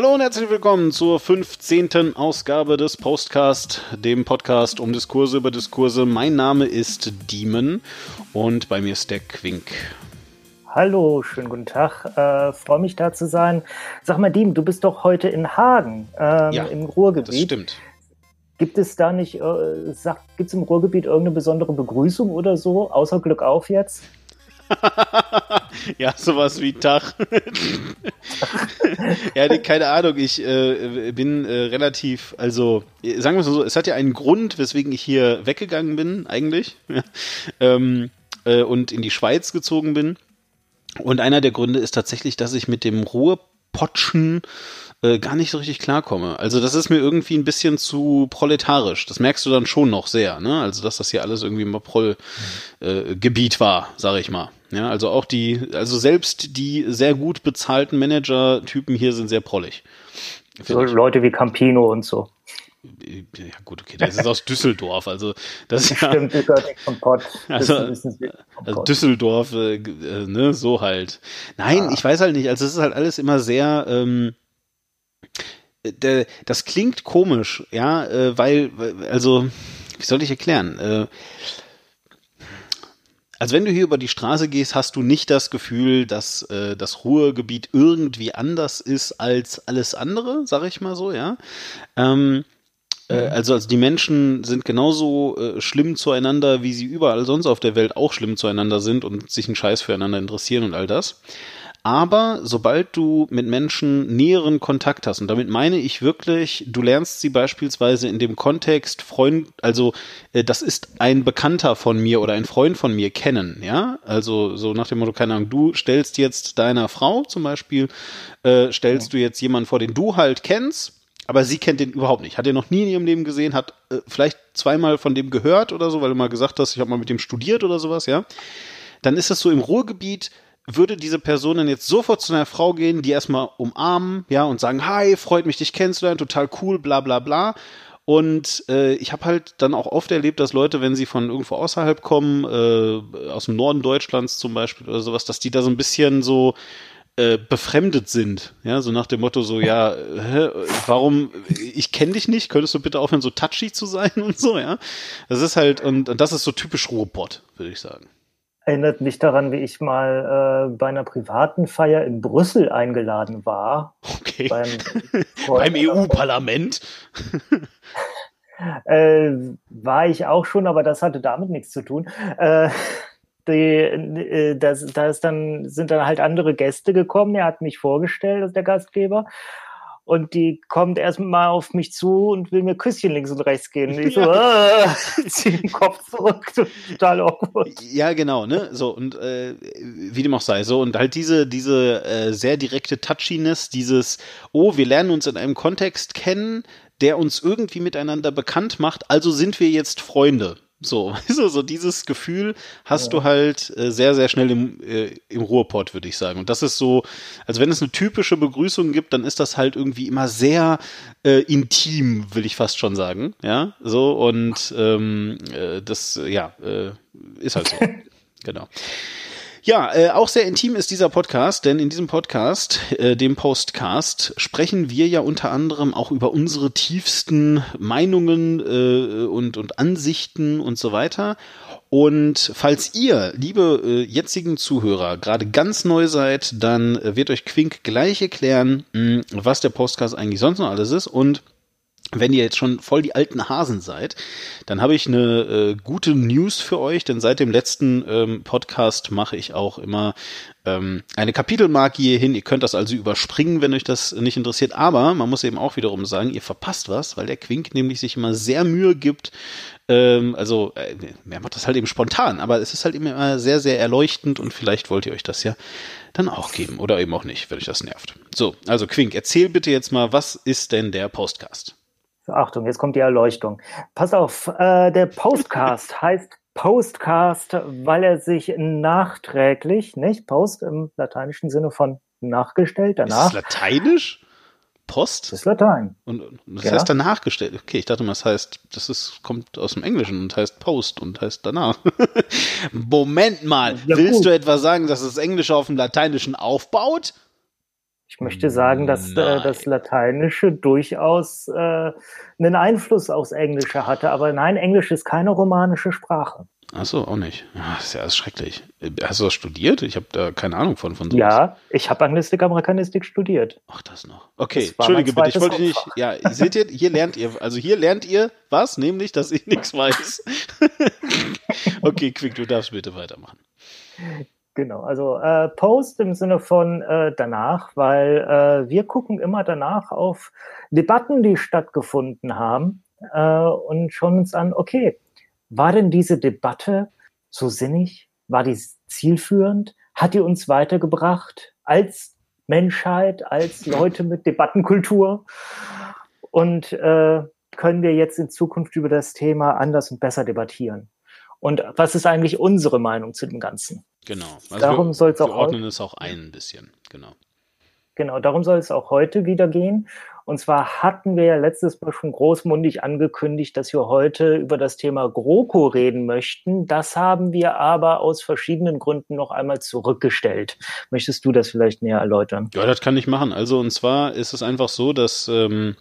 Hallo und herzlich willkommen zur 15. Ausgabe des Postcast, dem Podcast um Diskurse über Diskurse. Mein Name ist Demon und bei mir ist der Quink. Hallo, schönen guten Tag. Äh, Freue mich da zu sein. Sag mal, Diem, du bist doch heute in Hagen ähm, ja, im Ruhrgebiet. Das stimmt. Gibt es da nicht, äh, gibt es im Ruhrgebiet irgendeine besondere Begrüßung oder so, außer Glück auf jetzt? ja, sowas wie Tag. ja, keine Ahnung, ich äh, bin äh, relativ, also sagen wir es so, es hat ja einen Grund, weswegen ich hier weggegangen bin, eigentlich, ähm, äh, und in die Schweiz gezogen bin. Und einer der Gründe ist tatsächlich, dass ich mit dem Ruhrpotschen äh, gar nicht so richtig klarkomme. Also das ist mir irgendwie ein bisschen zu proletarisch. Das merkst du dann schon noch sehr, ne? Also dass das hier alles irgendwie im Proll-Gebiet äh, war, sage ich mal. Ja, also auch die, also selbst die sehr gut bezahlten Manager-Typen hier sind sehr prollig. So Leute wie Campino und so. Ja gut, okay, das ist aus Düsseldorf, also das ist ja, Stimmt, das gehört nicht vom Pott. Also, also Düsseldorf, äh, äh, ne, so halt. Nein, ah. ich weiß halt nicht, also es ist halt alles immer sehr, ähm, der, das klingt komisch, ja, äh, weil, also, wie soll ich erklären? Äh, also wenn du hier über die Straße gehst, hast du nicht das Gefühl, dass äh, das Ruhrgebiet irgendwie anders ist als alles andere, sag ich mal so, ja. Ähm, äh, mhm. also, also die Menschen sind genauso äh, schlimm zueinander, wie sie überall sonst auf der Welt auch schlimm zueinander sind und sich einen Scheiß füreinander interessieren und all das. Aber sobald du mit Menschen näheren Kontakt hast, und damit meine ich wirklich, du lernst sie beispielsweise in dem Kontext Freund, also äh, das ist ein Bekannter von mir oder ein Freund von mir kennen, ja, also so nach dem Motto, keine Ahnung, du stellst jetzt deiner Frau zum Beispiel, äh, stellst ja. du jetzt jemanden vor, den du halt kennst, aber sie kennt den überhaupt nicht, hat den noch nie in ihrem Leben gesehen, hat äh, vielleicht zweimal von dem gehört oder so, weil du mal gesagt hast, ich habe mal mit dem studiert oder sowas, ja, dann ist das so im Ruhrgebiet, würde diese Person dann jetzt sofort zu einer Frau gehen, die erstmal umarmen, ja, und sagen, hi, freut mich, dich kennenzulernen, total cool, bla bla bla. Und äh, ich habe halt dann auch oft erlebt, dass Leute, wenn sie von irgendwo außerhalb kommen, äh, aus dem Norden Deutschlands zum Beispiel oder sowas, dass die da so ein bisschen so äh, befremdet sind, ja, so nach dem Motto so, ja, hä, warum, ich kenne dich nicht, könntest du bitte aufhören, so touchy zu sein und so, ja. Das ist halt, und, und das ist so typisch Ruhrpott, würde ich sagen erinnert mich daran, wie ich mal äh, bei einer privaten Feier in Brüssel eingeladen war. Okay. Beim, beim EU-Parlament. äh, war ich auch schon, aber das hatte damit nichts zu tun. Äh, die, äh, das, da ist dann, sind dann halt andere Gäste gekommen. Er hat mich vorgestellt, als der Gastgeber und die kommt erstmal auf mich zu und will mir Küsschen links und rechts geben. Ich so, ja. äh, zieh den Kopf zurück, total awkward. Ja, genau, ne? So, und äh, wie dem auch sei, so, und halt diese, diese äh, sehr direkte Touchiness, dieses, oh, wir lernen uns in einem Kontext kennen, der uns irgendwie miteinander bekannt macht, also sind wir jetzt Freunde. So, so, so dieses Gefühl hast ja. du halt äh, sehr, sehr schnell im, äh, im Ruhrpott, würde ich sagen. Und das ist so, also wenn es eine typische Begrüßung gibt, dann ist das halt irgendwie immer sehr äh, intim, will ich fast schon sagen. Ja, so und ähm, äh, das, ja, äh, ist halt so. genau. Ja, äh, auch sehr intim ist dieser Podcast, denn in diesem Podcast, äh, dem Postcast, sprechen wir ja unter anderem auch über unsere tiefsten Meinungen äh, und, und Ansichten und so weiter. Und falls ihr, liebe äh, jetzigen Zuhörer, gerade ganz neu seid, dann wird euch Quink gleich erklären, mh, was der Postcast eigentlich sonst noch alles ist und wenn ihr jetzt schon voll die alten Hasen seid, dann habe ich eine äh, gute News für euch, denn seit dem letzten ähm, Podcast mache ich auch immer ähm, eine Kapitelmarke hier hin. Ihr könnt das also überspringen, wenn euch das nicht interessiert. Aber man muss eben auch wiederum sagen, ihr verpasst was, weil der Quink nämlich sich immer sehr Mühe gibt. Ähm, also äh, er macht das halt eben spontan, aber es ist halt immer sehr, sehr erleuchtend und vielleicht wollt ihr euch das ja dann auch geben oder eben auch nicht, wenn euch das nervt. So, also Quink, erzähl bitte jetzt mal, was ist denn der Postcast? Achtung, jetzt kommt die Erleuchtung. Pass auf, äh, der Postcast heißt Postcast, weil er sich nachträglich, nicht Post im lateinischen Sinne von nachgestellt, danach. Ist das lateinisch? Post? Das ist Latein. Und, und das ja. heißt danach gestellt. Okay, ich dachte mal, das heißt, das ist, kommt aus dem Englischen und heißt Post und heißt danach. Moment mal, ja, willst gut. du etwa sagen, dass das Englische auf dem Lateinischen aufbaut? Ich möchte sagen, dass äh, das Lateinische durchaus äh, einen Einfluss aufs Englische hatte, aber nein, Englisch ist keine romanische Sprache. Achso, auch nicht. Das ist ja schrecklich. Hast du das studiert? Ich habe da keine Ahnung von, von sowas. Ja, ich habe Anglistik, Amerikanistik studiert. Ach, das noch. Okay, das entschuldige bitte, ich wollte nicht. Ja, seht ihr, hier lernt ihr, also hier lernt ihr was? Nämlich, dass ich nichts weiß. okay, Quick, du darfst bitte weitermachen. Genau, also äh, Post im Sinne von äh, danach, weil äh, wir gucken immer danach auf Debatten, die stattgefunden haben äh, und schauen uns an, okay, war denn diese Debatte so sinnig? War die zielführend? Hat die uns weitergebracht als Menschheit, als Leute mit Debattenkultur? Und äh, können wir jetzt in Zukunft über das Thema anders und besser debattieren? Und was ist eigentlich unsere Meinung zu dem Ganzen? Genau. Also darum soll es auch. Wir ordnen es auch ein, ein bisschen, genau. Genau, darum soll es auch heute wieder gehen. Und zwar hatten wir ja letztes Mal schon großmundig angekündigt, dass wir heute über das Thema GroKo reden möchten. Das haben wir aber aus verschiedenen Gründen noch einmal zurückgestellt. Möchtest du das vielleicht näher erläutern? Ja, das kann ich machen. Also, und zwar ist es einfach so, dass ähm,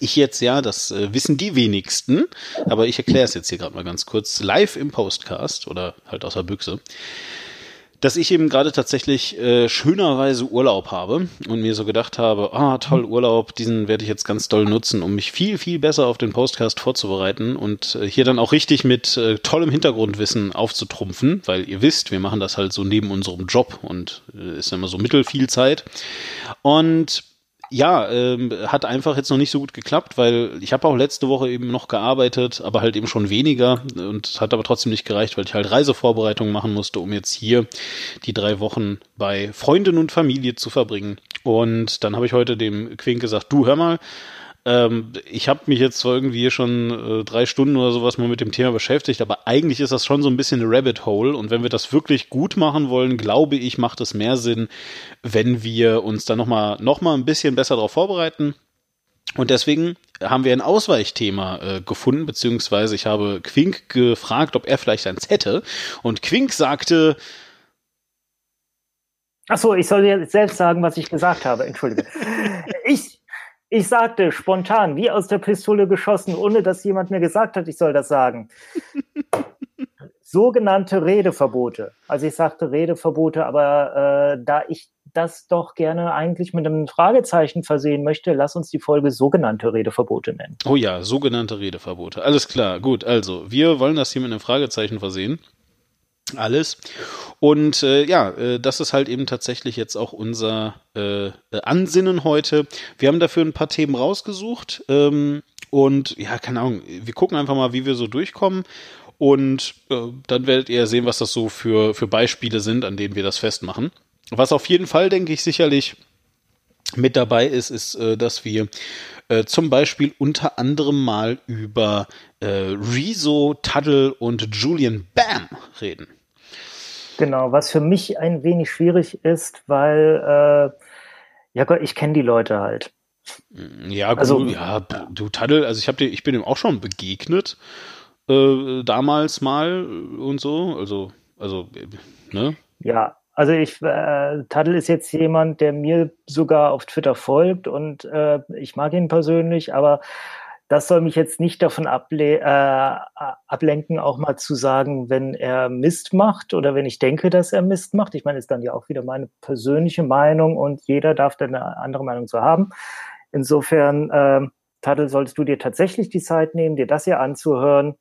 ich jetzt ja, das äh, wissen die wenigsten, aber ich erkläre es jetzt hier gerade mal ganz kurz, live im Postcast oder halt aus der Büchse, dass ich eben gerade tatsächlich äh, schönerweise Urlaub habe und mir so gedacht habe, ah, toll, Urlaub, diesen werde ich jetzt ganz doll nutzen, um mich viel, viel besser auf den Postcast vorzubereiten und äh, hier dann auch richtig mit äh, tollem Hintergrundwissen aufzutrumpfen, weil ihr wisst, wir machen das halt so neben unserem Job und äh, ist immer so mittel viel Zeit. Und ja, ähm, hat einfach jetzt noch nicht so gut geklappt, weil ich habe auch letzte Woche eben noch gearbeitet, aber halt eben schon weniger und hat aber trotzdem nicht gereicht, weil ich halt Reisevorbereitungen machen musste, um jetzt hier die drei Wochen bei Freunden und Familie zu verbringen. Und dann habe ich heute dem Quink gesagt, du hör mal, ähm, ich habe mich jetzt zwar irgendwie schon äh, drei Stunden oder sowas mal mit dem Thema beschäftigt, aber eigentlich ist das schon so ein bisschen eine Rabbit Hole. Und wenn wir das wirklich gut machen wollen, glaube ich, macht es mehr Sinn, wenn wir uns da nochmal noch mal ein bisschen besser darauf vorbereiten. Und deswegen haben wir ein Ausweichthema äh, gefunden, beziehungsweise ich habe Quink gefragt, ob er vielleicht eins hätte. Und Quink sagte, Ach so, ich soll jetzt selbst sagen, was ich gesagt habe. Entschuldige. Ich, ich sagte spontan, wie aus der Pistole geschossen, ohne dass jemand mir gesagt hat, ich soll das sagen. Sogenannte Redeverbote. Also ich sagte Redeverbote, aber äh, da ich das doch gerne eigentlich mit einem Fragezeichen versehen möchte, lass uns die Folge sogenannte Redeverbote nennen. Oh ja, sogenannte Redeverbote. Alles klar, gut. Also, wir wollen das hier mit einem Fragezeichen versehen alles. Und äh, ja, äh, das ist halt eben tatsächlich jetzt auch unser äh, Ansinnen heute. Wir haben dafür ein paar Themen rausgesucht ähm, und ja, keine Ahnung, wir gucken einfach mal, wie wir so durchkommen. Und äh, dann werdet ihr sehen, was das so für, für Beispiele sind, an denen wir das festmachen. Was auf jeden Fall, denke ich, sicherlich mit dabei ist, ist, äh, dass wir äh, zum Beispiel unter anderem mal über äh, Rezo, Tuddle und Julian Bam reden. Genau, was für mich ein wenig schwierig ist, weil äh, ja Gott, ich kenne die Leute halt. Ja, gut, also, ja, du Taddel, also ich habe ich bin ihm auch schon begegnet äh, damals mal und so, also also ne? Ja, also ich äh, Taddel ist jetzt jemand, der mir sogar auf Twitter folgt und äh, ich mag ihn persönlich, aber das soll mich jetzt nicht davon able äh, ablenken, auch mal zu sagen, wenn er Mist macht oder wenn ich denke, dass er Mist macht. Ich meine, ist dann ja auch wieder meine persönliche Meinung und jeder darf dann eine andere Meinung zu haben. Insofern, äh, Tadel, solltest du dir tatsächlich die Zeit nehmen, dir das hier anzuhören.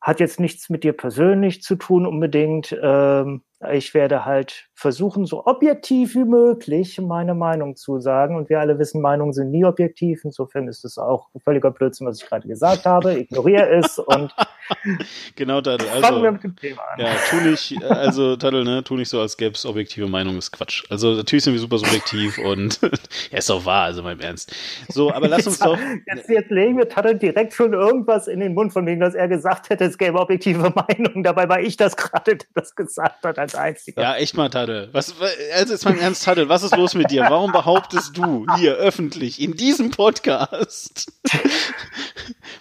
Hat jetzt nichts mit dir persönlich zu tun unbedingt. Ähm, ich werde halt versuchen, so objektiv wie möglich meine Meinung zu sagen. Und wir alle wissen, Meinungen sind nie objektiv. Insofern ist es auch völliger Blödsinn, was ich gerade gesagt habe. Ignoriere es und genau, Tadel. Also, fangen wir mit dem Thema an. Ja, tu nicht, also Tadel, ne, tu nicht so, als gäbe es objektive Meinung, ist Quatsch. Also natürlich sind wir super subjektiv und ja, ist doch wahr, also mein Ernst. So, aber lass uns doch. Jetzt, jetzt legen wir Tadel direkt schon irgendwas in den Mund, von wegen, dass er gesagt hätte, es gäbe objektive Meinung. Dabei war ich das gerade, der das gesagt hat als einziger. Ja, echt mal, Tadel. Was, also jetzt im Ernst, Tadel, was ist los mit dir? Warum behauptest du hier öffentlich in diesem Podcast?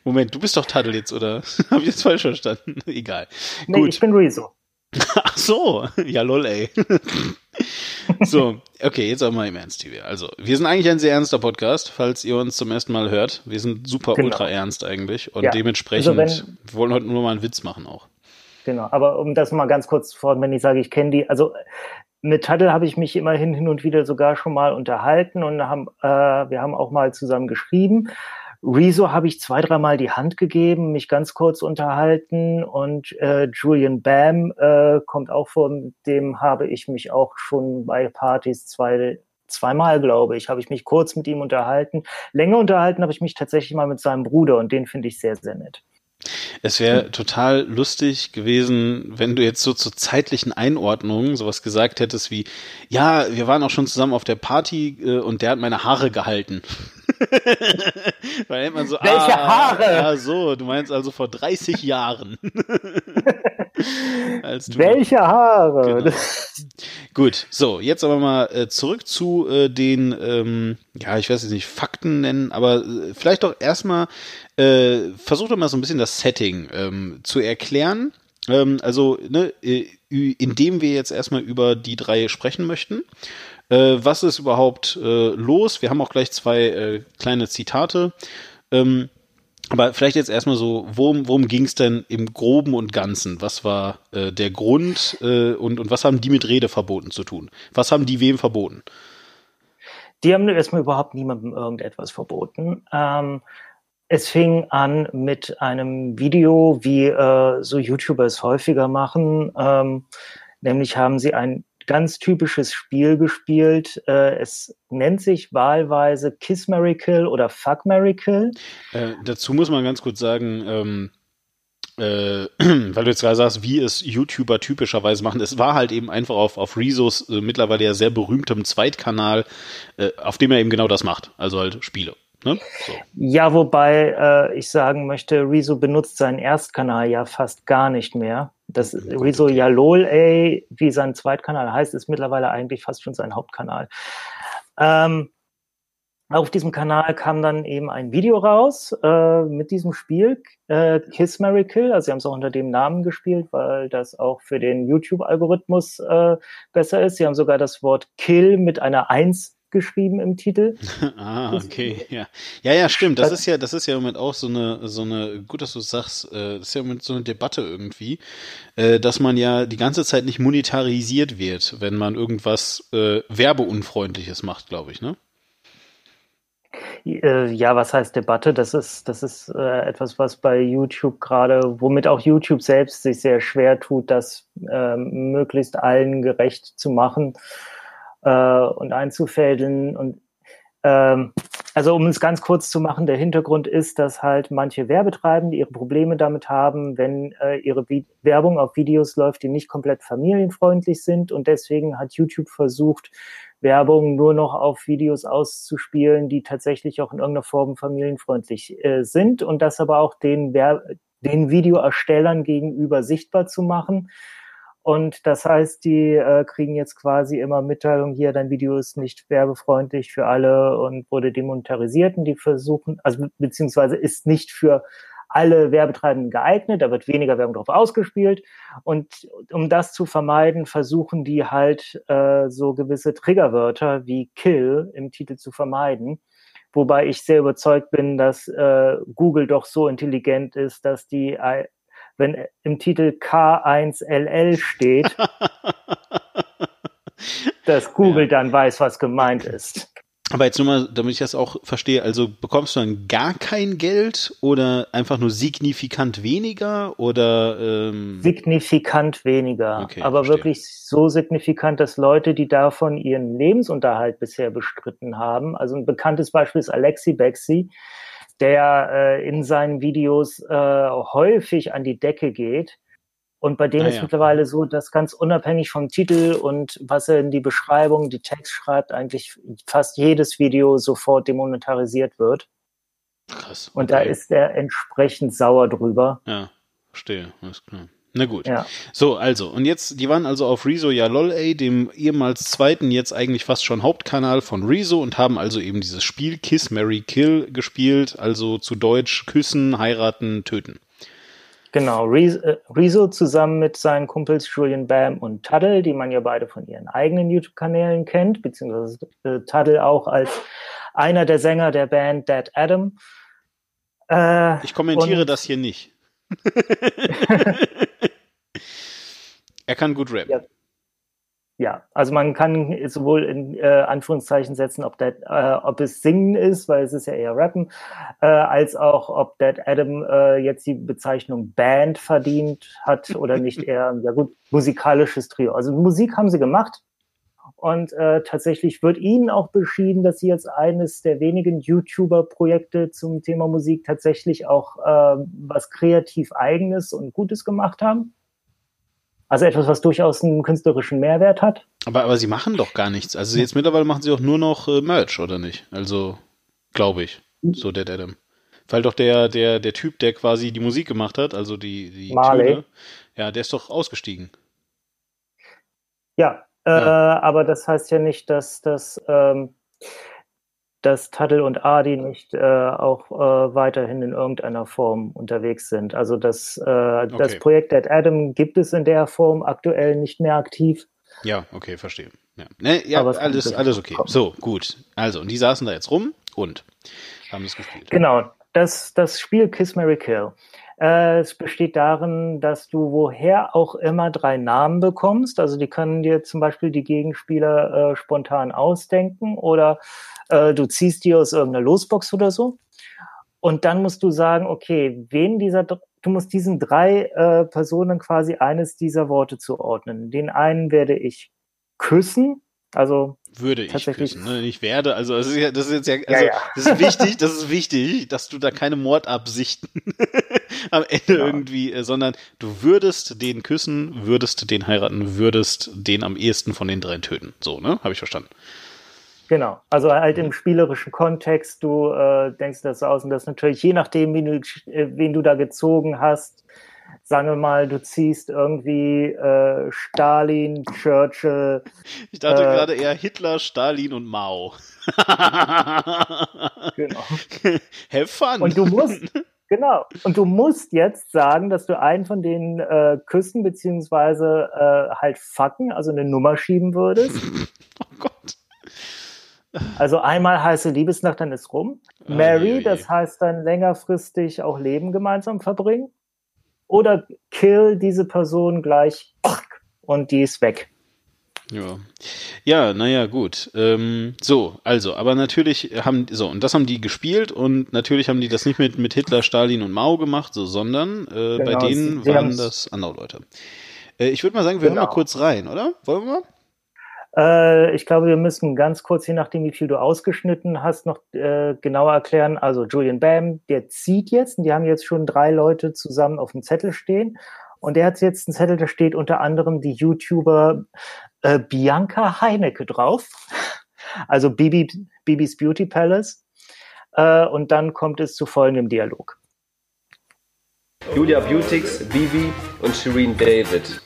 Moment, du bist doch Tadel jetzt, oder? Hab ich jetzt falsch verstanden? Egal. Nee, Gut. ich bin Rezo. Ach so, ja lol, ey. So, okay, jetzt auch mal im Ernst hier. Also, wir sind eigentlich ein sehr ernster Podcast, falls ihr uns zum ersten Mal hört. Wir sind super genau. ultra ernst eigentlich und ja. dementsprechend also wenn, wir wollen heute nur mal einen Witz machen auch. Genau, aber um das mal ganz kurz vor, wenn ich sage, ich kenne die, also mit Tuttle habe ich mich immerhin hin und wieder sogar schon mal unterhalten und haben, äh, wir haben auch mal zusammen geschrieben. Rezo habe ich zwei, dreimal die Hand gegeben, mich ganz kurz unterhalten und äh, Julian Bam äh, kommt auch vor, dem habe ich mich auch schon bei Partys zwei, zweimal, glaube ich, habe ich mich kurz mit ihm unterhalten. Länger unterhalten habe ich mich tatsächlich mal mit seinem Bruder und den finde ich sehr, sehr nett. Es wäre total lustig gewesen, wenn du jetzt so zur zeitlichen Einordnung sowas gesagt hättest wie, ja, wir waren auch schon zusammen auf der Party äh, und der hat meine Haare gehalten. Weil man so, Welche ah, Haare? Ja, so, du meinst also vor 30 Jahren. Welche Haare? Genau. Gut, so, jetzt aber mal äh, zurück zu äh, den, ähm, ja, ich weiß jetzt nicht, Fakten nennen, aber äh, vielleicht doch erstmal, äh, versuch doch mal so ein bisschen das Setting ähm, zu erklären. Ähm, also, ne, äh, indem wir jetzt erstmal über die drei sprechen möchten. Äh, was ist überhaupt äh, los? Wir haben auch gleich zwei äh, kleine Zitate. Ähm, aber vielleicht jetzt erstmal so, worum, worum ging es denn im Groben und Ganzen? Was war äh, der Grund äh, und, und was haben die mit Redeverboten zu tun? Was haben die wem verboten? Die haben erstmal überhaupt niemandem irgendetwas verboten. Ähm, es fing an mit einem Video, wie äh, so YouTuber es häufiger machen. Ähm, nämlich haben sie ein ganz typisches Spiel gespielt. Äh, es nennt sich wahlweise Kiss Miracle oder Fuck Miracle. Äh, dazu muss man ganz kurz sagen, ähm, äh, weil du jetzt gerade sagst, wie es YouTuber typischerweise machen. Es war halt eben einfach auf, auf Rezos äh, mittlerweile ja sehr berühmtem Zweitkanal, äh, auf dem er eben genau das macht. Also halt Spiele. Ne? So. Ja, wobei äh, ich sagen möchte, Rezo benutzt seinen Erstkanal ja fast gar nicht mehr. Das Rezo. Yalol, ey, wie sein Zweitkanal heißt, ist mittlerweile eigentlich fast schon sein Hauptkanal. Ähm, auf diesem Kanal kam dann eben ein Video raus äh, mit diesem Spiel, äh, Kiss Mary Kill. Also sie haben es auch unter dem Namen gespielt, weil das auch für den YouTube-Algorithmus äh, besser ist. Sie haben sogar das Wort Kill mit einer Eins geschrieben im Titel. ah, okay, ja. Ja, ja, stimmt. Das ist ja, das ist ja im Moment auch so eine, so eine, gut, dass du es sagst, äh, das ist ja im Moment so eine Debatte irgendwie, äh, dass man ja die ganze Zeit nicht monetarisiert wird, wenn man irgendwas äh, werbeunfreundliches macht, glaube ich, ne? Äh, ja, was heißt Debatte? Das ist, das ist äh, etwas, was bei YouTube gerade, womit auch YouTube selbst sich sehr schwer tut, das äh, möglichst allen gerecht zu machen äh, und einzufädeln. Und ähm, also um es ganz kurz zu machen, der Hintergrund ist, dass halt manche Werbetreibende ihre Probleme damit haben, wenn äh, ihre Vi Werbung auf Videos läuft, die nicht komplett familienfreundlich sind. Und deswegen hat YouTube versucht, Werbung nur noch auf Videos auszuspielen, die tatsächlich auch in irgendeiner Form familienfreundlich äh, sind und das aber auch den, Wer den Videoerstellern gegenüber sichtbar zu machen und das heißt, die äh, kriegen jetzt quasi immer Mitteilung hier, dein Video ist nicht werbefreundlich für alle und wurde demonetarisiert und die versuchen, also beziehungsweise ist nicht für alle Werbetreibenden geeignet, da wird weniger Werbung drauf ausgespielt. Und um das zu vermeiden, versuchen die halt äh, so gewisse Triggerwörter wie Kill im Titel zu vermeiden. Wobei ich sehr überzeugt bin, dass äh, Google doch so intelligent ist, dass die wenn im Titel K1LL steht, dass Google ja. dann weiß, was gemeint ist. Aber jetzt nur mal, damit ich das auch verstehe, also bekommst du dann gar kein Geld oder einfach nur signifikant weniger oder ähm signifikant weniger, okay, aber verstehe. wirklich so signifikant, dass Leute, die davon ihren Lebensunterhalt bisher bestritten haben, also ein bekanntes Beispiel ist Alexi Bexi, der äh, in seinen Videos äh, häufig an die Decke geht. Und bei dem ah, ist ja. mittlerweile so, dass ganz unabhängig vom Titel und was er in die Beschreibung, die Text schreibt, eigentlich fast jedes Video sofort demonetarisiert wird. Krass. Okay. Und da ist er entsprechend sauer drüber. Ja, verstehe, alles klar. Na gut. Ja. So, also, und jetzt, die waren also auf Rezo ja lol, ey, dem ehemals zweiten, jetzt eigentlich fast schon Hauptkanal von Rezo und haben also eben dieses Spiel Kiss, Mary Kill gespielt, also zu Deutsch küssen, heiraten, töten. Genau, Rezo zusammen mit seinen Kumpels Julian Bam und Tuddle, die man ja beide von ihren eigenen YouTube-Kanälen kennt, beziehungsweise äh, Tuddle auch als einer der Sänger der Band Dead Adam. Äh, ich kommentiere das hier nicht. er kann gut rappen. Ja. Ja, also man kann sowohl in äh, Anführungszeichen setzen, ob, that, äh, ob es Singen ist, weil es ist ja eher Rappen, äh, als auch, ob Dead Adam äh, jetzt die Bezeichnung Band verdient hat oder nicht eher, ja gut, musikalisches Trio. Also Musik haben sie gemacht und äh, tatsächlich wird ihnen auch beschieden, dass sie jetzt eines der wenigen YouTuber-Projekte zum Thema Musik tatsächlich auch äh, was kreativ eigenes und Gutes gemacht haben. Also etwas, was durchaus einen künstlerischen Mehrwert hat. Aber, aber sie machen doch gar nichts. Also jetzt mittlerweile machen sie auch nur noch äh, Merch, oder nicht? Also, glaube ich. So der Adam. Weil doch der, der, der Typ, der quasi die Musik gemacht hat, also die, die Marley. Töne, ja, der ist doch ausgestiegen. Ja, äh, ja. aber das heißt ja nicht, dass das ähm, dass Taddle und Adi nicht äh, auch äh, weiterhin in irgendeiner Form unterwegs sind. Also das, äh, okay. das Projekt Dead Adam gibt es in der Form aktuell nicht mehr aktiv. Ja, okay, verstehe. Ja, ne, ja alles, alles okay. Kommen. So, gut. Also, und die saßen da jetzt rum und haben das gespielt. Genau. Das, das Spiel Kiss Mary Kill. Äh, es besteht darin, dass du woher auch immer drei Namen bekommst. Also die können dir zum Beispiel die Gegenspieler äh, spontan ausdenken oder äh, du ziehst die aus irgendeiner Losbox oder so. Und dann musst du sagen, okay, wen dieser, du musst diesen drei äh, Personen quasi eines dieser Worte zuordnen. Den einen werde ich küssen, also würde ich küssen, ne? nicht werde. Also das ist, ja, das ist jetzt ja, also ja, ja. das ist wichtig, das ist wichtig, dass du da keine Mordabsichten am Ende ja. irgendwie, äh, sondern du würdest den küssen, würdest den heiraten, würdest den am ehesten von den dreien töten. So, ne? Habe ich verstanden. Genau, also halt im spielerischen Kontext, du äh, denkst das aus und das natürlich je nachdem, wen du, äh, wen du da gezogen hast, sagen wir mal, du ziehst irgendwie äh, Stalin, Churchill. Ich dachte äh, gerade eher Hitler, Stalin und Mao. genau. Have fun. Und du musst, genau, und du musst jetzt sagen, dass du einen von den äh, küssen, beziehungsweise äh, halt fucken, also eine Nummer schieben würdest. oh Gott. Also einmal heiße Liebesnacht, dann ist rum. Oh, Mary, je, je. das heißt dann längerfristig auch Leben gemeinsam verbringen. Oder kill diese Person gleich und die ist weg. Ja, ja, naja, gut. Ähm, so, also, aber natürlich haben, so, und das haben die gespielt und natürlich haben die das nicht mit, mit Hitler, Stalin und Mao gemacht, so, sondern äh, genau, bei denen waren das andere Leute. Äh, ich würde mal sagen, wir genau. hören mal kurz rein, oder? Wollen wir mal? Äh, ich glaube, wir müssen ganz kurz, je nachdem, wie viel du ausgeschnitten hast, noch äh, genauer erklären. Also Julian Bam, der zieht jetzt und die haben jetzt schon drei Leute zusammen auf dem Zettel stehen. Und der hat jetzt einen Zettel, da steht unter anderem die YouTuber äh, Bianca Heinecke drauf. Also Bibi, Bibis Beauty Palace. Äh, und dann kommt es zu folgendem Dialog. Julia Beautix, Bibi und Shireen David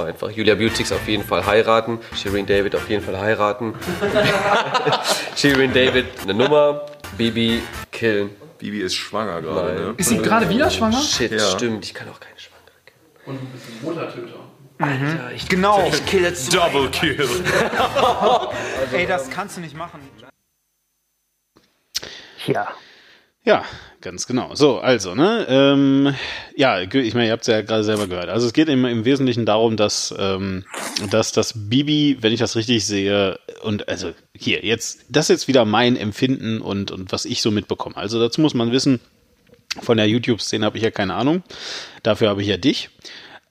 war einfach Julia Beautix auf jeden Fall heiraten, Shireen David auf jeden Fall heiraten, Shireen David eine Nummer, Bibi killen. Bibi ist schwanger gerade, ne? Ist sie gerade wieder schwanger? Shit, ja. stimmt, ich kann auch keine Schwangere kennen. Und ein Muttertöter. Alter, ich, genau. ich kill jetzt Double Kill. Ey, das kannst du nicht machen. Ja. Ja, ganz genau. So, also, ne, ähm, ja, ich meine, ihr habt es ja gerade selber gehört. Also es geht im, im Wesentlichen darum, dass, ähm, dass das Bibi, wenn ich das richtig sehe, und also hier, jetzt, das ist jetzt wieder mein Empfinden und, und was ich so mitbekomme. Also dazu muss man wissen, von der YouTube-Szene habe ich ja keine Ahnung. Dafür habe ich ja dich.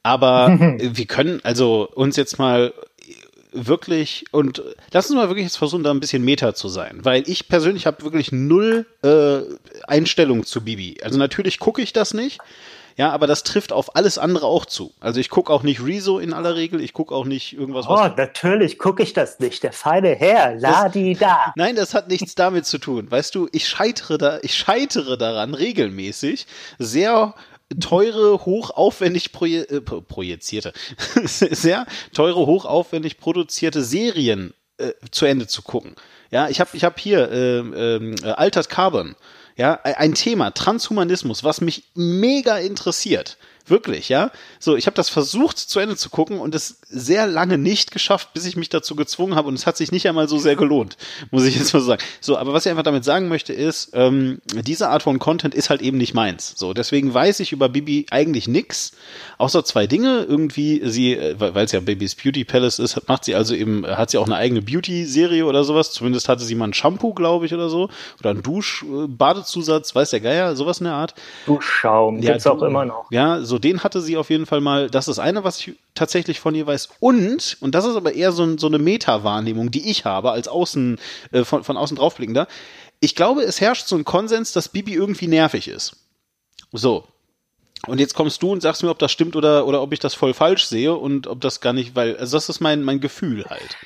Aber wir können also uns jetzt mal wirklich und lass uns mal wirklich jetzt versuchen, da ein bisschen Meta zu sein, weil ich persönlich habe wirklich null äh, Einstellung zu Bibi. Also natürlich gucke ich das nicht, ja, aber das trifft auf alles andere auch zu. Also ich gucke auch nicht Rezo in aller Regel, ich gucke auch nicht irgendwas. Oh, natürlich gucke ich das nicht. Der feine Herr, ladi da. Nein, das hat nichts damit zu tun. Weißt du, ich scheitere da, ich scheitere daran regelmäßig, sehr teure, hochaufwendig proje äh, projizierte, sehr teure, hochaufwendig produzierte Serien äh, zu Ende zu gucken. Ja, ich habe ich hab hier äh, äh, Altered Carbon. Ja, ein Thema, Transhumanismus, was mich mega interessiert. Wirklich, ja. So, ich habe das versucht zu Ende zu gucken und es sehr lange nicht geschafft, bis ich mich dazu gezwungen habe und es hat sich nicht einmal so sehr gelohnt, muss ich jetzt mal sagen. So, aber was ich einfach damit sagen möchte ist, ähm, diese Art von Content ist halt eben nicht meins. So, deswegen weiß ich über Bibi eigentlich nix, außer zwei Dinge. Irgendwie sie, äh, weil es ja Babys Beauty Palace ist, macht sie also eben, hat sie auch eine eigene Beauty-Serie oder sowas. Zumindest hatte sie mal ein Shampoo, glaube ich, oder so. Oder ein Dusch-Badezusatz, weiß der Geier, sowas in der Art. Duschschaum, Ja, gibt's auch du- immer noch. Ja, so den hatte sie auf jeden Fall mal. Das ist eine, was ich tatsächlich von ihr weiß. Und, und das ist aber eher so, so eine Meta-Wahrnehmung, die ich habe, als außen, äh, von, von außen draufblickender. Ich glaube, es herrscht so ein Konsens, dass Bibi irgendwie nervig ist. So. Und jetzt kommst du und sagst mir, ob das stimmt oder, oder ob ich das voll falsch sehe und ob das gar nicht, weil, also das ist mein, mein Gefühl halt.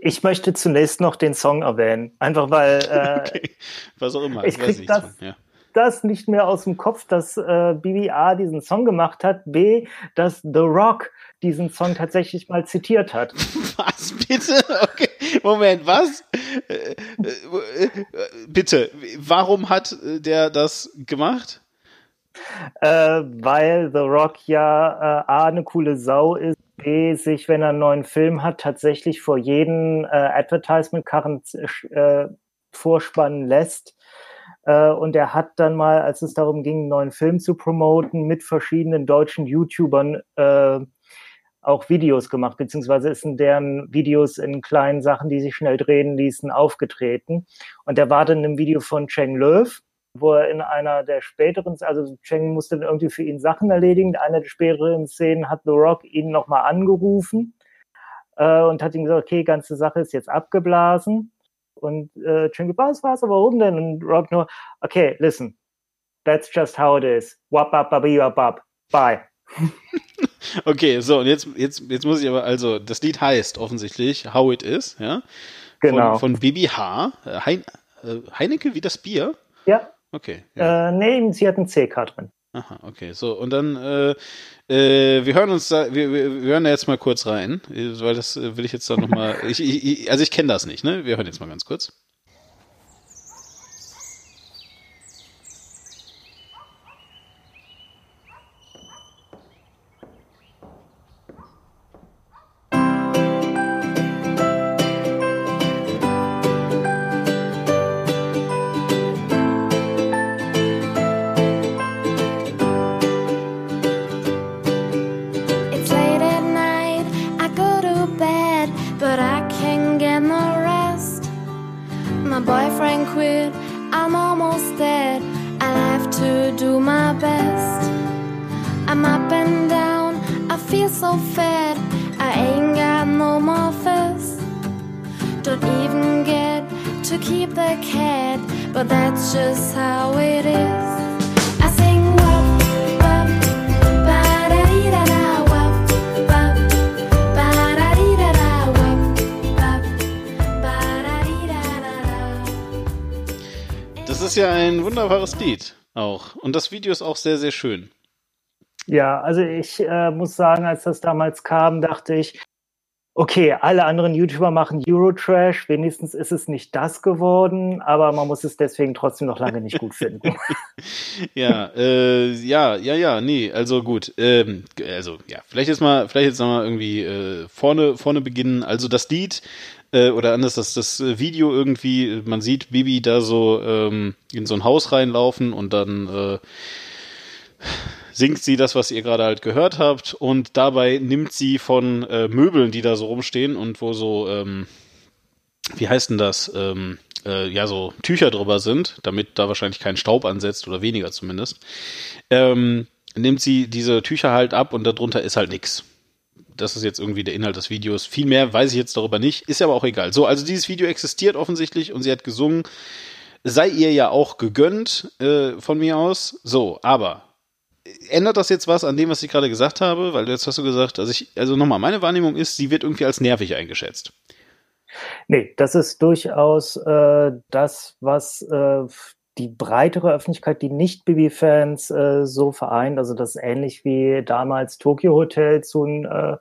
Ich möchte zunächst noch den Song erwähnen. Einfach weil äh, Okay. Was auch immer. Ich weiß krieg das- von, ja. Das nicht mehr aus dem Kopf, dass äh, BBA diesen Song gemacht hat. B, dass The Rock diesen Song tatsächlich mal zitiert hat. Was bitte? Okay. Moment, was? Äh, äh, bitte, warum hat der das gemacht? Äh, weil The Rock ja äh, A, eine coole Sau ist, B, sich, wenn er einen neuen Film hat, tatsächlich vor jedem äh, Advertisement-Karren äh, vorspannen lässt. Äh, und er hat dann mal, als es darum ging, einen neuen Film zu promoten, mit verschiedenen deutschen YouTubern äh, auch Videos gemacht, beziehungsweise ist in deren Videos in kleinen Sachen, die sich schnell drehen ließen, aufgetreten. Und er war dann in einem Video von Cheng Löw, wo er in einer der späteren, also Cheng musste dann irgendwie für ihn Sachen erledigen. In einer der späteren Szenen hat The Rock ihn nochmal angerufen äh, und hat ihm gesagt, okay, ganze Sache ist jetzt abgeblasen. Und äh, gesagt, was, was, warum denn? Und Rock nur, okay, listen, that's just how it is. Wap, wap, wap, wap, wap. Bye. Okay, so, und jetzt, jetzt, jetzt muss ich aber, also, das Lied heißt offensichtlich How It Is, ja? Genau. Von, von Bibi H. Äh, Hein, äh, Heineke wie das Bier? ja, Okay. Ja. äh, nee, sie hat ein CK drin. Aha, okay. So, und dann, äh, äh, wir hören uns da, wir, wir, wir hören da jetzt mal kurz rein, weil das äh, will ich jetzt dann nochmal, ich, ich, also ich kenne das nicht, ne? Wir hören jetzt mal ganz kurz. To keep the cat, but that's just how it is. I sing wop, wop, ba-da-dee-da-da, wop, wop, ba-da-dee-da-da, wop, wop, ba-da-dee-da-da-da. Das ist ja ein wunderbares Lied auch. Und das Video ist auch sehr, sehr schön. Ja, also ich äh, muss sagen, als das damals kam, dachte ich, okay, alle anderen YouTuber machen Eurotrash, wenigstens ist es nicht das geworden, aber man muss es deswegen trotzdem noch lange nicht gut finden. Ja, äh, ja, ja, ja, nee, also gut. Ähm, also ja, vielleicht jetzt mal, vielleicht jetzt noch mal irgendwie äh, vorne, vorne beginnen. Also das Lied äh, oder anders, das, das Video irgendwie, man sieht Bibi da so ähm, in so ein Haus reinlaufen und dann äh, singt sie das, was ihr gerade halt gehört habt und dabei nimmt sie von äh, Möbeln, die da so rumstehen und wo so, ähm, wie heißt denn das, ähm, äh, ja, so Tücher drüber sind, damit da wahrscheinlich kein Staub ansetzt oder weniger zumindest, ähm, nimmt sie diese Tücher halt ab und darunter ist halt nix. Das ist jetzt irgendwie der Inhalt des Videos. Viel mehr weiß ich jetzt darüber nicht, ist aber auch egal. So, also dieses Video existiert offensichtlich und sie hat gesungen. Sei ihr ja auch gegönnt äh, von mir aus. So, aber ändert das jetzt was an dem, was ich gerade gesagt habe? Weil jetzt hast du gesagt, also ich, also nochmal, meine Wahrnehmung ist, sie wird irgendwie als nervig eingeschätzt. nee, das ist durchaus äh, das, was äh, die breitere Öffentlichkeit, die Nicht-Bibi-Fans äh, so vereint. Also das ist ähnlich wie damals Tokyo Hotel zu äh,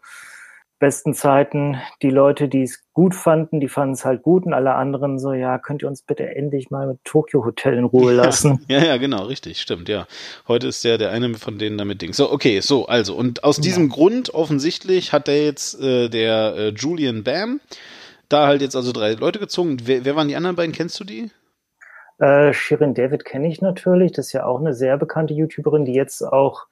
besten Zeiten. Die Leute, die es gut fanden, die fanden es halt gut und alle anderen so, ja, könnt ihr uns bitte endlich mal mit Tokyo Hotel in Ruhe lassen? Ja, ja, genau, richtig, stimmt, ja. Heute ist der der eine von denen damit Ding. So, okay, so, also, und aus diesem Grund offensichtlich hat der jetzt, äh, der äh, Julian Bam, da halt jetzt also drei Leute gezogen. Wer, wer waren die anderen beiden? Kennst du die? Äh, Shirin David kenne ich natürlich. Das ist ja auch eine sehr bekannte YouTuberin, die jetzt auch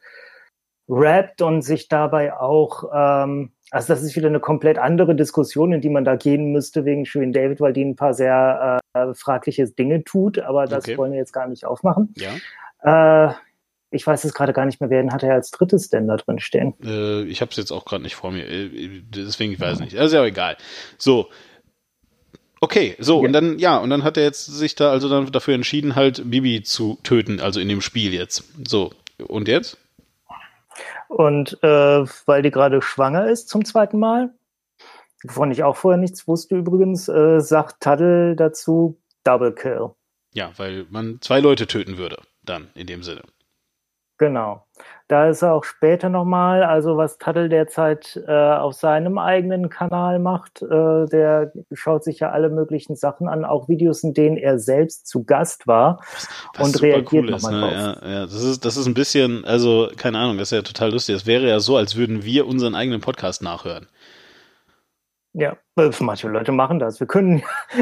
rappt und sich dabei auch, ähm, also das ist wieder eine komplett andere Diskussion, in die man da gehen müsste wegen Shirin David, weil die ein paar sehr äh, fragliche Dinge tut, aber das Okay. wollen wir jetzt gar nicht aufmachen. Ja. Äh, ich weiß es gerade gar nicht mehr, wer hat er als drittes denn da drin stehen. Äh, ich habe es jetzt auch gerade nicht vor mir, äh, deswegen ich weiß nicht. Also ja, egal. So. Okay, so Ja. und dann ja und dann hat er jetzt sich da also dann dafür entschieden halt Bibi zu töten, also in dem Spiel jetzt. So und jetzt? Und äh, weil die gerade schwanger ist zum zweiten Mal, wovon ich auch vorher nichts wusste übrigens, äh, sagt Taddle dazu Double Kill. Ja, weil man zwei Leute töten würde, dann in dem Sinne. Genau. Da ist er auch später nochmal, also was Taddle derzeit äh, auf seinem eigenen Kanal macht, äh, der schaut sich ja alle möglichen Sachen an, auch Videos, in denen er selbst zu Gast war Was und super reagiert cool nochmal ne? drauf. Ja, ja, das ist das ist ein bisschen, also keine Ahnung, das ist ja total lustig. Es wäre ja so, als würden wir unseren eigenen Podcast nachhören. Ja, äh, manche Leute machen das. Wir können,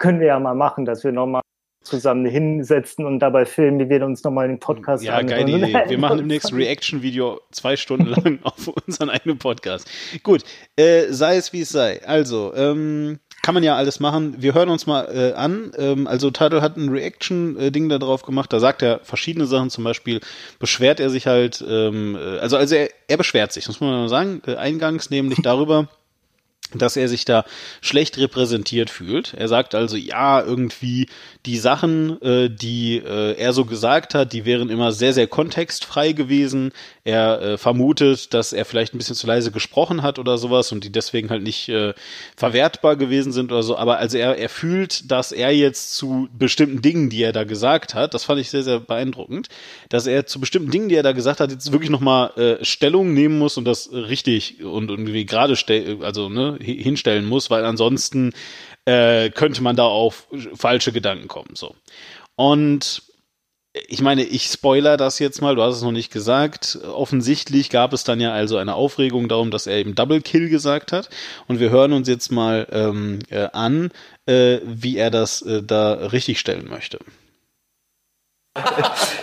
können wir ja mal machen, dass wir nochmal zusammen hinsetzen und dabei filmen, wie wir uns nochmal den Podcast Ja, geile anhören. Idee. Wir machen demnächst ein Reaction-Video zwei Stunden lang auf unseren eigenen Podcast. Gut, äh, sei es wie es sei. Also, ähm, kann man ja alles machen. Wir hören uns mal äh, an. Ähm, also Tidal hat ein Reaction-Ding da drauf gemacht. Da sagt er verschiedene Sachen. Zum Beispiel beschwert er sich halt, ähm, äh, also, also er, er beschwert sich, das muss man mal sagen, äh, eingangs nämlich darüber, dass er sich da schlecht repräsentiert fühlt. Er sagt also, ja, irgendwie die Sachen, äh, die äh, er so gesagt hat, die wären immer sehr, sehr kontextfrei gewesen. Er äh, vermutet, dass er vielleicht ein bisschen zu leise gesprochen hat oder sowas und die deswegen halt nicht äh, verwertbar gewesen sind oder so. Aber also er, er fühlt, dass er jetzt zu bestimmten Dingen, die er da gesagt hat, das fand ich sehr, sehr beeindruckend, dass er zu bestimmten Dingen, die er da gesagt hat, jetzt wirklich nochmal äh, Stellung nehmen muss und das richtig und irgendwie gerade also ne, hi- hinstellen muss, weil ansonsten äh, könnte man da auf falsche Gedanken kommen. So. Und ich meine, ich spoiler das jetzt mal, du hast es noch nicht gesagt. Offensichtlich gab es dann ja also eine Aufregung darum, dass er eben Double Kill gesagt hat. Und wir hören uns jetzt mal ähm, äh, an, äh, wie er das äh, da richtig stellen möchte.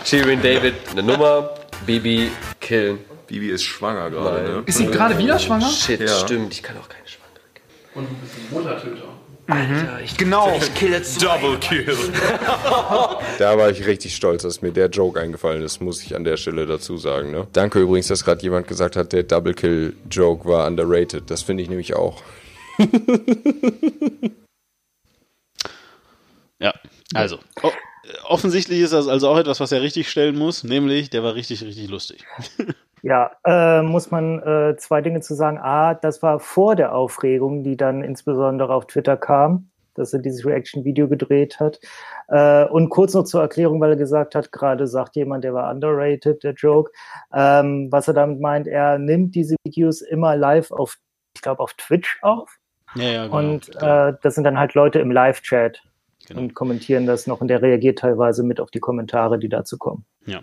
Shirin David, eine Nummer. Bibi, killen. Bibi ist schwanger gerade, ne? Ist sie gerade wieder schwanger? Shit, Ja. stimmt. Ich kann auch keine Schwangere. Und du bist ein Muttertöter. Alter, ich, Genau. ich kill jetzt Double Kill. Da war ich richtig stolz, dass mir der Joke eingefallen ist, muss ich an der Stelle dazu sagen. Ne? Danke übrigens, dass gerade jemand gesagt hat, der Double Kill Joke war underrated. Das finde ich nämlich auch. Ja, also. o- offensichtlich ist das also auch etwas, was er richtig stellen muss, nämlich der war richtig, richtig lustig. Ja, äh, muss man äh, zwei Dinge zu sagen. A, das war vor der Aufregung, die dann insbesondere auf Twitter kam, dass er dieses Reaction-Video gedreht hat. Äh, und kurz noch zur Erklärung, weil er gesagt hat, gerade sagt jemand, der war underrated, der Joke. Ähm, was er damit meint, er nimmt diese Videos immer live auf, ich glaube, auf Twitch auf. Ja, ja, genau. Und genau. äh, das sind dann halt Leute im Live-Chat Genau. und kommentieren das noch und der reagiert teilweise mit auf die Kommentare, die dazu kommen. Ja,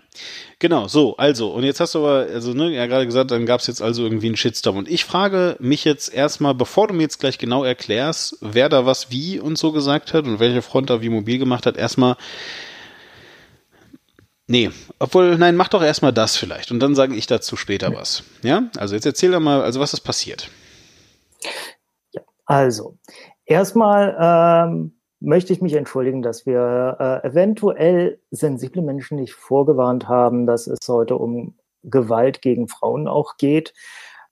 genau, so, also, und jetzt hast du aber, also, ne, ja, gerade gesagt, dann gab es jetzt also irgendwie einen Shitstorm. Und ich frage mich jetzt erstmal, bevor du mir jetzt gleich genau erklärst, wer da was wie und so gesagt hat und welche Front da wie mobil gemacht hat, erstmal, nee, obwohl, nein, mach doch erstmal das vielleicht und dann sage ich dazu später was. Ja, also jetzt erzähl doch mal, also was ist passiert? Also, erstmal ähm, möchte ich mich entschuldigen, dass wir äh, eventuell sensible Menschen nicht vorgewarnt haben, dass es heute um Gewalt gegen Frauen auch geht.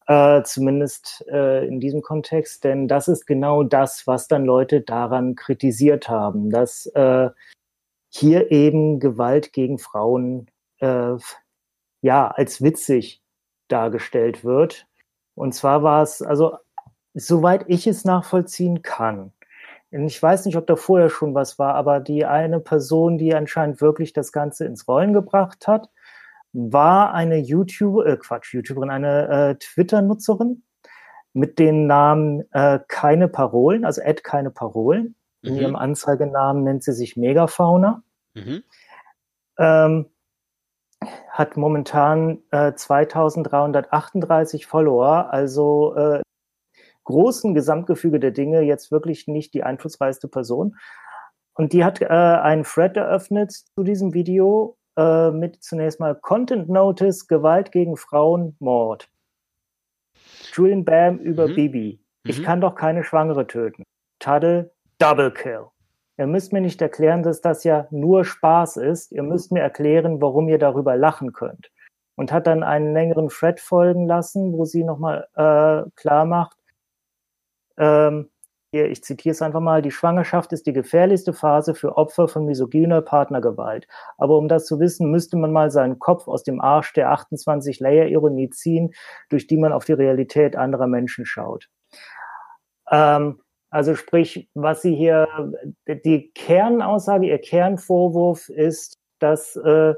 Äh, zumindest äh, in diesem Kontext, denn das ist genau das, was dann Leute daran kritisiert haben, dass äh, hier eben Gewalt gegen Frauen äh, ja als witzig dargestellt wird. Und zwar war es, also soweit ich es nachvollziehen kann. Ich weiß nicht, ob da vorher schon was war, aber die eine Person, die anscheinend wirklich das Ganze ins Rollen gebracht hat, war eine YouTuber, äh Quatsch, YouTuberin, eine äh, Twitter-Nutzerin, mit den Namen äh, keine Parolen, also Ed keine Parolen. In Mhm. ihrem Anzeigenamen nennt sie sich Megafauna. Mhm. Ähm, hat momentan äh, 2338 Follower, also äh, großen Gesamtgefüge der Dinge jetzt wirklich nicht die einflussreichste Person. Und die hat äh, einen Thread eröffnet zu diesem Video äh, mit zunächst mal Content Notice, Gewalt gegen Frauen, Mord. Julian Bam über Mhm. Bibi. Ich Mhm. kann doch keine Schwangere töten. Taddle, Double Kill. Ihr müsst mir nicht erklären, dass das ja nur Spaß ist. Ihr müsst mir erklären, warum ihr darüber lachen könnt. Und hat dann einen längeren Thread folgen lassen, wo sie nochmal äh, klar macht, ähm, hier, ich zitiere es einfach mal, die Schwangerschaft ist die gefährlichste Phase für Opfer von misogyner Partnergewalt. Aber um das zu wissen, müsste man mal seinen Kopf aus dem Arsch der 28 Layer Ironie ziehen, durch die man auf die Realität anderer Menschen schaut. Ähm, also sprich, was sie hier, die Kernaussage, ihr Kernvorwurf ist, dass, äh,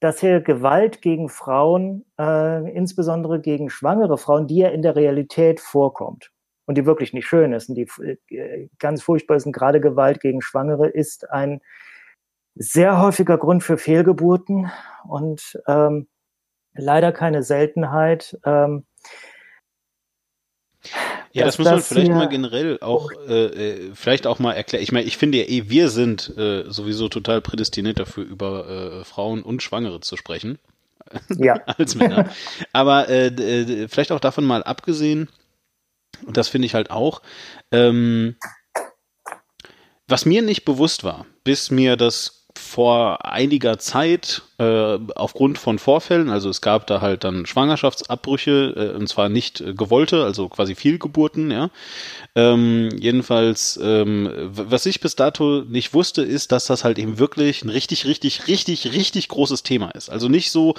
dass hier Gewalt gegen Frauen, äh, insbesondere gegen schwangere Frauen, die ja in der Realität vorkommt und die wirklich nicht schön ist und die äh, ganz furchtbar ist und gerade Gewalt gegen Schwangere ist ein sehr häufiger Grund für Fehlgeburten und ähm, leider keine Seltenheit. Ähm, Ja, das dass muss man das vielleicht mal generell auch, äh, äh, vielleicht auch mal erklären. Ich meine, ich finde ja eh, wir sind äh, sowieso total prädestiniert dafür, über äh, Frauen und Schwangere zu sprechen, ja, als Männer. Aber äh, vielleicht auch davon mal abgesehen, und das finde ich halt auch, ähm, was mir nicht bewusst war, bis mir das vor einiger Zeit äh, aufgrund von Vorfällen, also es gab da halt dann Schwangerschaftsabbrüche, äh, und zwar nicht äh, gewollte, also quasi Fehlgeburten, ja. Ähm, jedenfalls, ähm, was ich bis dato nicht wusste, ist, dass das halt eben wirklich ein richtig, richtig, richtig, richtig großes Thema ist. Also nicht so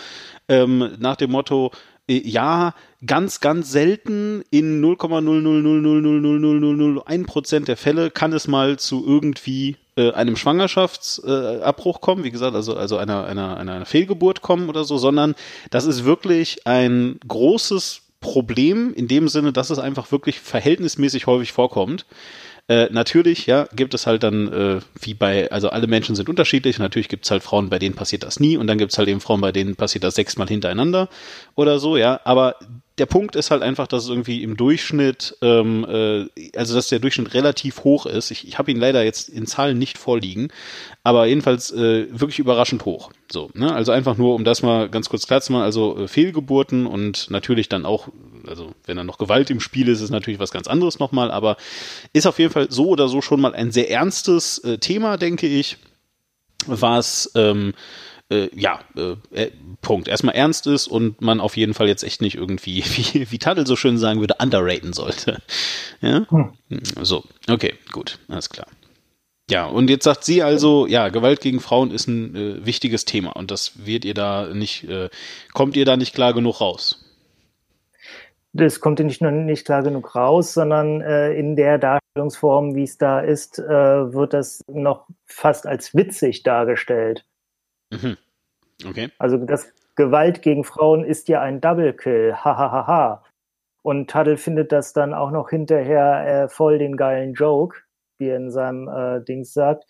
ähm, nach dem Motto, ja, ganz, ganz selten in 0,000000001 Prozent der Fälle kann es mal zu irgendwie äh, einem Schwangerschaftsabbruch äh, Abbruch kommen, wie gesagt, also, also einer, einer, einer Fehlgeburt kommen oder so, sondern das ist wirklich ein großes Problem in dem Sinne, dass es einfach wirklich verhältnismäßig häufig vorkommt. Äh, natürlich, ja, gibt es halt dann, äh, wie bei, also alle Menschen sind unterschiedlich. Natürlich gibt es halt Frauen, bei denen passiert das nie und dann gibt es halt eben Frauen, bei denen passiert das sechsmal hintereinander oder so, ja. Aber der Punkt ist halt einfach, dass es irgendwie im Durchschnitt, ähm, äh, also dass der Durchschnitt relativ hoch ist. Ich, ich habe ihn leider jetzt in Zahlen nicht vorliegen, aber jedenfalls äh, wirklich überraschend hoch. So, ne? Also einfach nur, um das mal ganz kurz klar zu machen, also äh, Fehlgeburten und natürlich dann auch, also wenn dann noch Gewalt im Spiel ist, ist natürlich was ganz anderes nochmal, aber ist auf jeden Fall so oder so schon mal ein sehr ernstes äh, Thema, denke ich, was ähm, äh, ja, äh, äh, Punkt. Erstmal ernst ist und man auf jeden Fall jetzt echt nicht irgendwie, wie, wie Tadel so schön sagen würde, underraten sollte. Ja? Hm. So, okay, gut, alles klar. Ja, und jetzt sagt sie also, ja, Gewalt gegen Frauen ist ein äh, wichtiges Thema und das wird ihr da nicht, äh, kommt ihr da nicht klar genug raus. das kommt ja nicht nur nicht klar genug raus, sondern äh, in der Darstellungsform, wie es da ist, äh, wird das noch fast als witzig dargestellt. Mhm. Okay. Also das Gewalt gegen Frauen ist ja ein Double Kill, hahaha. Und Taddle findet das dann auch noch hinterher äh, voll den geilen Joke, wie er in seinem äh, Dings sagt.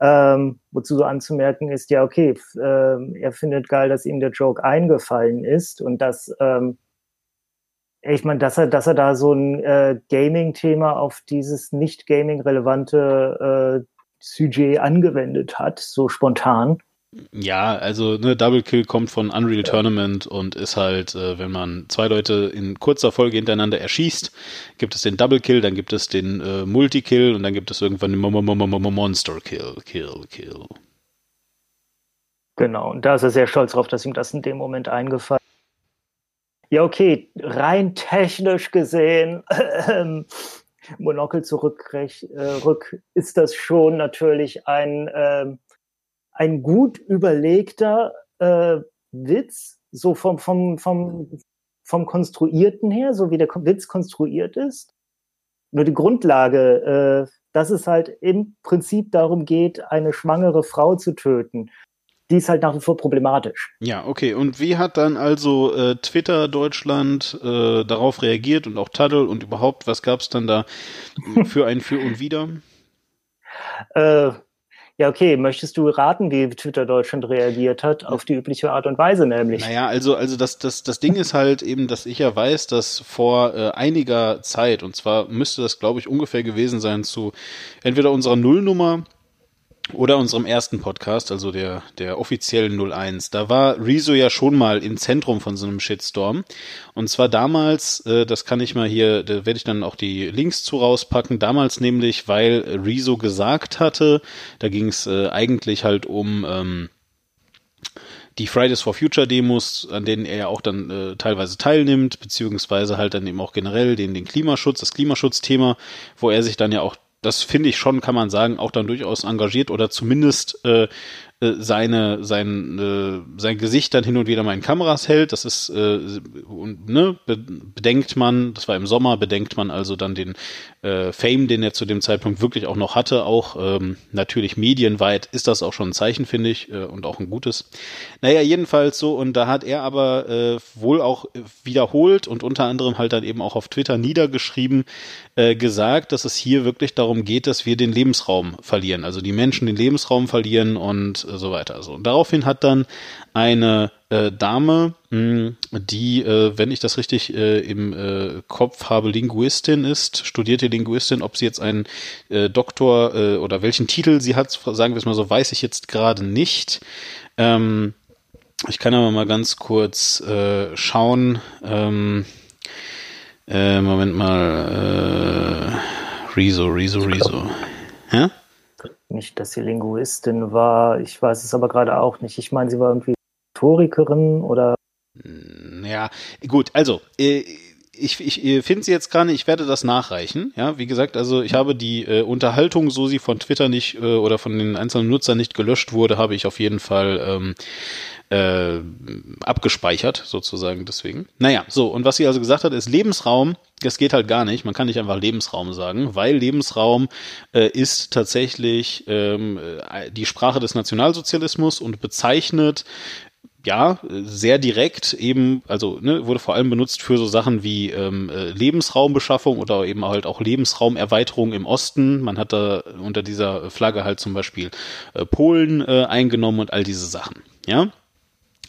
Ähm, wozu so anzumerken ist, ja, okay, ähm, er findet geil, dass ihm der Joke eingefallen ist und dass, ähm, ich meine, dass er, dass er da so ein äh, Gaming-Thema auf dieses nicht Gaming-relevante äh, Sujet angewendet hat, so spontan. Ja, also ne, Double Kill kommt von Unreal Tournament und ist halt, äh, wenn man zwei Leute in kurzer Folge hintereinander erschießt, gibt es den Double Kill, dann gibt es den äh, Multi-Kill und dann gibt es irgendwann den Mo- Mo- Mo- Mo- Mo- Monster Kill, Kill, Kill. Genau, und da ist er sehr stolz drauf, dass ihm das in dem Moment eingefallen ist. Ja, okay, rein technisch gesehen, ähm, Monokel zurück, äh, rück, ist das schon natürlich ein, ähm, ein gut überlegter äh, Witz, so vom, vom, vom, vom Konstruierten her, so wie der Witz konstruiert ist. Nur die Grundlage, äh, dass es halt im Prinzip darum geht, eine schwangere Frau zu töten die ist halt nach wie vor problematisch. Ja, okay. Und wie hat dann also äh, Twitter Deutschland äh, darauf reagiert und auch Taddle und überhaupt, was gab es dann da für ein Für und Wider? Ja, okay, möchtest du raten, wie Twitter Deutschland reagiert hat? Auf die übliche Art und Weise nämlich. Naja, also, also das, das, das Ding ist halt eben, dass ich ja weiß, dass vor äh, einiger Zeit, und zwar müsste das, glaube ich, ungefähr gewesen sein zu entweder unserer Nullnummer oder unserem ersten Podcast, also der, der offiziellen 01, da war Rezo ja schon mal im Zentrum von so einem Shitstorm. Und zwar damals, äh, das kann ich mal hier, da werde ich dann auch die Links zu rauspacken, damals nämlich, weil Rezo gesagt hatte, da ging es äh, eigentlich halt um ähm, die Fridays for Future Demos, an denen er ja auch dann äh, teilweise teilnimmt, beziehungsweise halt dann eben auch generell den, den Klimaschutz, das Klimaschutzthema, wo er sich dann ja auch das finde ich schon, kann man sagen, auch dann durchaus engagiert oder zumindest äh, äh, seine, sein, äh, sein Gesicht dann hin und wieder mal in Kameras hält. Das ist, äh, ne, bedenkt man, das war im Sommer, bedenkt man also dann den äh, Fame, den er zu dem Zeitpunkt wirklich auch noch hatte, auch ähm, natürlich medienweit ist das auch schon ein Zeichen, finde ich, äh, und auch ein gutes. Naja, jedenfalls so, und da hat er aber äh, wohl auch wiederholt und unter anderem halt dann eben auch auf Twitter niedergeschrieben, äh, gesagt, dass es hier wirklich darum geht, dass wir den Lebensraum verlieren, also die Menschen den Lebensraum verlieren und so weiter. Also, und daraufhin hat dann eine äh, Dame, mh, die, äh, wenn ich das richtig äh, im äh, Kopf habe, Linguistin ist, studierte Linguistin, ob sie jetzt einen äh, Doktor äh, oder welchen Titel sie hat, sagen wir es mal so, weiß ich jetzt gerade nicht. Ähm, ich kann aber mal ganz kurz schauen. Ähm, äh, Moment mal. Rezo, Rezo, Rezo. Ja? Nicht, dass sie Linguistin war. Ich weiß es aber gerade auch nicht. Ich meine, sie war irgendwie Historikerin oder. Ja, gut, also. Äh, ich, ich finde sie jetzt gerade, ich werde das nachreichen. Ja, wie gesagt, also ich habe die äh, Unterhaltung, so sie von Twitter nicht äh, oder von den einzelnen Nutzern nicht gelöscht wurde, habe ich auf jeden Fall ähm, äh, abgespeichert, sozusagen deswegen. Naja, so, und was sie also gesagt hat, ist Lebensraum, das geht halt gar nicht, man kann nicht einfach Lebensraum sagen, weil Lebensraum äh, ist tatsächlich ähm, äh, die Sprache des Nationalsozialismus und bezeichnet ja, sehr direkt eben, also ne, wurde vor allem benutzt für so Sachen wie ähm, äh, Lebensraumbeschaffung oder eben halt auch Lebensraumerweiterung im Osten. Man hat da unter dieser Flagge halt zum Beispiel äh, Polen äh, eingenommen und all diese Sachen. Ja,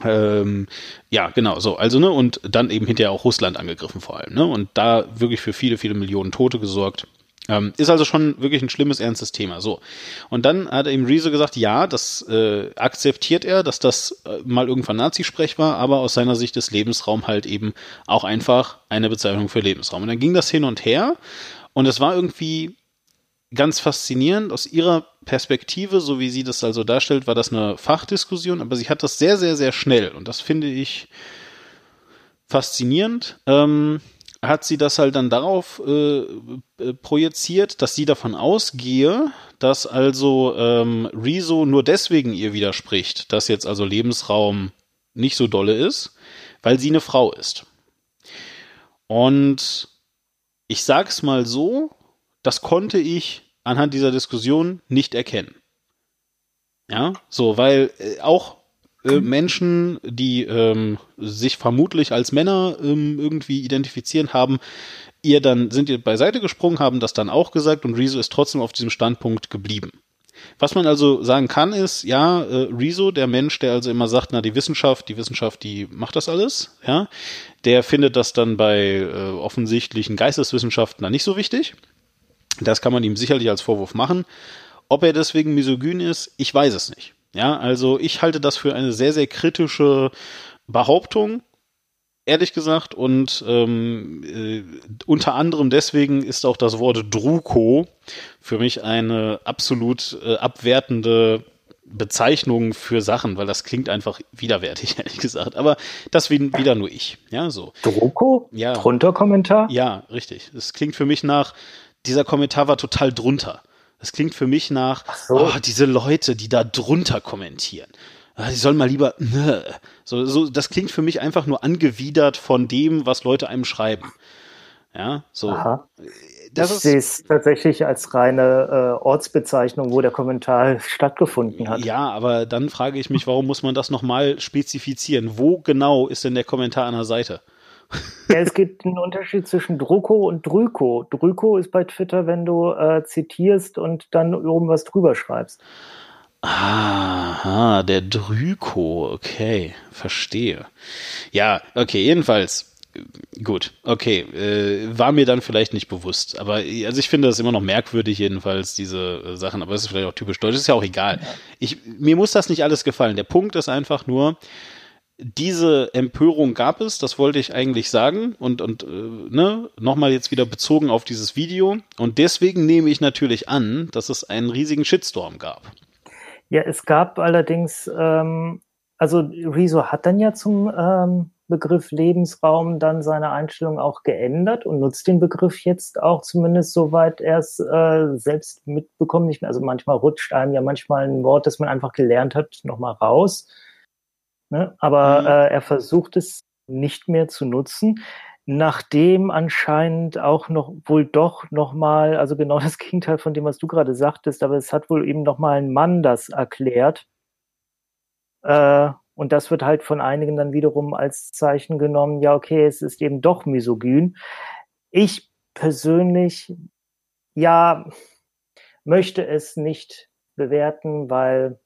ähm, ja, genau, so, also, ne, und dann eben hinterher auch Russland angegriffen vor allem, ne, und da wirklich für viele, viele Millionen Tote gesorgt. Ähm, ist also schon wirklich ein schlimmes, ernstes Thema. So. Und dann hat eben Rezo gesagt, ja, das äh, akzeptiert er, dass das äh, mal irgendwann Nazi-Sprech war, aber aus seiner Sicht ist Lebensraum halt eben auch einfach eine Bezeichnung für Lebensraum. Und dann ging das hin und her und es war irgendwie ganz faszinierend. Aus ihrer Perspektive, so wie sie das also darstellt, war das eine Fachdiskussion, aber sie hat das sehr, sehr, sehr schnell und das finde ich faszinierend. Ähm, hat sie das halt dann darauf äh, äh, projiziert, dass sie davon ausgehe, dass also ähm, Rezo nur deswegen ihr widerspricht, dass jetzt also Lebensraum nicht so dolle ist, weil sie eine Frau ist. Und ich sag's mal so, das konnte ich anhand dieser Diskussion nicht erkennen. Ja, so, weil äh, auch äh, Menschen, die ähm, sich vermutlich als Männer ähm, irgendwie identifizieren, haben ihr dann, sind ihr beiseite gesprungen, haben das dann auch gesagt und Rezo ist trotzdem auf diesem Standpunkt geblieben. Was man also sagen kann, ist, ja, äh, Rezo, der Mensch, der also immer sagt, na, die Wissenschaft, die Wissenschaft, die macht das alles, ja, der findet das dann bei äh, offensichtlichen Geisteswissenschaften dann nicht so wichtig. Das kann man ihm sicherlich als Vorwurf machen. Ob er deswegen misogyn ist, ich weiß es nicht. Ja, also ich halte das für eine sehr, sehr kritische Behauptung, ehrlich gesagt. Und ähm, äh, unter anderem deswegen ist auch das Wort Druko für mich eine absolut äh, abwertende Bezeichnung für Sachen, weil das klingt einfach widerwärtig, ehrlich gesagt. Aber das wieder nur ich. Ja, so. Druko? Ja. Drunter Kommentar? Ja, richtig. Es klingt für mich nach, dieser Kommentar war total drunter. Das klingt für mich nach, so. oh, diese Leute, die da drunter kommentieren. Ah, die sollen mal lieber, ne. So, so, das klingt für mich einfach nur angewidert von dem, was Leute einem schreiben. Ja, so. Aha. das ich ist, sehe es tatsächlich als reine äh, Ortsbezeichnung, wo der Kommentar stattgefunden hat. Ja, aber dann frage ich mich, warum muss man das nochmal spezifizieren? Wo genau ist denn der Kommentar an der Seite? Ja, es gibt einen Unterschied zwischen Druko und Drüko. Drüko ist bei Twitter, wenn du äh, zitierst und dann oben was drüber schreibst. Aha, der Drüko, okay, verstehe. Ja, okay, jedenfalls, gut, okay, äh, war mir dann vielleicht nicht bewusst, aber also ich finde das immer noch merkwürdig jedenfalls, diese äh, Sachen, aber es ist vielleicht auch typisch deutsch, ist ja auch egal. Ich, mir muss das nicht alles gefallen, der Punkt ist einfach nur, diese Empörung gab es, das wollte ich eigentlich sagen und, und äh, ne, nochmal jetzt wieder bezogen auf dieses Video und deswegen nehme ich natürlich an, dass es einen riesigen Shitstorm gab. Ja, es gab allerdings, ähm, also Rezo hat dann ja zum ähm, Begriff Lebensraum dann seine Einstellung auch geändert und nutzt den Begriff jetzt auch zumindest soweit er es äh, selbst mehr. Also manchmal rutscht einem ja manchmal ein Wort, das man einfach gelernt hat, nochmal raus. Ne? Aber Mhm. äh, er versucht es nicht mehr zu nutzen, nachdem anscheinend auch noch wohl doch nochmal, also genau das Gegenteil von dem, was du gerade sagtest, aber es hat wohl eben nochmal ein Mann das erklärt. Äh, und das wird halt von einigen dann wiederum als Zeichen genommen, ja, okay, es ist eben doch misogyn. Ich persönlich, ja, möchte es nicht bewerten, weil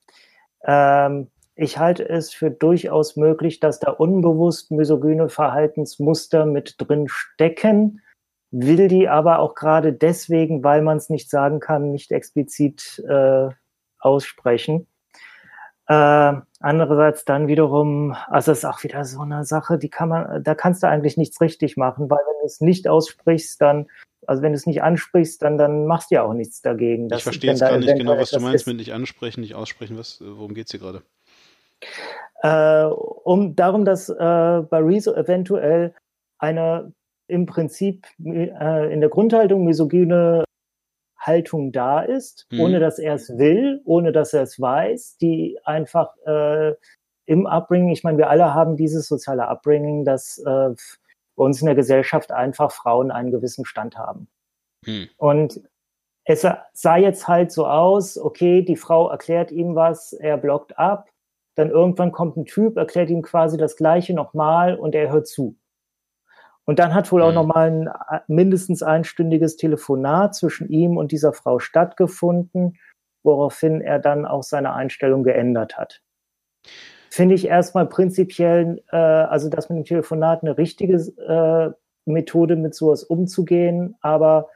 ähm, ich halte es für durchaus möglich, dass da unbewusst misogyne Verhaltensmuster mit drin stecken, will die aber auch gerade deswegen, weil man es nicht sagen kann, nicht explizit äh, aussprechen. Äh, andererseits dann wiederum, also es ist auch wieder so eine Sache, die kann man, da kannst du eigentlich nichts richtig machen, weil wenn du es nicht aussprichst, dann, also wenn du es nicht ansprichst, dann, dann machst du ja auch nichts dagegen. Ich verstehe jetzt gar nicht genau, was du meinst ist. mit nicht ansprechen, nicht aussprechen. Was, worum geht's hier gerade? Äh, um darum, dass äh, bei Rezo eventuell eine im Prinzip äh, in der Grundhaltung misogyne Haltung da ist, Mhm. ohne dass er es will, ohne dass er es weiß, die einfach äh, im Upbringing, ich meine, wir alle haben dieses soziale Upbringing, dass äh, bei uns in der Gesellschaft einfach Frauen einen gewissen Stand haben. Hm. Und es sah jetzt halt so aus, okay, die Frau erklärt ihm was, er blockt ab, dann irgendwann kommt ein Typ, erklärt ihm quasi das Gleiche nochmal und er hört zu. Und dann hat wohl auch Mhm. nochmal ein mindestens einstündiges Telefonat zwischen ihm und dieser Frau stattgefunden, woraufhin er dann auch seine Einstellung geändert hat. Finde ich erstmal prinzipiell, äh, also das mit dem Telefonat eine richtige äh, Methode, mit sowas umzugehen, aber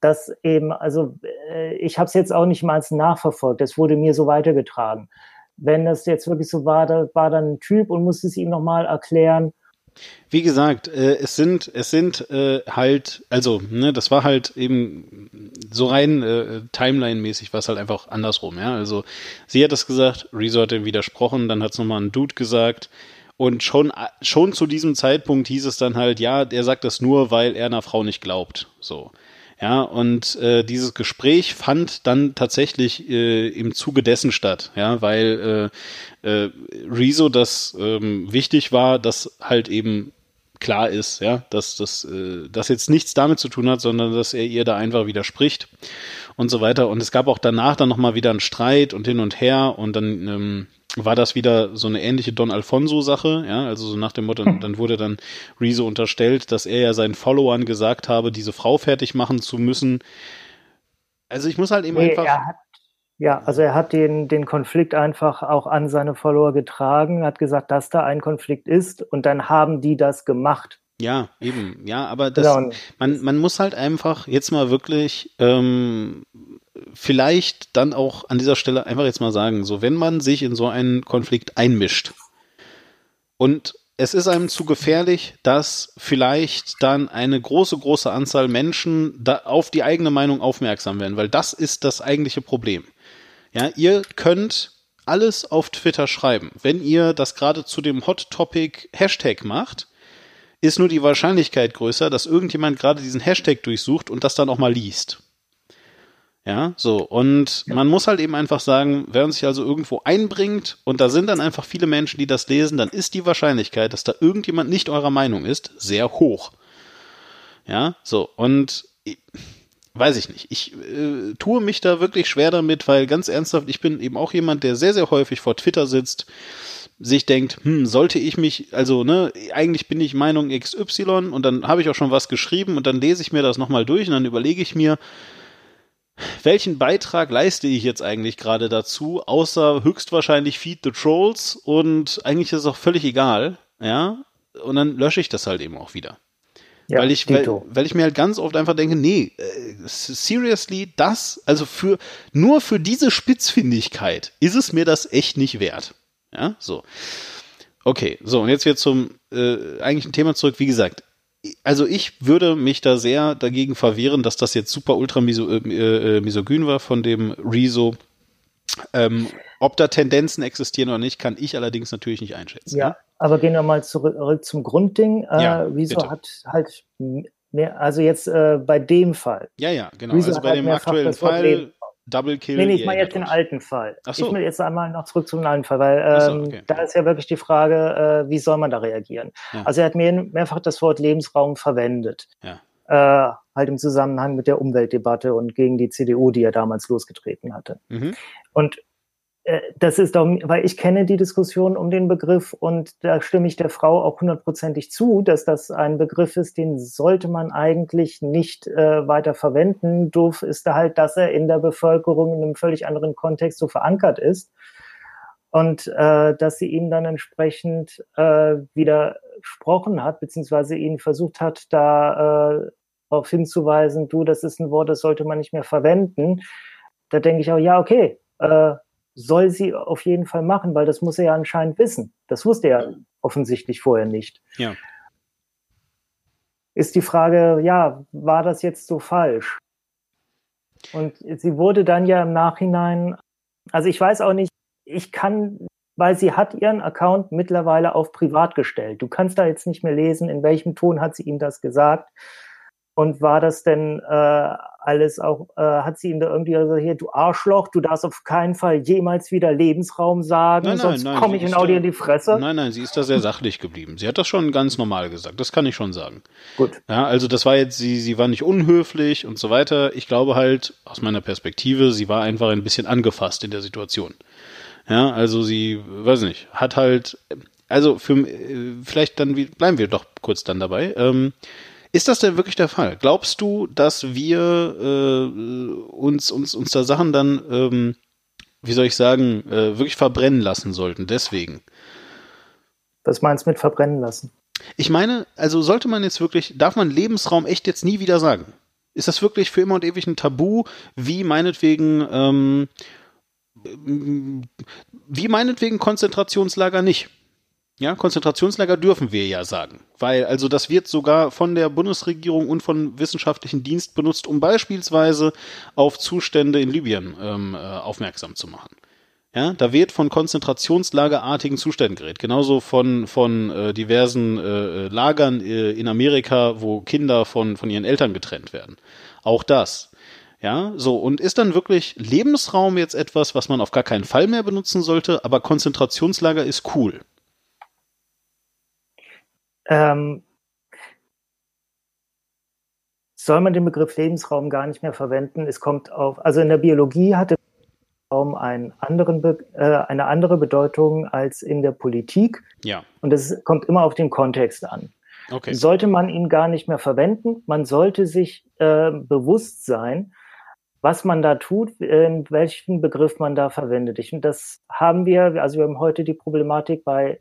das eben, also äh, ich habe es jetzt auch nicht mal als nachverfolgt, das wurde mir so weitergetragen. Wenn das jetzt wirklich so war, da war dann ein Typ und musste es ihm nochmal erklären. Wie gesagt, äh, es sind, es sind äh, halt, also, ne, das war halt eben so rein äh, Timeline-mäßig, war es halt einfach andersrum, ja. Also, sie hat es gesagt, Rezo hat ihm widersprochen, dann hat es nochmal ein Dude gesagt. Und schon, schon zu diesem Zeitpunkt hieß es dann halt, ja, der sagt das nur, weil er einer Frau nicht glaubt. So. Ja, und äh, dieses Gespräch fand dann tatsächlich äh, im Zuge dessen statt, ja, weil äh, äh, Rezo das ähm, wichtig war, dass halt eben klar ist, ja, dass das äh, das jetzt nichts damit zu tun hat, sondern dass er ihr da einfach widerspricht und so weiter. Und es gab auch danach dann nochmal wieder einen Streit und hin und her und dann ähm, war das wieder so eine ähnliche Don Alfonso-Sache, ja, also so nach dem Motto, dann wurde dann Rezo unterstellt, dass er ja seinen Followern gesagt habe, diese Frau fertig machen zu müssen. Also ich muss halt eben Nee, einfach. hat, ja, also er hat den, den Konflikt einfach auch an seine Follower getragen, hat gesagt, dass da ein Konflikt ist und dann haben die das gemacht. Ja, eben, ja, aber das, Genau, man, man muss halt einfach jetzt mal wirklich ähm, vielleicht dann auch an dieser Stelle einfach jetzt mal sagen, so wenn man sich in so einen Konflikt einmischt und es ist einem zu gefährlich, dass vielleicht dann eine große, große Anzahl Menschen auf die eigene Meinung aufmerksam werden, weil das ist das eigentliche Problem. Ja, ihr könnt alles auf Twitter schreiben. Wenn ihr das gerade zu dem Hot Topic Hashtag macht, ist nur die Wahrscheinlichkeit größer, dass irgendjemand gerade diesen Hashtag durchsucht und das dann auch mal liest. Ja, so. Und man muss halt eben einfach sagen, wer uns sich also irgendwo einbringt und da sind dann einfach viele Menschen, die das lesen, dann ist die Wahrscheinlichkeit, dass da irgendjemand nicht eurer Meinung ist, sehr hoch. Ja, so. Und weiß ich nicht. Ich äh, tue mich da wirklich schwer damit, weil ganz ernsthaft, ich bin eben auch jemand, der sehr, sehr häufig vor Twitter sitzt, sich denkt, hm, sollte ich mich, also, ne, eigentlich bin ich Meinung XY und dann habe ich auch schon was geschrieben und dann lese ich mir das nochmal durch und dann überlege ich mir, welchen Beitrag leiste ich jetzt eigentlich gerade dazu, außer höchstwahrscheinlich Feed the Trolls und eigentlich ist es auch völlig egal, ja, und dann lösche ich das halt eben auch wieder. Ja, weil ich, weil, weil ich mir halt ganz oft einfach denke, nee, äh, seriously, das, also für, nur für diese Spitzfindigkeit ist es mir das echt nicht wert. Ja, so. Okay, so, und jetzt wieder zum äh, eigentlichen Thema zurück. Wie gesagt, also ich würde mich da sehr dagegen verwehren, dass das jetzt super ultra miso, äh, äh, misogyn war von dem Rezo. Ähm, ob da Tendenzen existieren oder nicht, kann ich allerdings natürlich nicht einschätzen. Ja, aber gehen wir mal zurück, zum Grundding. Äh, Ja, bitte. hat halt mehr, also jetzt äh, bei dem Fall. Ja, ja, genau. Wieso also bei halt dem aktuellen Fall Double Kill. Nee, nee, ich meine jetzt den alten Fall. Ach so. Ich will jetzt einmal noch zurück zum alten Fall, weil Ach so, ähm, okay. da ist ja wirklich die Frage, äh, wie soll man da reagieren? Ja. Also er hat mehr, mehrfach das Wort Lebensraum verwendet. Ja. Äh, halt im Zusammenhang mit der Umweltdebatte und gegen die CDU, die er damals losgetreten hatte. Mhm. Und das ist doch, weil ich kenne die Diskussion um den Begriff und da stimme ich der Frau auch hundertprozentig zu, dass das ein Begriff ist, den sollte man eigentlich nicht äh, weiter verwenden. Doof ist da halt, dass er in der Bevölkerung in einem völlig anderen Kontext so verankert ist und äh, dass sie ihn dann entsprechend äh, widersprochen hat, beziehungsweise ihn versucht hat, da äh, darauf hinzuweisen, du, das ist ein Wort, das sollte man nicht mehr verwenden. Da denke ich auch, ja, okay, äh, soll sie auf jeden Fall machen, weil das muss er ja anscheinend wissen. Das wusste er offensichtlich vorher nicht. Ja. Ist die Frage, ja, war das jetzt so falsch? Und sie wurde dann ja im Nachhinein, also ich weiß auch nicht, ich kann, weil sie hat ihren Account mittlerweile auf privat gestellt. Du kannst da jetzt nicht mehr lesen, in welchem Ton hat sie ihm das gesagt. Und war das denn äh, alles auch, äh, hat sie ihm da irgendwie gesagt, hier, du Arschloch, du darfst auf keinen Fall jemals wieder Lebensraum sagen, Nein, nein, sonst komme ich da- dir in die Fresse. Nein, nein, sie ist da sehr sachlich geblieben. Sie hat das schon ganz normal gesagt. Das kann ich schon sagen. Gut. Ja, also das war jetzt, sie, sie war nicht unhöflich und so weiter. Ich glaube halt, aus meiner Perspektive, sie war einfach ein bisschen angefasst in der Situation. Ja, also sie, weiß nicht, hat halt, also für, äh, vielleicht dann, bleiben wir doch kurz dann dabei. Ähm, ist das denn wirklich der Fall? Glaubst du, dass wir äh, uns, uns, uns da Sachen dann, ähm, wie soll ich sagen, äh, wirklich verbrennen lassen sollten? Deswegen. Was meinst du mit verbrennen lassen? Ich meine, also sollte man jetzt wirklich, darf man Lebensraum echt jetzt nie wieder sagen? Ist das wirklich für immer und ewig ein Tabu, wie meinetwegen, ähm, ähm, wie meinetwegen Konzentrationslager nicht? Ja, Konzentrationslager dürfen wir ja sagen, weil also das wird sogar von der Bundesregierung und von wissenschaftlichen Dienst benutzt, um beispielsweise auf Zustände in Libyen ähm, äh, aufmerksam zu machen. Ja, da wird von konzentrationslagerartigen Zuständen geredet. Genauso von, von äh, diversen äh, Lagern äh, in Amerika, wo Kinder von, von ihren Eltern getrennt werden. Auch das. Ja, so. Und ist dann wirklich Lebensraum jetzt etwas, was man auf gar keinen Fall mehr benutzen sollte, aber Konzentrationslager ist cool. Ähm, soll man den Begriff Lebensraum gar nicht mehr verwenden? Es kommt auf, also in der Biologie hatte Raum einen anderen äh, eine andere Bedeutung als in der Politik Ja, und es kommt immer auf den Kontext an. okay. Sollte man ihn gar nicht mehr verwenden? Man sollte sich äh, bewusst sein, was man da tut, äh, welchen Begriff man da verwendet. Ich, und das haben wir, also wir haben heute die Problematik bei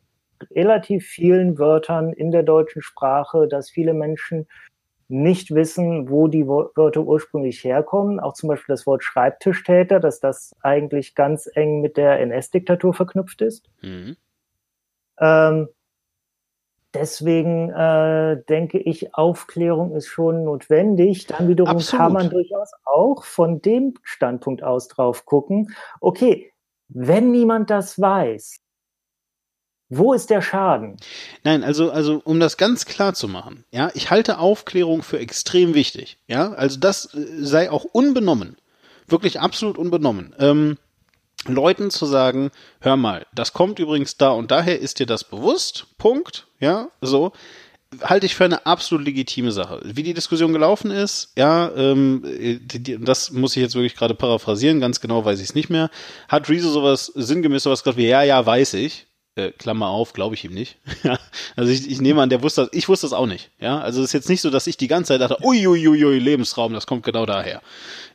relativ vielen Wörtern in der deutschen Sprache, dass viele Menschen nicht wissen, wo die Wörter ursprünglich herkommen. Auch zum Beispiel das Wort Schreibtischtäter, dass das eigentlich ganz eng mit der NS-Diktatur verknüpft ist. Mhm. Ähm, deswegen äh, denke ich, Aufklärung ist schon notwendig. Dann wiederum Absolut. kann man durchaus auch von dem Standpunkt aus drauf gucken. Okay, wenn niemand das weiß, wo ist der Schaden? Nein, also, also, um das ganz klar zu machen, ja, ich halte Aufklärung für extrem wichtig, ja, also das äh, sei auch unbenommen, wirklich absolut unbenommen, ähm, Leuten zu sagen, hör mal, das kommt übrigens da und daher ist dir das bewusst, Punkt, ja, so, halte ich für eine absolut legitime Sache. Wie die Diskussion gelaufen ist, ja, ähm, die, die, das muss ich jetzt wirklich gerade paraphrasieren, ganz genau weiß ich es nicht mehr. Hat Rezo sowas sinngemäß sowas gesagt wie, ja, ja, weiß ich. Äh, Klammer auf, glaube ich ihm nicht. Also ich, ich nehme an, der wusste ich wusste das auch nicht. Ja, also es ist jetzt nicht so, dass ich die ganze Zeit dachte, uiuiui, Lebensraum, das kommt genau daher.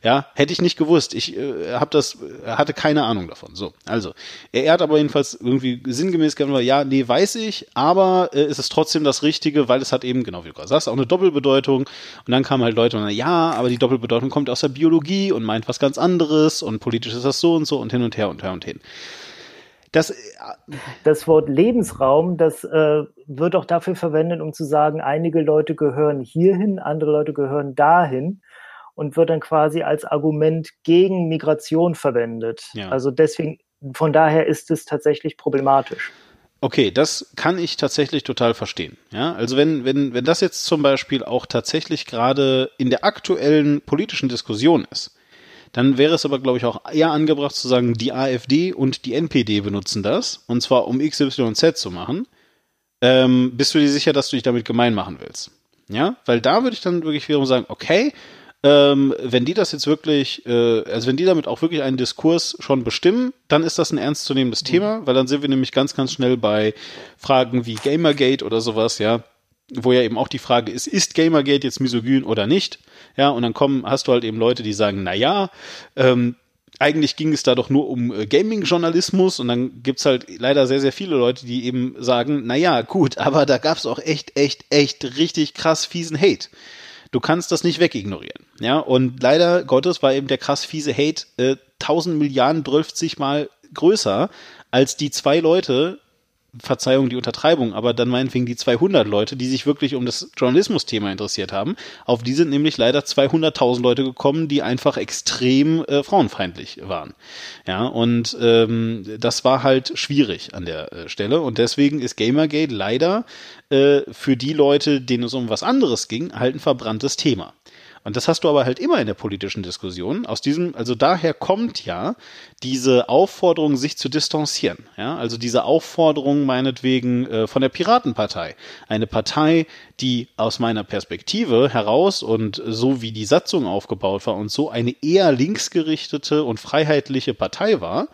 Ja, hätte ich nicht gewusst. Ich äh, habe das, hatte keine Ahnung davon. So, also er hat aber jedenfalls irgendwie sinngemäß gesagt, ja, nee, weiß ich, aber äh, ist es trotzdem das Richtige, weil es hat eben, genau wie du gerade sagst, auch eine Doppelbedeutung. Und dann kamen halt Leute und ja, aber die Doppelbedeutung kommt aus der Biologie und meint was ganz anderes und politisch ist das so und so und hin und her und her und hin. Das, das Wort Lebensraum, das äh, wird auch dafür verwendet, um zu sagen, einige Leute gehören hierhin, andere Leute gehören dahin und wird dann quasi als Argument gegen Migration verwendet. Ja. Also deswegen, von daher ist es tatsächlich problematisch. Okay, das kann ich tatsächlich total verstehen. Ja, also wenn, wenn, wenn das jetzt zum Beispiel auch tatsächlich gerade in der aktuellen politischen Diskussion ist, dann wäre es aber, glaube ich, auch eher angebracht zu sagen, die AfD und die NPD benutzen das, und zwar um X, Y und Z zu machen. Ähm, bist du dir sicher, dass du dich damit gemein machen willst? Ja, weil da würde ich dann wirklich wiederum sagen, okay, ähm, wenn die das jetzt wirklich, äh, also wenn die damit auch wirklich einen Diskurs schon bestimmen, dann ist das ein ernstzunehmendes mhm. Thema, weil dann sind wir nämlich ganz, ganz schnell bei Fragen wie Gamergate oder sowas, ja, wo ja eben auch die Frage ist, ist Gamergate jetzt misogyn oder nicht? Ja, und dann kommen, hast du halt eben Leute, die sagen, na ja, ähm, eigentlich ging es da doch nur um äh, Gaming-Journalismus und dann gibt's halt leider sehr, sehr viele Leute, die eben sagen, na ja, gut, aber da gab's auch echt, echt, echt richtig krass fiesen Hate. Du kannst das nicht wegignorieren. Ja, und leider Gottes war eben der krass fiese Hate äh, 1000 Milliarden 12 mal größer als die zwei Leute, Verzeihung die Untertreibung, aber dann meinetwegen die 200 Leute, die sich wirklich um das Journalismus-Thema interessiert haben. Auf die sind nämlich leider 200.000 Leute gekommen, die einfach extrem äh, frauenfeindlich waren. Ja, und ähm, das war halt schwierig an der äh, Stelle und deswegen ist Gamergate leider äh, für die Leute, denen es um was anderes ging, halt ein verbranntes Thema. Und das hast du aber halt immer in der politischen Diskussion. Aus diesem, also daher kommt ja diese Aufforderung, sich zu distanzieren. Ja, also diese Aufforderung meinetwegen äh, von der Piratenpartei. Eine Partei, die aus meiner Perspektive heraus und so wie die Satzung aufgebaut war und so eine eher linksgerichtete und freiheitliche Partei war,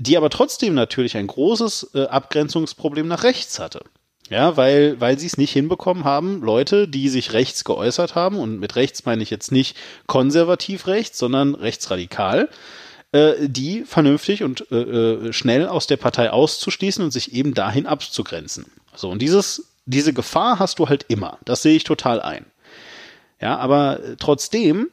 die aber trotzdem natürlich ein großes äh, Abgrenzungsproblem nach rechts hatte. Ja, weil, weil sie es nicht hinbekommen haben, Leute, die sich rechts geäußert haben, und mit rechts meine ich jetzt nicht konservativ rechts, sondern rechtsradikal, äh, die vernünftig und äh, äh, schnell aus der Partei auszuschließen und sich eben dahin abzugrenzen. So, und dieses, diese Gefahr hast du halt immer. Das sehe ich total ein. Ja, aber trotzdem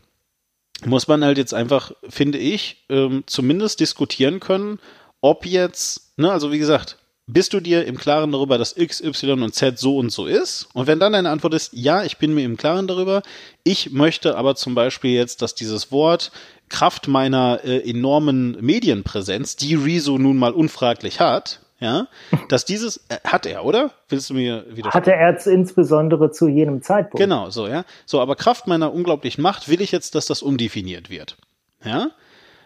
muss man halt jetzt einfach, finde ich, ähm, zumindest diskutieren können, ob jetzt, ne, also wie gesagt, bist du dir im Klaren darüber, dass X, Y und Z so und so ist? Und wenn dann deine Antwort ist, ja, ich bin mir im Klaren darüber, ich möchte aber zum Beispiel jetzt, dass dieses Wort Kraft meiner äh, enormen Medienpräsenz, die Rezo nun mal unfraglich hat, ja, dass dieses, äh, hat er, oder? Willst du mir wieder? Hatte er insbesondere zu jenem Zeitpunkt. Genau, so, ja. So, aber Kraft meiner unglaublichen Macht will ich jetzt, dass das umdefiniert wird. Ja.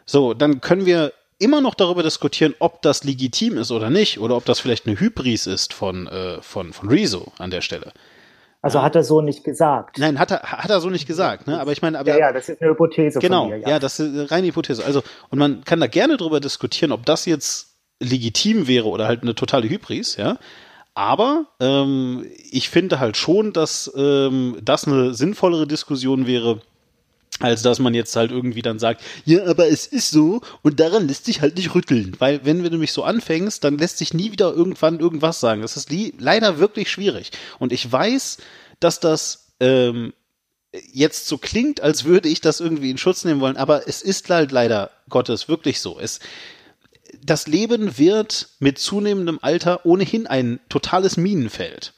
So, dann können wir immer noch darüber diskutieren, ob das legitim ist oder nicht, oder ob das vielleicht eine Hybris ist von, äh, von, von Rezo an der Stelle. Also hat er so nicht gesagt. Nein, hat er, hat er so nicht gesagt, ne? Aber ich meine, aber. Ja, ja, das ist eine Hypothese. Genau, mir, ja. ja, das ist eine reine Hypothese. Also, und man kann da gerne darüber diskutieren, ob das jetzt legitim wäre oder halt eine totale Hybris, ja. Aber ähm, ich finde halt schon, dass ähm, das eine sinnvollere Diskussion wäre, als dass man jetzt halt irgendwie dann sagt, ja, aber es ist so und daran lässt sich halt nicht rütteln, weil wenn du nämlich so anfängst, dann lässt sich nie wieder irgendwann irgendwas sagen. Das ist leider wirklich schwierig und ich weiß, dass das ähm, jetzt so klingt, als würde ich das irgendwie in Schutz nehmen wollen, aber es ist halt leider Gottes wirklich so. Es, das Leben wird mit zunehmendem Alter ohnehin ein totales Minenfeld.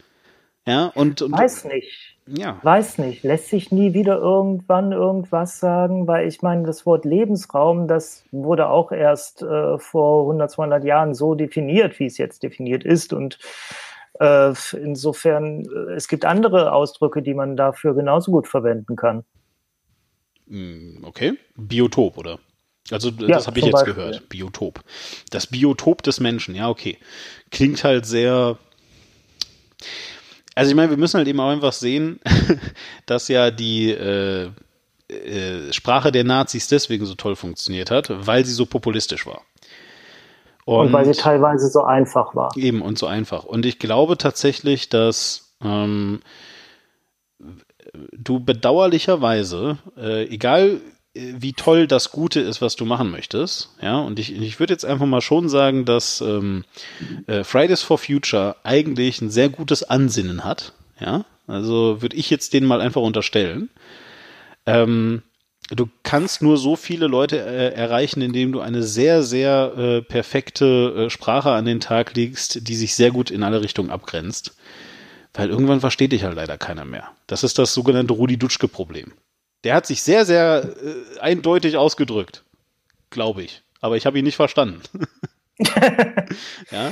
Ja, und, und weiß nicht. Ja. Weiß nicht, lässt sich nie wieder irgendwann irgendwas sagen, weil ich meine, das Wort Lebensraum, das wurde auch erst äh, vor 100, 200 Jahren so definiert, wie es jetzt definiert ist. Und äh, insofern, äh, es gibt andere Ausdrücke, die man dafür genauso gut verwenden kann. Hm, okay, Biotop, oder? Also das ja, habe ich jetzt Beispiel. gehört. Biotop. Das Biotop des Menschen, ja, okay. Klingt halt sehr Also ich meine, wir müssen halt eben auch einfach sehen, dass ja die äh, äh, Sprache der Nazis deswegen so toll funktioniert hat, weil sie so populistisch war. Und, weil sie teilweise so einfach war. Eben und so einfach. Und ich glaube tatsächlich, dass ähm, du bedauerlicherweise, äh, egal wie toll das Gute ist, was du machen möchtest, ja, und ich, ich würde jetzt einfach mal schon sagen, dass ähm, äh, Fridays for Future eigentlich ein sehr gutes Ansinnen hat, ja, also würde ich jetzt denen mal einfach unterstellen. Ähm, du kannst nur so viele Leute äh, erreichen, indem du eine sehr, sehr äh, perfekte äh, Sprache an den Tag legst, die sich sehr gut in alle Richtungen abgrenzt. Weil irgendwann versteht dich halt leider keiner mehr. Das ist das sogenannte Rudi-Dutschke-Problem. Der hat sich sehr, sehr äh, eindeutig ausgedrückt. Glaube ich. Aber ich habe ihn nicht verstanden. ja.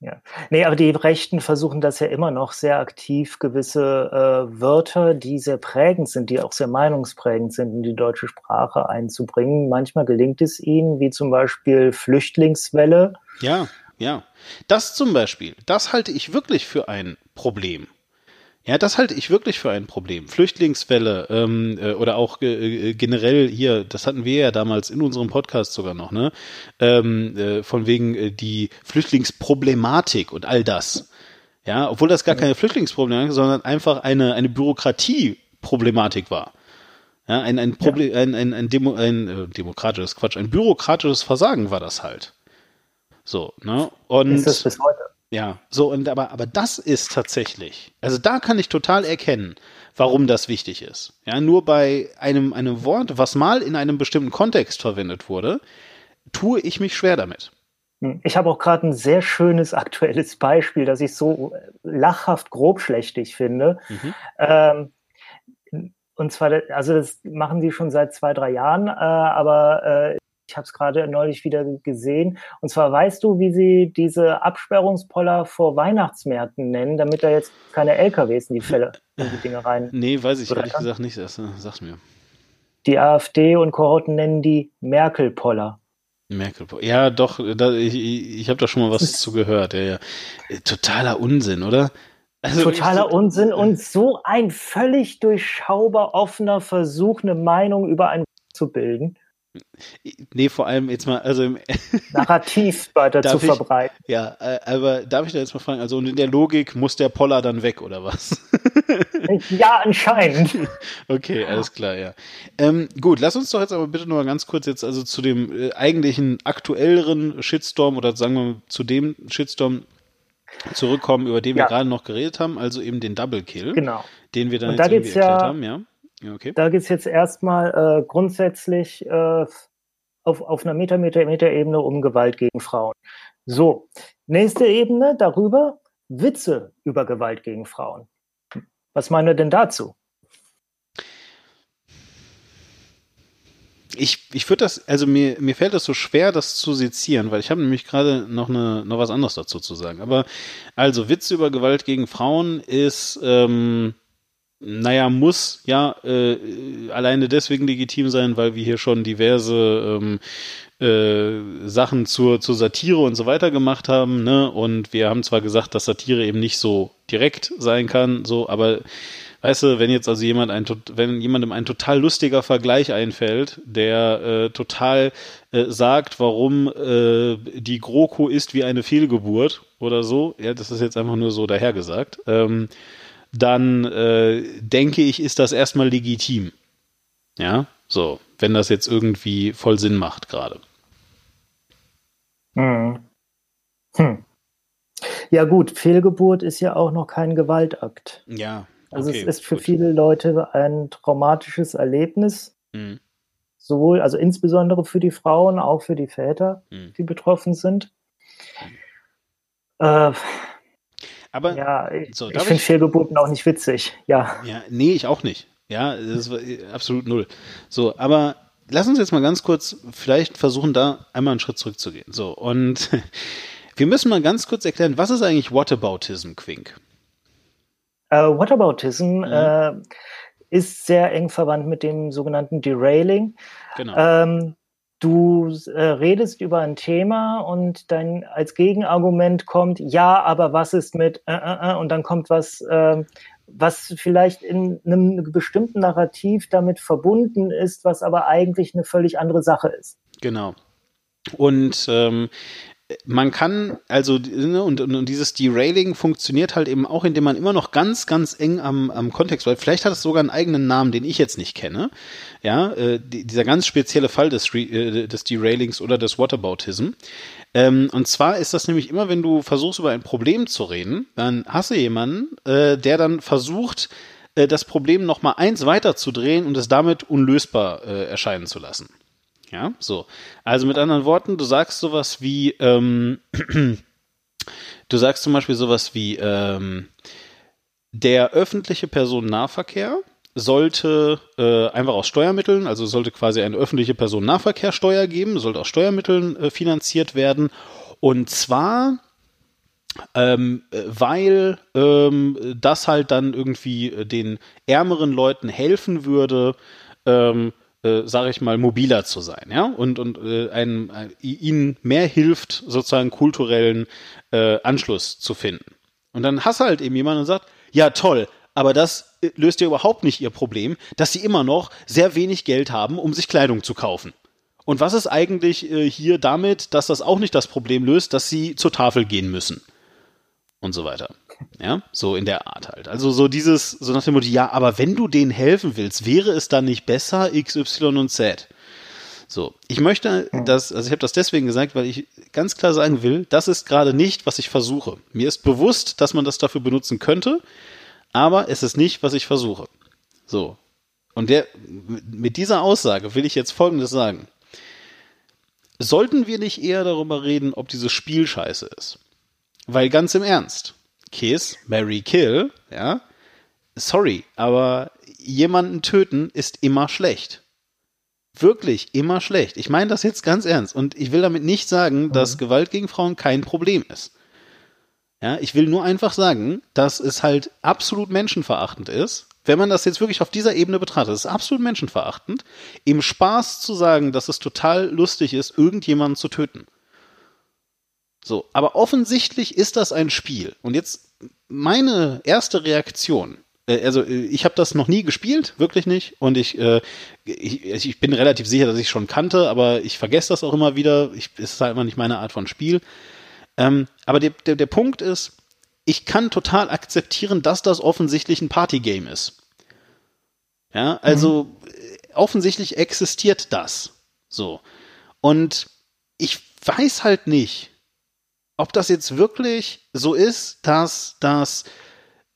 Ja. Nee, aber die Rechten versuchen das ja immer noch sehr aktiv, gewisse äh, Wörter, die sehr prägend sind, die auch sehr meinungsprägend sind, in die deutsche Sprache einzubringen. Manchmal gelingt es ihnen, wie zum Beispiel Flüchtlingswelle. Ja, ja. Das zum Beispiel, das halte ich wirklich für ein Problem. Ja, das halte ich wirklich für ein Problem. Flüchtlingswelle ähm, äh, oder auch äh, generell hier, das hatten wir ja damals in unserem Podcast sogar noch, ne? Ähm, äh, von wegen äh, die Flüchtlingsproblematik und all das. Ja, obwohl das gar keine Flüchtlingsproblematik, sondern einfach eine eine Bürokratieproblematik war. Ja, ein ein Problem, ja. ein ein, ein, Demo, ein äh, demokratisches Quatsch, ein bürokratisches Versagen war das halt. So, ne? Und ist das bis heute? Ja, so und aber aber das ist tatsächlich, also da kann ich total erkennen, warum das wichtig ist. Ja, nur bei einem einem Wort, was mal in einem bestimmten Kontext verwendet wurde, tue ich mich schwer damit. Hm, ich habe auch gerade ein sehr schönes aktuelles Beispiel, das ich so lachhaft grobschlächtig finde. Mhm. Ähm, und zwar, also das machen sie schon seit zwei, drei Jahren, äh, aber äh, ich habe es gerade neulich wieder gesehen. Und zwar weißt du, wie sie diese Absperrungspoller vor Weihnachtsmärkten nennen, damit da jetzt keine LKWs in die Fälle in die Dinge rein. Nee, weiß ich ehrlich gesagt nicht. Erst, sag's mir. Die AfD und Kohorten nennen die Merkel-Poller. Merkel, ja, doch, da, ich, ich habe da schon mal was zu gehört. Ja, ja. Totaler Unsinn, oder? Also Totaler Unsinn und so ein völlig durchschaubar offener Versuch, eine Meinung über ein zu bilden. Nee, vor allem jetzt mal, also im Narrativ weiter zu ich, verbreiten. Ja, äh, aber darf ich da jetzt mal fragen, also in der Logik muss der Poller dann weg, oder was? ja, anscheinend. Okay, alles klar, ja. Ähm, gut, lass uns doch jetzt aber bitte nur mal ganz kurz jetzt also zu dem äh, eigentlichen aktuelleren Shitstorm oder sagen wir mal zu dem Shitstorm zurückkommen, über den ja. wir gerade noch geredet haben, also eben den Double Kill, genau. den wir dann Und jetzt da irgendwie erklärt ja, haben, ja. Okay. Da geht es jetzt erstmal äh, grundsätzlich äh, auf, auf einer Meter-Meter-Meter-Ebene um Gewalt gegen Frauen. So, nächste Ebene darüber, Witze über Gewalt gegen Frauen. Was meinen wir denn dazu? Ich, ich würde das, also mir, mir fällt das so schwer, das zu sezieren, weil ich habe nämlich gerade noch, eine, noch was anderes dazu zu sagen. Aber also Witze über Gewalt gegen Frauen ist, ähm, naja, muss ja äh, alleine deswegen legitim sein, weil wir hier schon diverse ähm, äh, Sachen zur, zur Satire und so weiter gemacht haben, ne? Und wir haben zwar gesagt, dass Satire eben nicht so direkt sein kann, so, aber weißt du, wenn jetzt also jemand ein, wenn jemandem ein total lustiger Vergleich einfällt, der äh, total äh, sagt, warum äh, die GroKo ist wie eine Fehlgeburt oder so, ja, das ist jetzt einfach nur so dahergesagt, ähm, dann äh, denke ich, ist das erstmal legitim. Ja, so, wenn das jetzt irgendwie voll Sinn macht gerade. Hm. Hm. Ja gut, Fehlgeburt ist ja auch noch kein Gewaltakt. Ja. Also es ist für gut. viele Leute ein traumatisches Erlebnis. Hm. Sowohl, also insbesondere für die Frauen, auch für die Väter, hm. die betroffen sind. Äh, aber ja, ich, so, ich finde Fehlgeburten auch nicht witzig. Ja. Ja, nee, ich auch nicht. Ja, das war absolut null. So, aber lass uns jetzt mal ganz kurz vielleicht versuchen, da einmal einen Schritt zurückzugehen. So, und wir müssen mal ganz kurz erklären, was ist eigentlich Whataboutism, Quink? Uh, Whataboutism mhm. äh, ist sehr eng verwandt mit dem sogenannten Derailing. Genau. Ähm, du äh, redest über ein Thema und dann als Gegenargument kommt, ja, aber was ist mit, äh, äh, äh und dann kommt was, äh, was vielleicht in einem bestimmten Narrativ damit verbunden ist, was aber eigentlich eine völlig andere Sache ist. Genau. Und ähm, man kann, also, ne, und, und, dieses Derailing funktioniert halt eben auch, indem man immer noch ganz, ganz eng am, am Kontext bleibt. Vielleicht hat es sogar einen eigenen Namen, den ich jetzt nicht kenne. Ja, äh, die, dieser ganz spezielle Fall des, äh, des Derailings oder des Whataboutism. Ähm, und zwar ist das nämlich immer, wenn du versuchst, über ein Problem zu reden, dann hast du jemanden, äh, der dann versucht, äh, das Problem noch mal eins weiterzudrehen und es damit unlösbar äh, erscheinen zu lassen. Ja, so. Also mit anderen Worten, du sagst sowas wie, ähm, du sagst zum Beispiel sowas wie, ähm, der öffentliche Personennahverkehr sollte äh, einfach aus Steuermitteln, also sollte quasi eine öffentliche Personennahverkehrsteuer geben, sollte aus Steuermitteln äh, finanziert werden. Und zwar, ähm, weil ähm, das halt dann irgendwie äh, den ärmeren Leuten helfen würde, ähm, äh, sage ich mal, mobiler zu sein, ja, und, und äh, ein, ein, ihnen mehr hilft, sozusagen kulturellen äh, Anschluss zu finden. Und dann hast halt eben jemanden und sagt, ja toll, aber das äh, löst ja überhaupt nicht ihr Problem, dass sie immer noch sehr wenig Geld haben, um sich Kleidung zu kaufen. Und was ist eigentlich äh, hier damit, dass das auch nicht das Problem löst, dass sie zur Tafel gehen müssen? Und so weiter. Ja, so in der Art halt. Also so dieses, so nach dem Motto, ja, aber wenn du denen helfen willst, wäre es dann nicht besser X, Y und Z? So, ich möchte das, also ich habe das deswegen gesagt, weil ich ganz klar sagen will, das ist gerade nicht, was ich versuche. Mir ist bewusst, dass man das dafür benutzen könnte, aber es ist nicht, was ich versuche. So. Und der, mit dieser Aussage will ich jetzt Folgendes sagen. Sollten wir nicht eher darüber reden, ob dieses Spiel scheiße ist? Weil ganz im Ernst, Kiss, Mary Kill, ja, sorry, aber jemanden töten ist immer schlecht. Wirklich immer schlecht. Ich meine das jetzt ganz ernst. Und ich will damit nicht sagen, dass mhm. Gewalt gegen Frauen kein Problem ist. Ja, ich will nur einfach sagen, dass es halt absolut menschenverachtend ist, wenn man das jetzt wirklich auf dieser Ebene betrachtet. Es ist absolut menschenverachtend, im Spaß zu sagen, dass es total lustig ist, irgendjemanden zu töten. So, aber offensichtlich ist das ein Spiel. Und jetzt meine erste Reaktion. Äh, also äh, ich habe das noch nie gespielt, wirklich nicht. Und ich, äh, ich, ich bin relativ sicher, dass ich schon kannte, aber ich vergesse das auch immer wieder. Ich, es ist halt immer nicht meine Art von Spiel. Ähm, aber der, der, der Punkt ist, ich kann total akzeptieren, dass das offensichtlich ein Partygame ist. Ja, also mhm. offensichtlich existiert das. So. Und ich weiß halt nicht, ob das jetzt wirklich so ist, dass das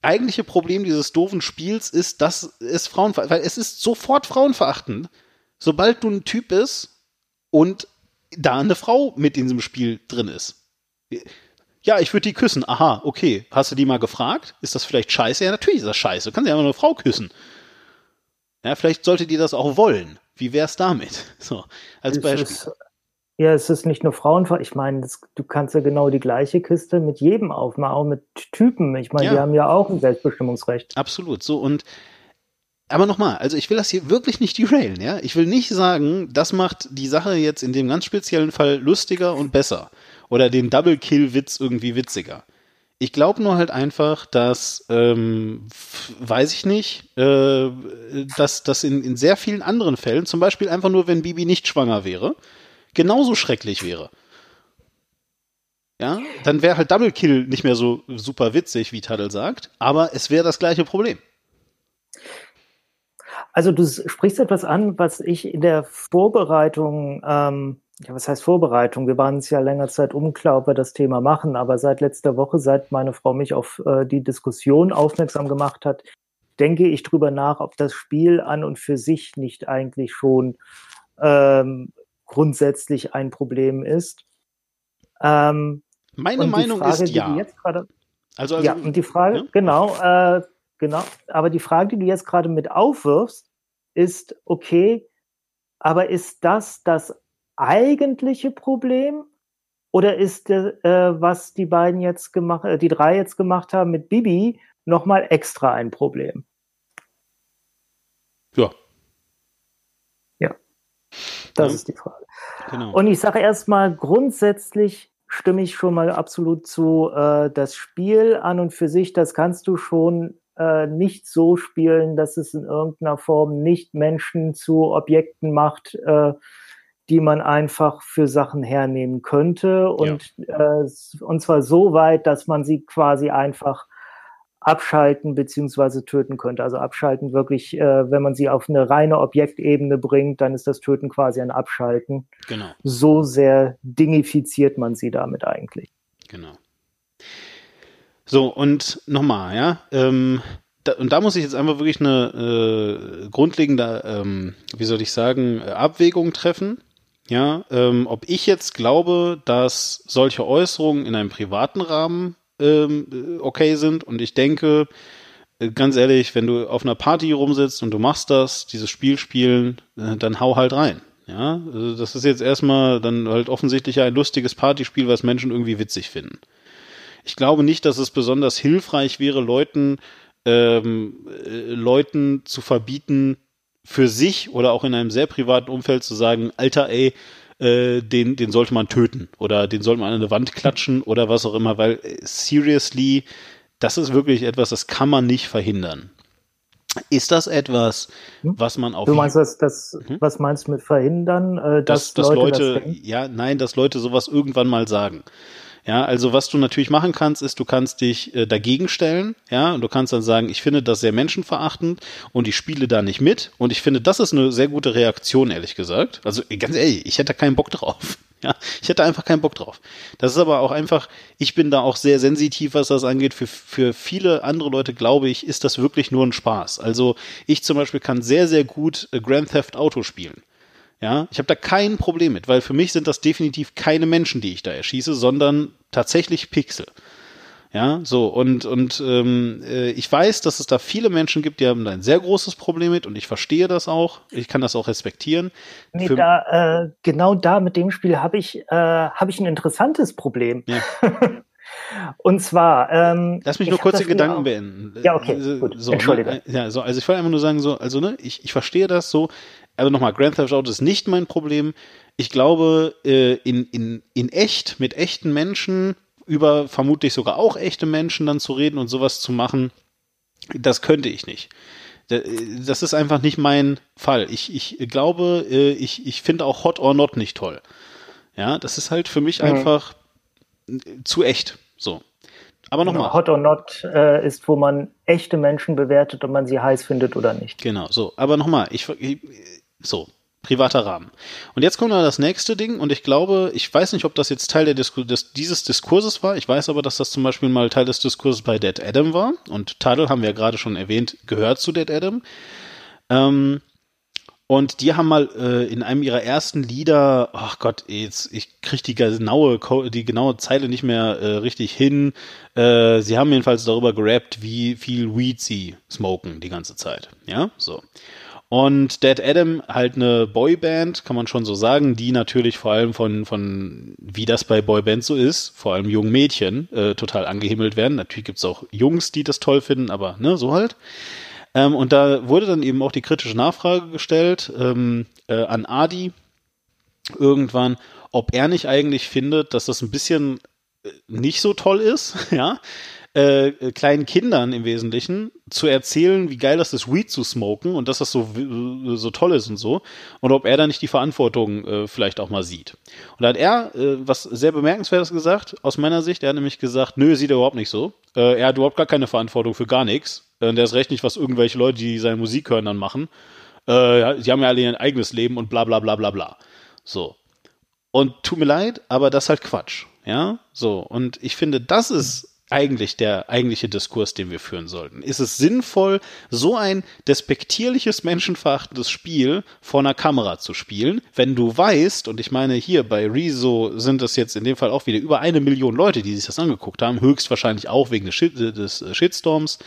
eigentliche Problem dieses doofen Spiels ist, dass es Frauen, weil es ist sofort frauenverachtend, sobald du ein Typ bist und da eine Frau mit in diesem Spiel drin ist. Ja, ich würde die küssen. Aha, okay. Hast du die mal gefragt? Ist das vielleicht scheiße? Ja, natürlich ist das scheiße. Du kannst ja immer eine Frau küssen. Ja, vielleicht sollte die das auch wollen. Wie wär's damit? So, als es Beispiel. Ja, es ist nicht nur Frauenfrau. Ich meine, das, du kannst ja genau die gleiche Kiste mit jedem aufmachen, auch mit Typen. Ich meine, ja. die haben ja auch ein Selbstbestimmungsrecht. Absolut. So und aber nochmal, also ich will das hier wirklich nicht derailen, ja. Ich will nicht sagen, das macht die Sache jetzt in dem ganz speziellen Fall lustiger und besser. Oder den Double-Kill-Witz irgendwie witziger. Ich glaube nur halt einfach, dass, ähm, weiß ich nicht, äh, dass das in, in sehr vielen anderen Fällen, zum Beispiel einfach nur, wenn Bibi nicht schwanger wäre, genauso schrecklich wäre. Ja, dann wäre halt Double Kill nicht mehr so super witzig, wie Taddle sagt, aber es wäre das gleiche Problem. Also du sprichst etwas an, was ich in der Vorbereitung, ähm, ja, was heißt Vorbereitung? Wir waren uns ja länger Zeit unklar, ob wir das Thema machen, aber seit letzter Woche, seit meine Frau mich auf äh, die Diskussion aufmerksam gemacht hat, denke ich drüber nach, ob das Spiel an und für sich nicht eigentlich schon ähm, grundsätzlich ein Problem ist. Ähm, Meine Meinung Frage, ist ja. Grade, also, also, ja, und die Frage, ja? genau, äh, genau, aber die Frage, die du jetzt gerade mit aufwirfst, ist, okay, aber ist das das eigentliche Problem? Oder ist, äh, was die beiden jetzt gemacht, äh, die drei jetzt gemacht haben mit Bibi, nochmal extra ein Problem? Ja. Ja. Das Ja. ist die Frage. Genau. Und ich sage erstmal, grundsätzlich stimme ich schon mal absolut zu. Äh, das Spiel an und für sich, das kannst du schon äh, nicht so spielen, dass es in irgendeiner Form nicht Menschen zu Objekten macht, äh, die man einfach für Sachen hernehmen könnte. Und, äh, und zwar so weit, dass man sie quasi einfach abschalten beziehungsweise töten könnte. Also abschalten wirklich, äh, wenn man sie auf eine reine Objektebene bringt, dann ist das Töten quasi ein Abschalten. genau. So sehr dingifiziert man sie damit eigentlich. Genau. So, und nochmal, ja. Ähm, da, und da muss ich jetzt einfach wirklich eine äh, grundlegende, ähm, wie soll ich sagen, Abwägung treffen. Ja, ähm, ob ich jetzt glaube, dass solche Äußerungen in einem privaten Rahmen ähm, äh, okay sind. Und ich denke, äh, ganz ehrlich, wenn du auf einer Party rumsitzt und du machst das, dieses Spiel spielen, äh, dann hau halt rein. Ja, also das ist jetzt erstmal dann halt offensichtlich ein lustiges Partyspiel, was Menschen irgendwie witzig finden. Ich glaube nicht, dass es besonders hilfreich wäre, Leuten, ähm, äh, Leuten zu verbieten, für sich oder auch in einem sehr privaten Umfeld zu sagen, Alter, ey, äh, den, den sollte man töten oder den sollte man an eine Wand klatschen oder was auch immer, weil äh, seriously, das ist wirklich etwas, das kann man nicht verhindern. Ist das etwas, was man auf Du meinst das, das Mhm. was meinst du mit verhindern? Äh, dass, dass, dass Leute, Leute, das ja, nein, dass Leute sowas irgendwann mal sagen. Ja, also was du natürlich machen kannst, ist, du kannst dich äh, dagegen stellen, ja, und du kannst dann sagen, ich finde das sehr menschenverachtend und ich spiele da nicht mit und ich finde, das ist eine sehr gute Reaktion, ehrlich gesagt. Also ganz ehrlich, ich hätte keinen Bock drauf. Ja, ich hätte einfach keinen Bock drauf. Das ist aber auch einfach, ich bin da auch sehr sensitiv, was das angeht. Für, für viele andere Leute, glaube ich, ist das wirklich nur ein Spaß. Also ich zum Beispiel kann sehr, sehr gut äh, Grand Theft Auto spielen. Ja, ich habe da kein Problem mit, weil für mich sind das definitiv keine Menschen, die ich da erschieße, sondern tatsächlich Pixel. Ja, so und und ähm, äh, ich weiß, dass es da viele Menschen gibt, die haben da ein sehr großes Problem mit und ich verstehe das auch. Ich kann das auch respektieren. Nee, Für- da, äh, genau da mit dem Spiel habe ich, äh, habe ich ein interessantes Problem. Ja. Und zwar, ähm, Lass mich ich nur kurz den Gedanken auch- beenden. Ja, okay, Äh, gut. So, Entschuldige. Ne? Ja, so, also ich wollte einfach nur sagen, so, also ne, ich, ich verstehe das so, aber nochmal, Grand Theft Auto ist nicht mein Problem. Ich glaube, äh, in, in, in echt, mit echten Menschen, über vermutlich sogar auch echte Menschen dann zu reden und sowas zu machen, das könnte ich nicht. Da- Das ist einfach nicht mein Fall. Ich, ich glaube, äh, ich, ich finde auch Hot or Not nicht toll. Ja, das ist halt für mich einfach äh, zu echt. So. Aber nochmal. Hot or Not äh, ist, wo man echte Menschen bewertet, ob man sie heiß findet oder nicht. Genau, so. Aber nochmal, ich, ich, so, privater Rahmen. Und jetzt kommt noch das nächste Ding und ich glaube, ich weiß nicht, ob das jetzt Teil der Disku des, dieses Diskurses war. Ich weiß aber, dass das zum Beispiel mal Teil des Diskurses bei Dead Adam war. Und Tadel haben wir ja gerade schon erwähnt, gehört zu Dead Adam. Ähm, und die haben mal äh, in einem ihrer ersten Lieder, ach Gott, jetzt ich krieg die genaue die genaue Zeile nicht mehr äh, richtig hin. Äh, sie haben jedenfalls darüber gerappt, wie viel Weed sie smoken die ganze Zeit, ja, so. Und Dead Adam halt eine Boyband, kann man schon so sagen, die natürlich vor allem von, von wie das bei Boybands so ist, vor allem jungen Mädchen, äh, total angehimmelt werden. Natürlich gibt's auch Jungs, die das toll finden, aber ne, so halt. Ähm, und da wurde dann eben auch die kritische Nachfrage gestellt ähm, äh, an Adi irgendwann, ob er nicht eigentlich findet, dass das ein bisschen äh, nicht so toll ist, ja, äh, äh, kleinen Kindern im Wesentlichen zu erzählen, wie geil das ist, Weed zu smoken und dass das so, w- so toll ist und so. Und ob er da nicht die Verantwortung äh, vielleicht auch mal sieht. Und da hat er äh, was sehr Bemerkenswertes gesagt, aus meiner Sicht. Er hat nämlich gesagt, nö, sieht er überhaupt nicht so. Äh, er hat überhaupt gar keine Verantwortung für gar nichts. Äh, der ist recht nicht, was irgendwelche Leute, die seine Musik hören, dann machen. Äh, sie haben ja alle ihr eigenes Leben und bla bla bla bla bla. So. Und tut mir leid, aber das ist halt Quatsch. Ja, so. Und ich finde, das ist eigentlich der eigentliche Diskurs, den wir führen sollten. Ist es sinnvoll, so ein despektierliches, menschenverachtendes Spiel vor einer Kamera zu spielen, wenn du weißt, und ich meine, hier bei Rezo sind es jetzt in dem Fall auch wieder über eine Million Leute, die sich das angeguckt haben, höchstwahrscheinlich auch wegen des, Shit, des äh, Shitstorms,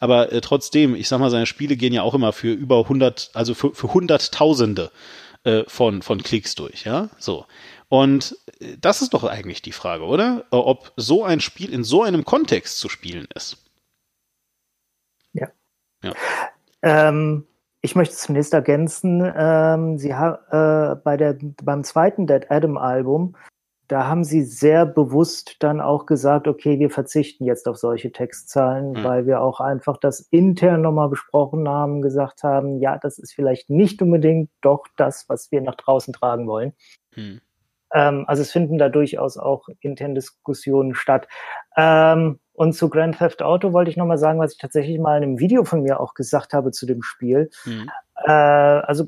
aber äh, trotzdem, ich sag mal, seine Spiele gehen ja auch immer für über 100, also für, für Hunderttausende äh, von, von Klicks durch, ja, so. Und äh, das ist doch eigentlich die Frage, oder? Äh, Ob so ein Spiel in so einem Kontext zu spielen ist. Ja. Ja. Ähm, ich möchte zunächst ergänzen, ähm, sie äh, bei der, beim zweiten Dead Adam Album, da haben sie sehr bewusst dann auch gesagt, okay, wir verzichten jetzt auf solche Textzahlen, Mhm. weil wir auch einfach das intern nochmal besprochen haben, gesagt haben, ja, das ist vielleicht nicht unbedingt doch das, was wir nach draußen tragen wollen. Hm. Ähm, also es finden da durchaus auch interne Diskussionen statt. Ähm, und zu Grand Theft Auto wollte ich nochmal sagen, was ich tatsächlich mal in einem Video von mir auch gesagt habe zu dem Spiel. Hm. Äh, also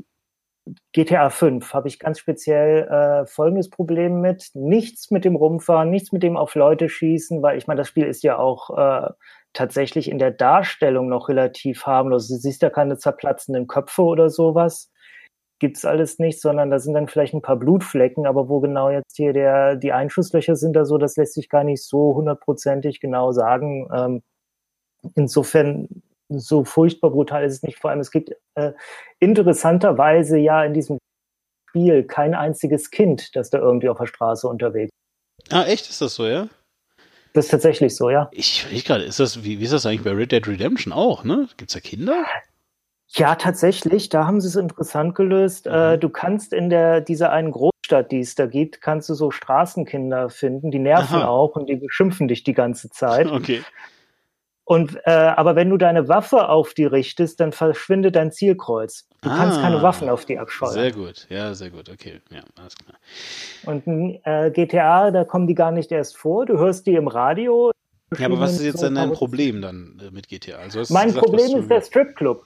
GTA 5 habe ich ganz speziell äh, folgendes Problem mit. Nichts mit dem Rumfahren, nichts mit dem auf Leute schießen, weil ich meine, das Spiel ist ja auch äh, tatsächlich in der Darstellung noch relativ harmlos. Du siehst ja keine zerplatzenden Köpfe oder sowas. Gibt's alles nicht, sondern da sind dann vielleicht ein paar Blutflecken, aber wo genau jetzt hier der, die Einschusslöcher sind da so, das lässt sich gar nicht so hundertprozentig genau sagen. Ähm, insofern so furchtbar brutal ist es nicht. Vor allem, es gibt äh, interessanterweise ja in diesem Spiel kein einziges Kind, das da irgendwie auf der Straße unterwegs ist. Ah, echt? Ist das so, ja? Das ist tatsächlich so, ja. Ich überlege gerade, ist das, wie, wie ist das eigentlich bei Red Dead Redemption auch, ne? Gibt's da Kinder? Ja, tatsächlich. Da haben sie es interessant gelöst. Mhm. Äh, du kannst in der dieser einen Großstadt, die es da gibt, kannst du so Straßenkinder finden. Die nerven Aha. auch und die beschimpfen dich die ganze Zeit. Okay. Und äh, aber wenn du deine Waffe auf die richtest, dann verschwindet dein Zielkreuz. Du kannst Ah. keine Waffen auf die abscheuern. Sehr gut, ja, sehr gut, okay, ja, alles klar. Und in äh, GTA, da kommen die gar nicht erst vor. Du hörst die im Radio. Ja, aber was ist jetzt So dann dein. Problem dann äh, mit GTA? Also Mein gesagt, Problem ist der Stripclub.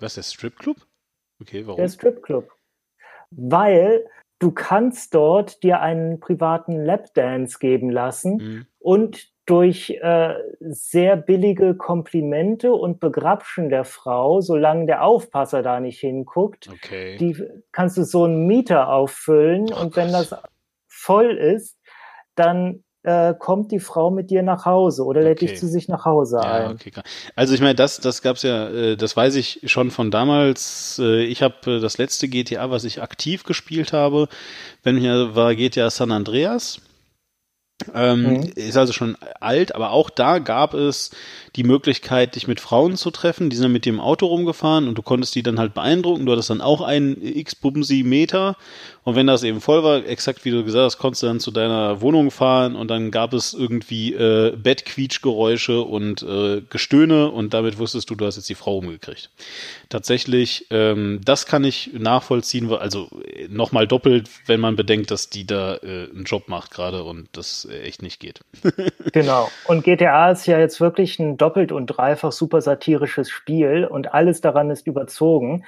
Was, der Stripclub? Okay, warum? Der Stripclub. Weil du kannst dort dir einen privaten Lapdance geben lassen Hm. und durch äh, sehr billige Komplimente und Begrapschen der Frau, solange der Aufpasser da nicht hinguckt, Okay. die kannst du so einen Mieter auffüllen Oh und wenn das voll ist, dann äh, kommt die Frau mit dir nach Hause oder lädt Okay. dich zu sich nach Hause Ja, ein. okay, klar. Also ich meine, das, das gab's ja, äh, das weiß ich schon von damals. Äh, ich habe äh, das letzte GTA, was ich aktiv gespielt habe, wenn mir war GTA San Andreas. Ähm, Mhm. Ist also schon alt, aber auch da gab es die Möglichkeit, dich mit Frauen zu treffen. Die sind dann mit dem Auto rumgefahren und du konntest die dann halt beeindrucken. Du hattest dann auch einen x-Bumsi Meter. Und wenn das eben voll war, exakt wie du gesagt hast, konntest du dann zu deiner Wohnung fahren und dann gab es irgendwie äh, Bettquietschgeräusche und äh, Gestöhne und damit wusstest du, du hast jetzt die Frau umgekriegt. Tatsächlich, ähm, das kann ich nachvollziehen, also äh, nochmal doppelt, wenn man bedenkt, dass die da äh, einen Job macht gerade und das äh, echt nicht geht. Genau. Und GTA ist ja jetzt wirklich ein doppelt und dreifach super satirisches Spiel und alles daran ist überzogen.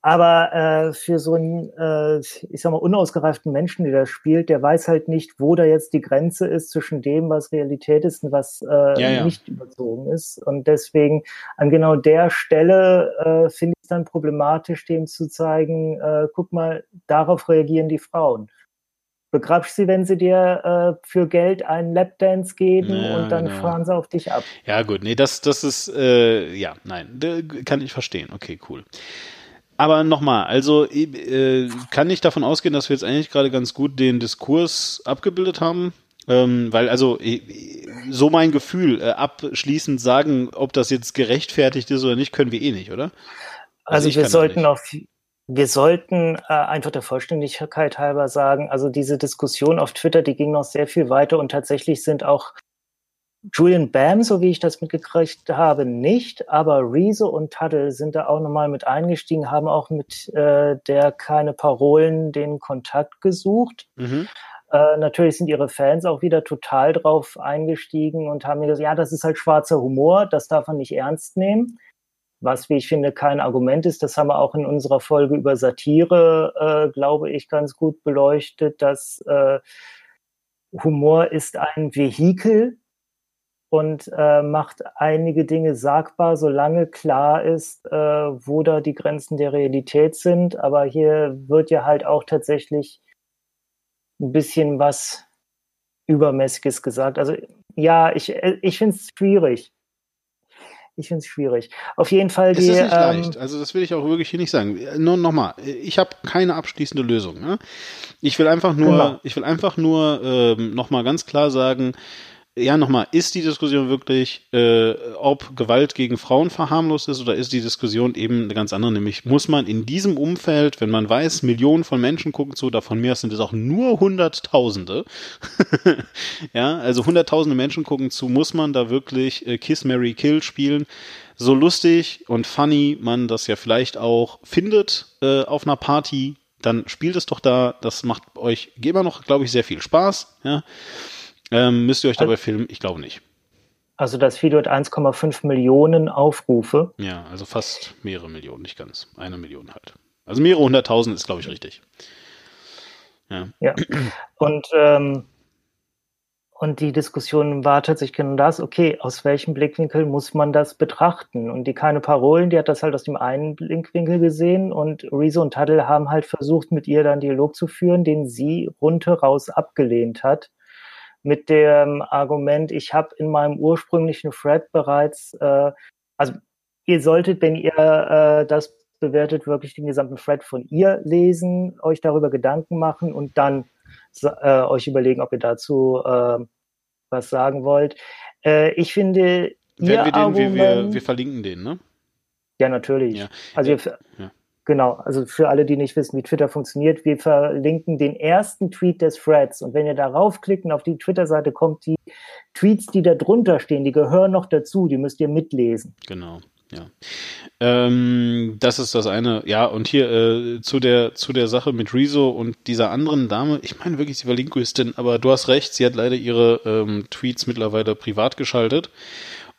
Aber äh, für so einen, äh, ich sag mal, unausgereiften Menschen, der das spielt, der weiß halt nicht, wo da jetzt die Grenze ist zwischen dem, was Realität ist und was äh, Ja, ja. nicht überzogen ist. Und deswegen an genau der Stelle äh, finde ich es dann problematisch, dem zu zeigen, äh, guck mal, darauf reagieren die Frauen. Begrabst sie, wenn sie dir äh, für Geld einen Lapdance geben Ja, und dann genau. fahren sie auf dich ab. Ja, gut, nee, das, das ist, äh, ja, nein, kann ich verstehen. Okay, cool. Aber nochmal, also äh, kann ich davon ausgehen, dass wir jetzt eigentlich gerade ganz gut den Diskurs abgebildet haben? Ähm, weil also so mein Gefühl, äh, abschließend sagen, ob das jetzt gerechtfertigt ist oder nicht, können wir eh nicht, oder? Also, ich wir sollten auf, wir sollten äh, einfach der Vollständigkeit halber sagen, also diese Diskussion auf Twitter, die ging noch sehr viel weiter und tatsächlich sind auch Julian Bam, so wie ich das mitgekriegt habe, nicht, aber Reese und Tuddle sind da auch nochmal mit eingestiegen, haben auch mit äh, der keine Parolen den Kontakt gesucht. Mhm. Äh, natürlich sind ihre Fans auch wieder total drauf eingestiegen und haben mir gesagt, ja, das ist halt schwarzer Humor, das darf man nicht ernst nehmen. Was, wie ich finde, kein Argument ist. Das haben wir auch in unserer Folge über Satire, äh, glaube ich, ganz gut beleuchtet, dass äh, Humor ist ein Vehikel und äh, macht einige Dinge sagbar, solange klar ist, äh, wo da die Grenzen der Realität sind. Aber hier wird ja halt auch tatsächlich ein bisschen was Übermäßiges gesagt. Also ja, ich, ich finde es schwierig. Ich finde es schwierig. Auf jeden Fall Es die. ist nicht ähm, leicht. Also das will ich auch wirklich hier nicht sagen. Nur nochmal, ich habe keine abschließende Lösung. Ne? Ich will einfach nur, Genau. ich will einfach nur ähm, nochmal ganz klar sagen, ja, nochmal, ist die Diskussion wirklich, äh, ob Gewalt gegen Frauen verharmlost ist oder ist die Diskussion eben eine ganz andere, nämlich muss man in diesem Umfeld, wenn man weiß, Millionen von Menschen gucken zu, davon mehr sind es auch nur Hunderttausende, ja, also Hunderttausende Menschen gucken zu, muss man da wirklich äh, Kiss, Mary Kill spielen? So lustig und funny man das ja vielleicht auch findet äh, auf einer Party, dann spielt es doch da, das macht euch immer noch, glaube ich, sehr viel Spaß, ja. Ähm, müsst ihr euch dabei filmen? Ich glaube nicht. Also das Video hat 1,5 Millionen Aufrufe. Ja, also fast mehrere Millionen, nicht ganz. Eine Million halt. Also mehrere hunderttausend ist, glaube ich, richtig. Ja. Ja. Und, ähm, und die Diskussion war tatsächlich genau das, okay, aus welchem Blickwinkel muss man das betrachten? Und die keine Parolen, die hat das halt aus dem einen Blickwinkel gesehen und Rezo und Taddle haben halt versucht, mit ihr dann Dialog zu führen, den sie rundheraus abgelehnt hat mit dem Argument, ich habe in meinem ursprünglichen Thread bereits, äh, also ihr solltet, wenn ihr äh, das bewertet, wirklich den gesamten Thread von ihr lesen, euch darüber Gedanken machen und dann äh, euch überlegen, ob ihr dazu äh, was sagen wollt. Äh, ich finde, Werden wir, den, wir, wir, wir, verlinken den, ne? Ja, natürlich. Ja. Also ihr, ja. Genau, also für alle, die nicht wissen, wie Twitter funktioniert, wir verlinken den ersten Tweet des Threads und wenn ihr darauf klickt und auf die Twitter-Seite kommt, die Tweets, die da drunter stehen, die gehören noch dazu, die müsst ihr mitlesen. Genau. Ja, ähm, das ist das eine. Ja, und hier äh, zu der zu der Sache mit Rezo und dieser anderen Dame. Ich meine wirklich, sie war Linguistin, aber du hast recht. Sie hat leider ihre ähm, Tweets mittlerweile privat geschaltet.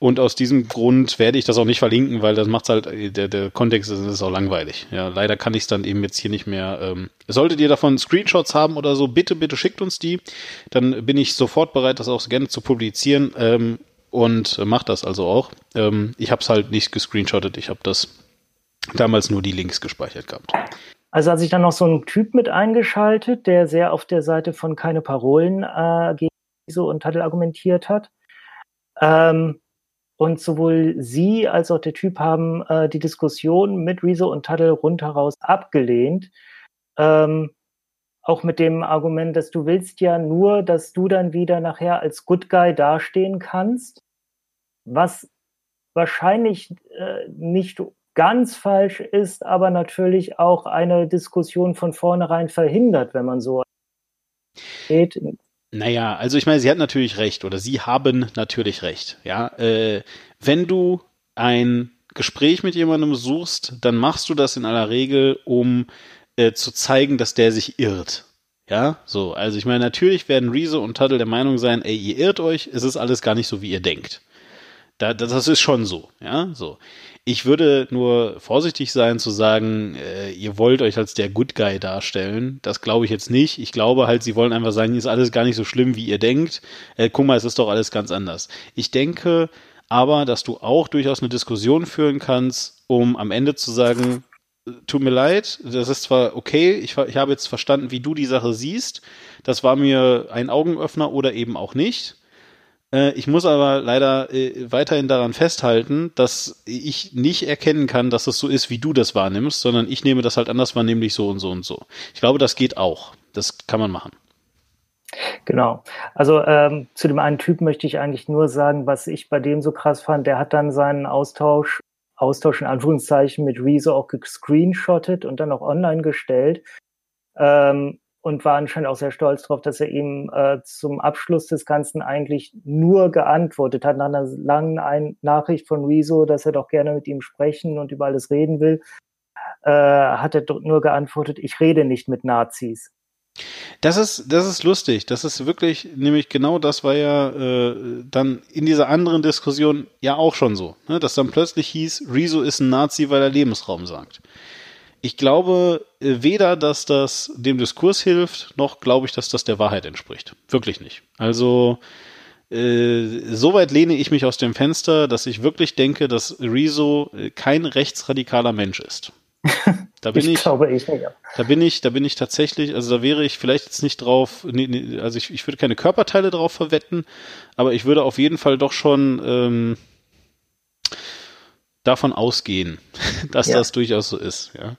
Und aus diesem Grund werde ich das auch nicht verlinken, weil das macht halt, der, der Kontext ist, ist auch langweilig. Ja, leider kann ich es dann eben jetzt hier nicht mehr. Ähm, solltet ihr davon Screenshots haben oder so, bitte, bitte schickt uns die. Dann bin ich sofort bereit, das auch gerne zu publizieren. Ähm, und äh, macht das also auch. Ähm, ich habe es halt nicht gescreenshottet, ich habe das damals nur die Links gespeichert gehabt. Also hat sich dann noch so ein Typ mit eingeschaltet, der sehr auf der Seite von keine Parolen äh, gegen so und Tattel argumentiert hat. Ähm, und sowohl sie als auch der Typ haben äh, die Diskussion mit Rezo und Tuttle rundheraus abgelehnt. Ähm, auch mit dem Argument, dass du willst ja nur, dass du dann wieder nachher als Good Guy dastehen kannst, was wahrscheinlich äh, nicht ganz falsch ist, aber natürlich auch eine Diskussion von vornherein verhindert, wenn man so geht. Naja, also ich meine, sie hat natürlich recht oder sie haben natürlich recht. Ja, äh, wenn du ein Gespräch mit jemandem suchst, dann machst du das in aller Regel, um äh, zu zeigen, dass der sich irrt. Ja, so. Also ich meine, natürlich werden Rezo und Tuttle der Meinung sein, ey, ihr irrt euch, es ist alles gar nicht so, wie ihr denkt. Da, das ist schon so, ja, so. Ich würde nur vorsichtig sein zu sagen, äh, ihr wollt euch als der Good Guy darstellen. Das glaube ich jetzt nicht. Ich glaube halt, sie wollen einfach sagen, ist alles gar nicht so schlimm, wie ihr denkt. Äh, guck mal, es ist doch alles ganz anders. Ich denke aber, dass du auch durchaus eine Diskussion führen kannst, um am Ende zu sagen, tut mir leid, das ist zwar okay, ich, ich habe jetzt verstanden, wie du die Sache siehst. Das war mir ein Augenöffner oder eben auch nicht. Äh, ich muss aber leider äh, weiterhin daran festhalten, dass ich nicht erkennen kann, dass es so ist, wie du das wahrnimmst, sondern ich nehme das halt anders wahr, nämlich so und so und so. Ich glaube, das geht auch. Das kann man machen. Genau. Also ähm, zu dem einen Typ möchte ich eigentlich nur sagen, was ich bei dem so krass fand, der hat dann seinen Austausch, Austausch in Anführungszeichen mit Rezo auch gescreenshottet und dann auch online gestellt. Ähm, und war anscheinend auch sehr stolz darauf, dass er ihm äh, zum Abschluss des Ganzen eigentlich nur geantwortet hat, nach einer langen Ein Nachricht von Rezo, dass er doch gerne mit ihm sprechen und über alles reden will, äh, hat er nur geantwortet, ich rede nicht mit Nazis. Das ist, das ist lustig. Das ist wirklich, nämlich genau das war ja äh, dann in dieser anderen Diskussion ja auch schon so, ne? dass dann plötzlich hieß, Rezo ist ein Nazi, weil er Lebensraum sagt ich glaube äh, weder, dass das dem Diskurs hilft, noch glaube ich, dass das der Wahrheit entspricht. Wirklich nicht. Also äh, soweit lehne ich mich aus dem Fenster, dass ich wirklich denke, dass Rezo äh, kein rechtsradikaler Mensch ist. Da bin ich, ich glaube ich nicht. Da bin ich, da bin ich tatsächlich, also da wäre ich vielleicht jetzt nicht drauf, nee, nee, also ich, ich würde keine Körperteile drauf verwetten, aber ich würde auf jeden Fall doch schon ähm, davon ausgehen, dass Ja. das durchaus so ist. Ja.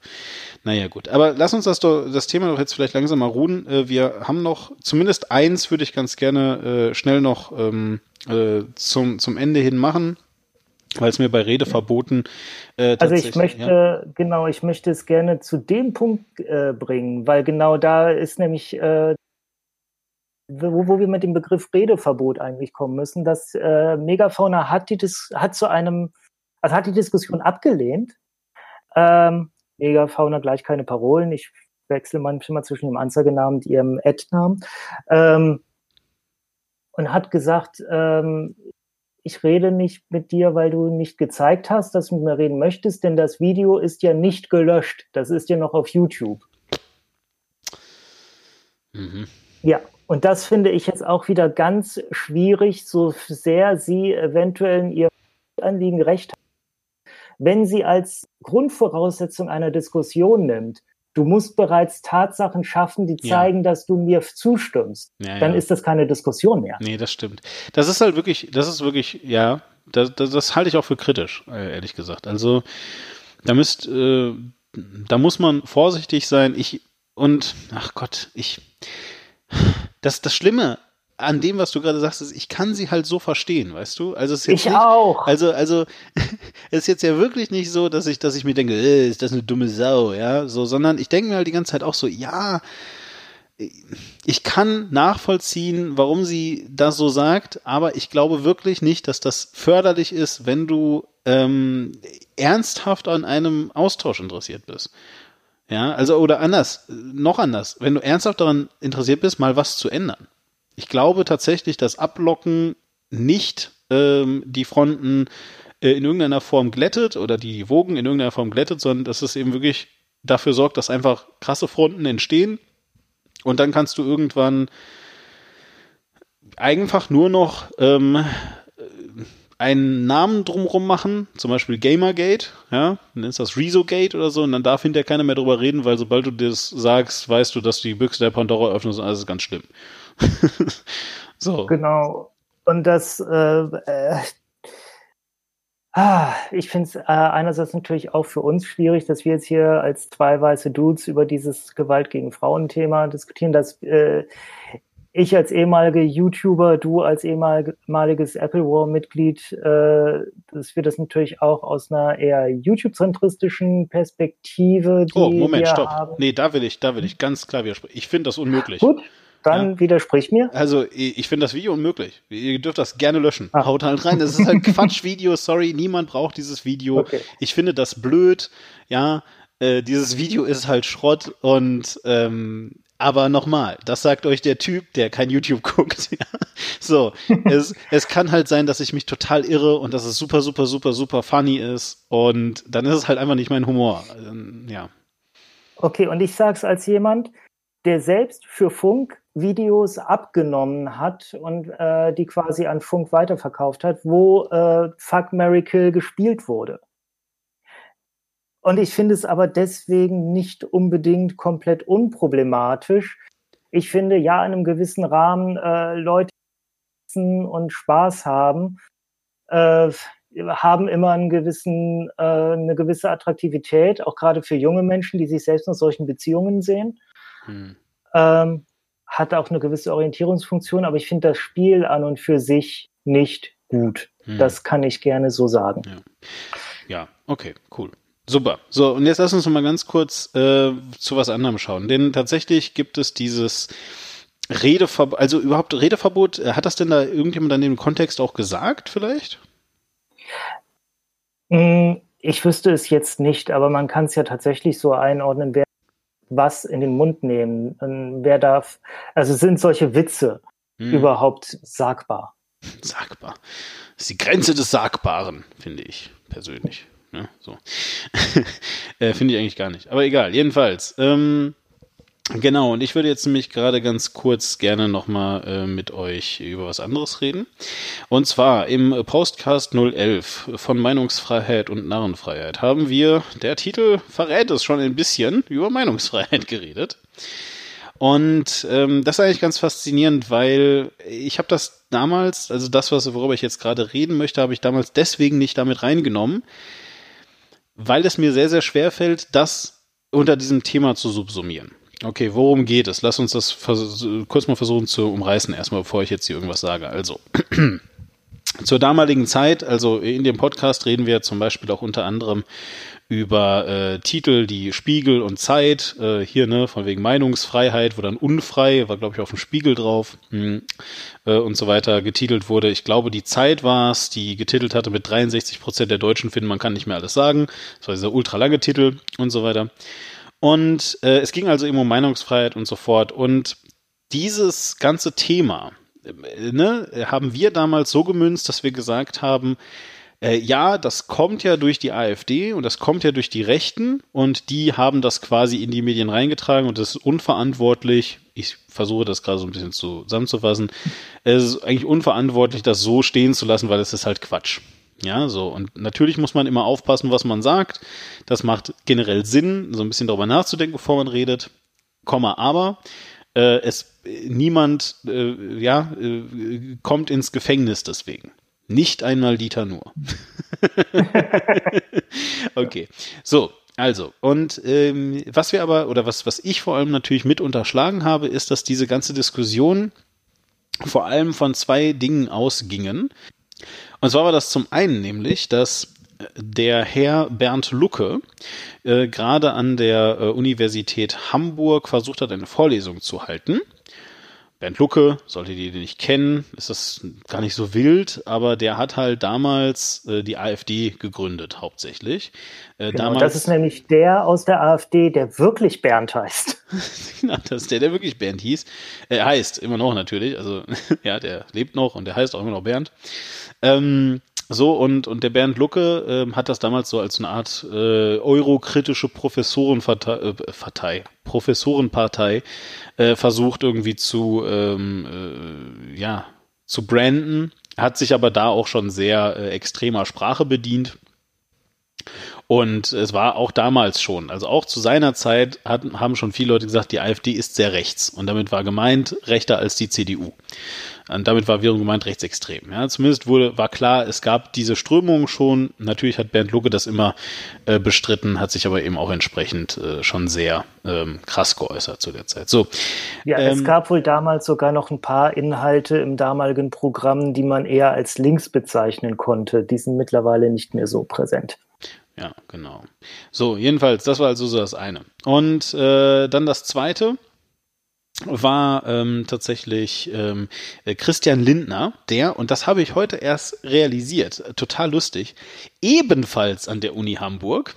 Naja, gut. Aber lass uns das, doch, das Thema doch jetzt vielleicht langsam mal ruhen. Äh, Wir haben noch, zumindest eins würde ich ganz gerne äh, schnell noch ähm, äh, zum, zum Ende hin machen, weil es mir bei Redeverboten äh, Also ich möchte, ja. genau, ich möchte es gerne zu dem Punkt bringen, weil genau da ist nämlich, wo, wo wir mit dem Begriff Redeverbot eigentlich kommen müssen, dass äh, Megafauna hat die Dis hat zu einem, also hat die Diskussion abgelehnt. Ähm, Megafauna gleich keine Parolen. Ich wechsle manchmal zwischen dem Anzeigenamen und ihrem Ad-Namen. Ähm, und hat gesagt, ähm, ich rede nicht mit dir, weil du nicht gezeigt hast, dass du mit mir reden möchtest, denn das Video ist ja nicht gelöscht. Das ist ja noch auf YouTube. Mhm. Ja, und das finde ich jetzt auch wieder ganz schwierig, so sehr sie eventuell in ihrem Anliegen recht haben. Wenn sie als Grundvoraussetzung einer Diskussion nimmt, du musst bereits Tatsachen schaffen, die Ja. zeigen, dass du mir zustimmst, Ja, dann ja. ist das keine Diskussion mehr. Nee, das stimmt. Das ist halt wirklich, das ist wirklich, ja, das, das, das halte ich auch für kritisch, äh, ehrlich gesagt. Also da müsst, äh, da muss man vorsichtig sein. Ich und ach Gott, ich das das Schlimme an dem, was du gerade sagst, ist, ich kann sie halt so verstehen, weißt du? Also es ist jetzt Ich nicht, auch. Also also es ist jetzt ja wirklich nicht so, dass ich dass ich mir denke, äh, ist das eine dumme Sau, ja, so, sondern ich denke mir halt die ganze Zeit auch so, ja, ich kann nachvollziehen, warum sie das so sagt, aber ich glaube wirklich nicht, dass das förderlich ist, wenn du ähm, ernsthaft an einem Austausch interessiert bist. Ja, also oder anders, noch anders, wenn du ernsthaft daran interessiert bist, mal was zu ändern. Ich glaube tatsächlich, dass Ablocken nicht ähm, die Fronten äh, in irgendeiner Form glättet oder die Wogen in irgendeiner Form glättet, sondern dass es eben wirklich dafür sorgt, dass einfach krasse Fronten entstehen und dann kannst du irgendwann einfach nur noch ähm, einen Namen drumrum machen, zum Beispiel Gamergate, ja, dann ist das Rezogate oder so, und dann darf hinterher keiner mehr drüber reden, weil sobald du das sagst, weißt du, dass die Büchse der Pandora öffnet und alles ist ganz schlimm. so. Genau. Und das, äh, äh, ah, ich finde es äh, einerseits natürlich auch für uns schwierig, dass wir jetzt hier als zwei weiße Dudes über dieses Gewalt gegen Frauen-Thema diskutieren, dass äh, ich als ehemalige YouTuber, du als ehemaliges Apple War-Mitglied, äh, dass wir das natürlich auch aus einer eher YouTube-zentristischen Perspektive, die Oh, Moment, stopp. haben. Nee, da will ich, da will ich ganz klar widersprechen. Ich finde das unmöglich. Gut, dann widersprich mir. Also, ich ich finde das Video unmöglich. Ihr dürft das gerne löschen. Ah. Haut halt rein. Das ist halt Quatsch-Video. Sorry, niemand braucht dieses Video. Okay. Ich finde das blöd. Ja, äh, dieses Video ist halt Schrott und ähm, aber nochmal, das sagt euch der Typ, der kein YouTube guckt. Ja. So, es, es kann halt sein, dass ich mich total irre und dass es super, super, super, super funny ist und dann ist es halt einfach nicht mein Humor. Ähm, Ja. Okay, und ich sage es als jemand, der selbst für Funk Videos abgenommen hat und äh, die quasi an Funk weiterverkauft hat, wo äh, Fuck Mary Kill gespielt wurde. Und ich finde es aber deswegen nicht unbedingt komplett unproblematisch. Ich finde, ja, in einem gewissen Rahmen äh, Leute und Spaß haben, äh, haben immer einen gewissen, äh, eine gewisse Attraktivität, auch gerade für junge Menschen, die sich selbst nach solchen Beziehungen sehen. Hm. Ähm, hat auch eine gewisse Orientierungsfunktion, aber ich finde das Spiel an und für sich nicht gut. Hm. Das kann ich gerne so sagen. Ja, okay, cool. Super. So, und jetzt lass uns noch mal ganz kurz äh, zu was anderem schauen. Denn tatsächlich gibt es dieses Redeverbot, also überhaupt Redeverbot, äh, hat das denn da irgendjemand dann im Kontext auch gesagt, vielleicht? Mm, Ich wüsste es jetzt nicht, aber man kann es ja tatsächlich so einordnen, wer was in den Mund nehmen, ähm, wer darf, also sind solche Witze Hm, überhaupt sagbar? Sagbar. Das ist die Grenze des Sagbaren, finde ich persönlich. Ne? So. äh, finde ich eigentlich gar nicht. Aber egal, jedenfalls. Ähm, Genau, und ich würde jetzt nämlich gerade ganz kurz gerne nochmal äh, mit euch über was anderes reden. Und zwar im Postcast 011 von Meinungsfreiheit und Narrenfreiheit haben wir, der Titel verrät es schon ein bisschen, über Meinungsfreiheit geredet. Und ähm, das ist eigentlich ganz faszinierend, weil ich habe das damals, also das, worüber ich jetzt gerade reden möchte, habe ich damals deswegen nicht damit reingenommen, weil es mir sehr, sehr schwer fällt, das unter diesem Thema zu subsumieren. Okay, worum geht es? Lass uns das kurz mal versuchen zu umreißen, erstmal, bevor ich jetzt hier irgendwas sage. Also, zur damaligen Zeit, also in dem Podcast reden wir zum Beispiel auch unter anderem über äh, Titel, die Spiegel und Zeit, äh, hier, ne, von wegen Meinungsfreiheit, wo dann unfrei, war glaube ich auf dem Spiegel drauf, hm, äh, und so weiter getitelt wurde. Ich glaube, die Zeit war es, die getitelt hatte mit 63 Prozent der Deutschen finden, man kann nicht mehr alles sagen. Das war dieser ultralange Titel und so weiter. Und äh, es ging also eben um Meinungsfreiheit und so fort. Und dieses ganze Thema, äh, ne, haben wir damals so gemünzt, dass wir gesagt haben, äh, ja, das kommt ja durch die AfD und das kommt ja durch die Rechten und die haben das quasi in die Medien reingetragen und das ist unverantwortlich. Ich versuche das gerade so ein bisschen zusammenzufassen. Es ist eigentlich unverantwortlich, das so stehen zu lassen, weil es ist halt Quatsch. Ja, so. Und natürlich muss man immer aufpassen, was man sagt. Das macht generell Sinn, so ein bisschen darüber nachzudenken, bevor man redet. Komma, aber äh, es niemand äh, ja, äh, kommt ins Gefängnis deswegen. Nicht einmal Dieter Nur. okay. So, also, und ähm, was wir aber, oder was, was ich vor allem natürlich mit unterschlagen habe, ist, dass diese ganze Diskussion vor allem von zwei Dingen ausgingen. Und zwar war das zum einen nämlich, dass der Herr Bernd Lucke äh, gerade an der äh, Universität Hamburg versucht hat, eine Vorlesung zu halten. Bernd Lucke, solltet ihr den nicht kennen, ist das gar nicht so wild, aber der hat halt damals äh, die AfD gegründet, hauptsächlich. Äh, genau, damals, das ist nämlich der aus der AfD, der wirklich Bernd heißt. genau, das ist der, der wirklich Bernd hieß. Er heißt immer noch natürlich, also ja, der lebt noch und der heißt auch immer noch Bernd. Ähm, so, und, und der Bernd Lucke äh, hat das damals so als eine Art äh, eurokritische Professorenpartei, äh, Professorenpartei äh, versucht irgendwie zu, ähm, äh, ja, zu branden, hat sich aber da auch schon sehr äh, extremer Sprache bedient. Und es war auch damals schon, also auch zu seiner Zeit hat, haben schon viele Leute gesagt, die AfD ist sehr rechts. Und damit war gemeint rechter als die CDU. Und damit war wiederum gemeint rechtsextrem. Ja, zumindest wurde, war klar, es gab diese Strömung schon. Natürlich hat Bernd Lucke das immer äh, bestritten, hat sich aber eben auch entsprechend äh, schon sehr ähm, krass geäußert zu der Zeit. So. Ja, ähm, es gab wohl damals sogar noch ein paar Inhalte im damaligen Programm, die man eher als links bezeichnen konnte. Die sind mittlerweile nicht mehr so präsent. Ja, genau. So, jedenfalls, das war also so das eine. Und äh, dann das zweite war ähm, tatsächlich ähm, äh, Christian Lindner, der, und das habe ich heute erst realisiert, total lustig, ebenfalls an der Uni Hamburg,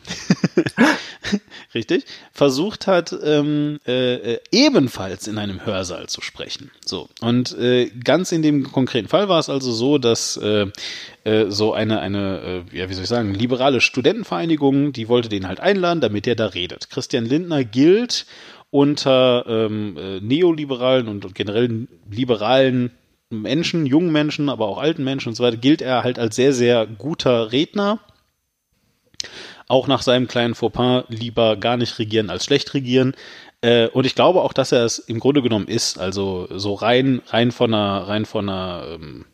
richtig, versucht hat, ähm, äh, äh, ebenfalls in einem Hörsaal zu sprechen. So, und äh, ganz in dem konkreten Fall war es also so, dass äh, äh, so eine, eine, äh, ja, wie soll ich sagen, liberale Studentenvereinigung, die wollte den halt einladen, damit der da redet. Christian Lindner gilt unter ähm, äh, neoliberalen und, generell liberalen Menschen, jungen Menschen, aber auch alten Menschen und so weiter, gilt er halt als sehr, sehr guter Redner. Auch nach seinem kleinen Fauxpas lieber gar nicht regieren als schlecht regieren. Äh, und ich glaube auch, dass er es im Grunde genommen ist. Also so rein, rein von einer, rein von einer ähm,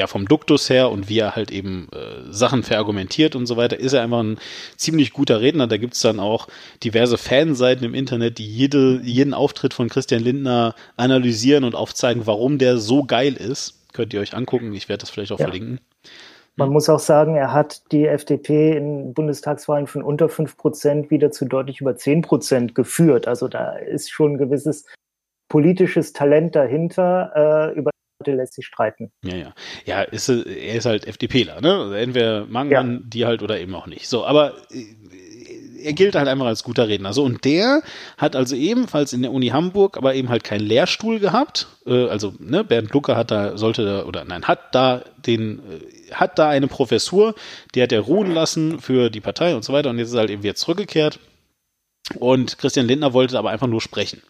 ja, vom Duktus her und wie er halt eben äh, Sachen verargumentiert und so weiter, ist er einfach ein ziemlich guter Redner. Da gibt's dann auch diverse Fanseiten im Internet, die jede, jeden Auftritt von Christian Lindner analysieren und aufzeigen, warum der so geil ist. Könnt ihr euch angucken, ich werde das vielleicht auch ja. verlinken. Man muss auch sagen, er hat die FDP in Bundestagswahlen von unter 5 Prozent wieder zu deutlich über 10 Prozent geführt. Also da ist schon ein gewisses politisches Talent dahinter, äh, über lässt sich streiten. Ja, ja. Ja, ist, er ist halt FDPler, ne? Also entweder mag man ja. die halt oder eben auch nicht. So, aber äh, er gilt halt einfach als guter Redner. So, und der hat also ebenfalls in der Uni Hamburg, aber eben halt keinen Lehrstuhl gehabt. Äh, also, ne, Bernd Lucke hat da, sollte da, oder nein, hat da den, äh, hat da eine Professur, die hat er ruhen lassen für die Partei und so weiter. Und jetzt ist er halt eben wieder zurückgekehrt. Und Christian Lindner wollte aber einfach nur sprechen.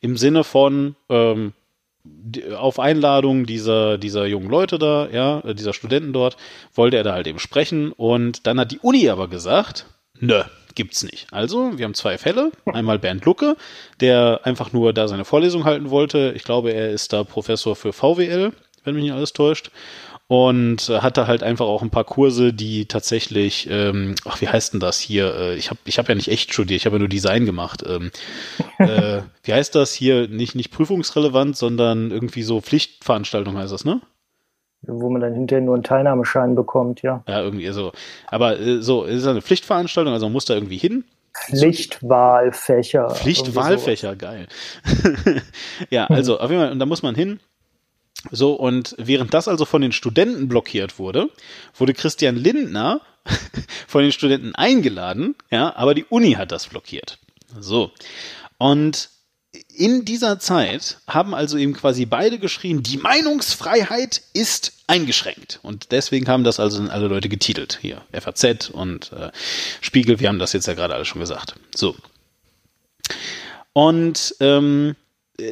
Im Sinne von, ähm, auf Einladung dieser, dieser jungen Leute da, ja, dieser Studenten dort, wollte er da halt eben sprechen und dann hat die Uni aber gesagt, nö, gibt's nicht. Also, wir haben zwei Fälle. Einmal Bernd Lucke, der einfach nur da seine Vorlesung halten wollte. Ich glaube, er ist da Professor für VWL, wenn mich nicht alles täuscht. Und äh, hatte halt einfach auch ein paar Kurse, die tatsächlich, ähm, ach, wie heißt denn das hier? Äh, ich habe ich hab ja nicht echt studiert, ich habe ja nur Design gemacht. Ähm, äh, wie heißt das hier? Nicht, nicht prüfungsrelevant, sondern irgendwie so Pflichtveranstaltung heißt das, ne? Wo man dann hinterher nur einen Teilnahmeschein bekommt, ja. Ja, irgendwie so. Aber äh, so, es ist eine Pflichtveranstaltung, also man muss da irgendwie hin. Pflichtwahlfächer. Pflichtwahlfächer, geil. ja, also auf jeden Fall, und da muss man hin. So, und während das also von den Studenten blockiert wurde, wurde Christian Lindner von den Studenten eingeladen, ja, aber die Uni hat das blockiert. So. Und in dieser Zeit haben also eben quasi beide geschrien, die Meinungsfreiheit ist eingeschränkt. Und deswegen haben das also alle Leute getitelt. Hier, FAZ und äh, Spiegel, wir haben das jetzt ja gerade alle schon gesagt. So. Und ähm,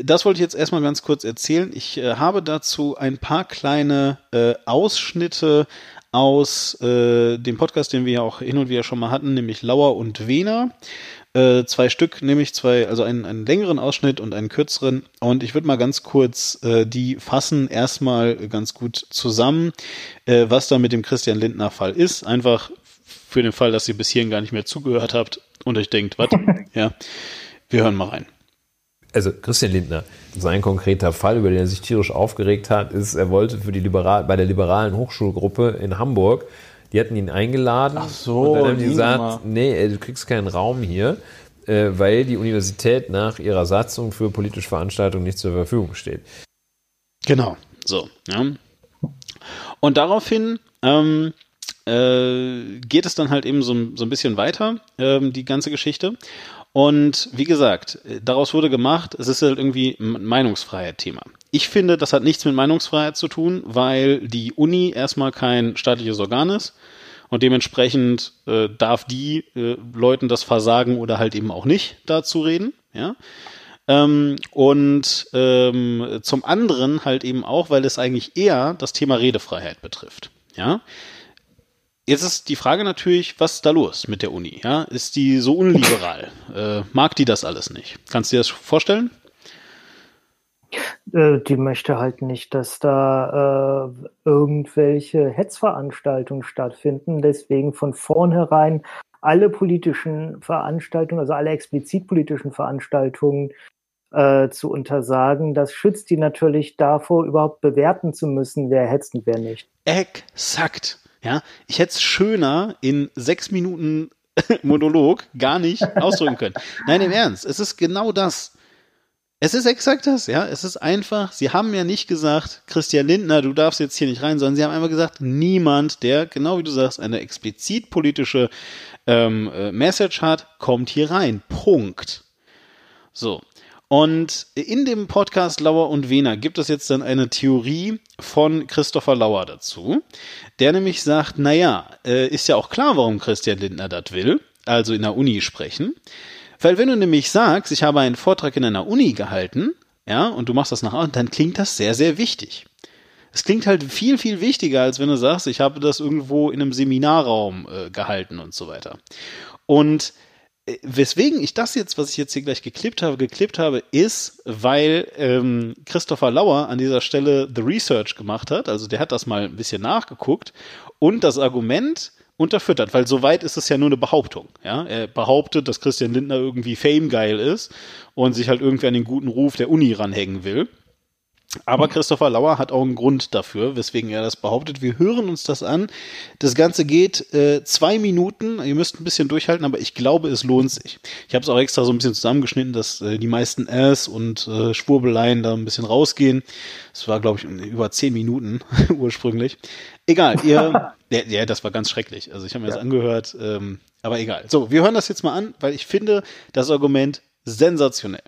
das wollte ich jetzt erstmal ganz kurz erzählen. Ich äh, habe dazu ein paar kleine äh, Ausschnitte aus äh, dem Podcast, den wir ja auch hin und wieder schon mal hatten, nämlich Lauer und Wehner. Äh, zwei Stück, nämlich zwei, also einen, einen längeren Ausschnitt und einen kürzeren. Und ich würde mal ganz kurz äh, die fassen erstmal ganz gut zusammen, äh, was da mit dem Christian Lindner Fall ist. Einfach für den Fall, dass ihr bis hierhin gar nicht mehr zugehört habt und euch denkt, was? ja, wir hören mal rein. Also Christian Lindner, sein konkreter Fall, über den er sich tierisch aufgeregt hat, ist, er wollte für die Liberal, bei der liberalen Hochschulgruppe in Hamburg die hatten ihn eingeladen. Ach so, Und dann haben die gesagt, nee, ey, du kriegst keinen Raum hier, äh, weil die Universität nach ihrer Satzung für politische Veranstaltungen nicht zur Verfügung steht. Genau, so. Ja. Und daraufhin ähm, äh, geht es dann halt eben so, so ein bisschen weiter, ähm, die ganze Geschichte. Und wie gesagt, daraus wurde gemacht, es ist halt irgendwie ein Meinungsfreiheit-Thema. Ich finde, das hat nichts mit Meinungsfreiheit zu tun, weil die Uni erstmal kein staatliches Organ ist und dementsprechend äh, darf die äh, Leuten das versagen oder halt eben auch nicht dazu reden, ja. Ähm, und ähm, zum anderen halt eben auch, weil es eigentlich eher das Thema Redefreiheit betrifft, ja. Jetzt ist die Frage natürlich, was ist da los mit der Uni? Ja, ist die so unliberal? äh, mag die das alles nicht? Kannst du dir das vorstellen? Äh, die möchte halt nicht, dass da äh, irgendwelche Hetzveranstaltungen stattfinden. Deswegen von vornherein alle politischen Veranstaltungen, also alle explizit politischen Veranstaltungen äh, zu untersagen. Das schützt die natürlich davor, überhaupt bewerten zu müssen, wer hetzt und wer nicht. Exakt. Ja, ich hätte es schöner in sechs Minuten Monolog gar nicht ausdrücken können. Nein, im Ernst, es ist genau das. Es ist exakt das, ja. Es ist einfach, sie haben ja nicht gesagt, Christian Lindner, du darfst jetzt hier nicht rein, sondern sie haben einfach gesagt, niemand, der, genau wie du sagst, eine explizit politische ähm, äh, Message hat, kommt hier rein. Punkt. So. Und in dem Podcast Lauer und Wehner gibt es jetzt dann eine Theorie von Christopher Lauer dazu, der nämlich sagt, naja, äh, ist ja auch klar, warum Christian Lindner das will, also in der Uni sprechen. Weil wenn du nämlich sagst, ich habe einen Vortrag in einer Uni gehalten, ja, und du machst das nach außen, dann klingt das sehr, sehr wichtig. Es klingt halt viel, viel wichtiger, als wenn du sagst, ich habe das irgendwo in einem Seminarraum äh, gehalten und so weiter. Und weswegen ich das jetzt, was ich jetzt hier gleich geklippt habe, geklippt habe, ist, weil ähm, Christopher Lauer an dieser Stelle The Research gemacht hat. Also der hat das mal ein bisschen nachgeguckt und das Argument unterfüttert, weil soweit ist es ja nur eine Behauptung. Ja? Er behauptet, dass Christian Lindner irgendwie famegeil ist und sich halt irgendwie an den guten Ruf der Uni ranhängen will. Aber Christopher Lauer hat auch einen Grund dafür, weswegen er das behauptet. Wir hören uns das an. Das Ganze geht äh, zwei Minuten. Ihr müsst ein bisschen durchhalten, aber ich glaube, es lohnt sich. Ich habe es auch extra so ein bisschen zusammengeschnitten, dass äh, die meisten Äs und äh, Schwurbeleien da ein bisschen rausgehen. Es war, glaube ich, über zehn Minuten ursprünglich. Egal, ihr. ja, ja, das war ganz schrecklich. Also ich habe mir das angehört, ähm, aber egal. So, wir hören das jetzt mal an, weil ich finde das Argument sensationell.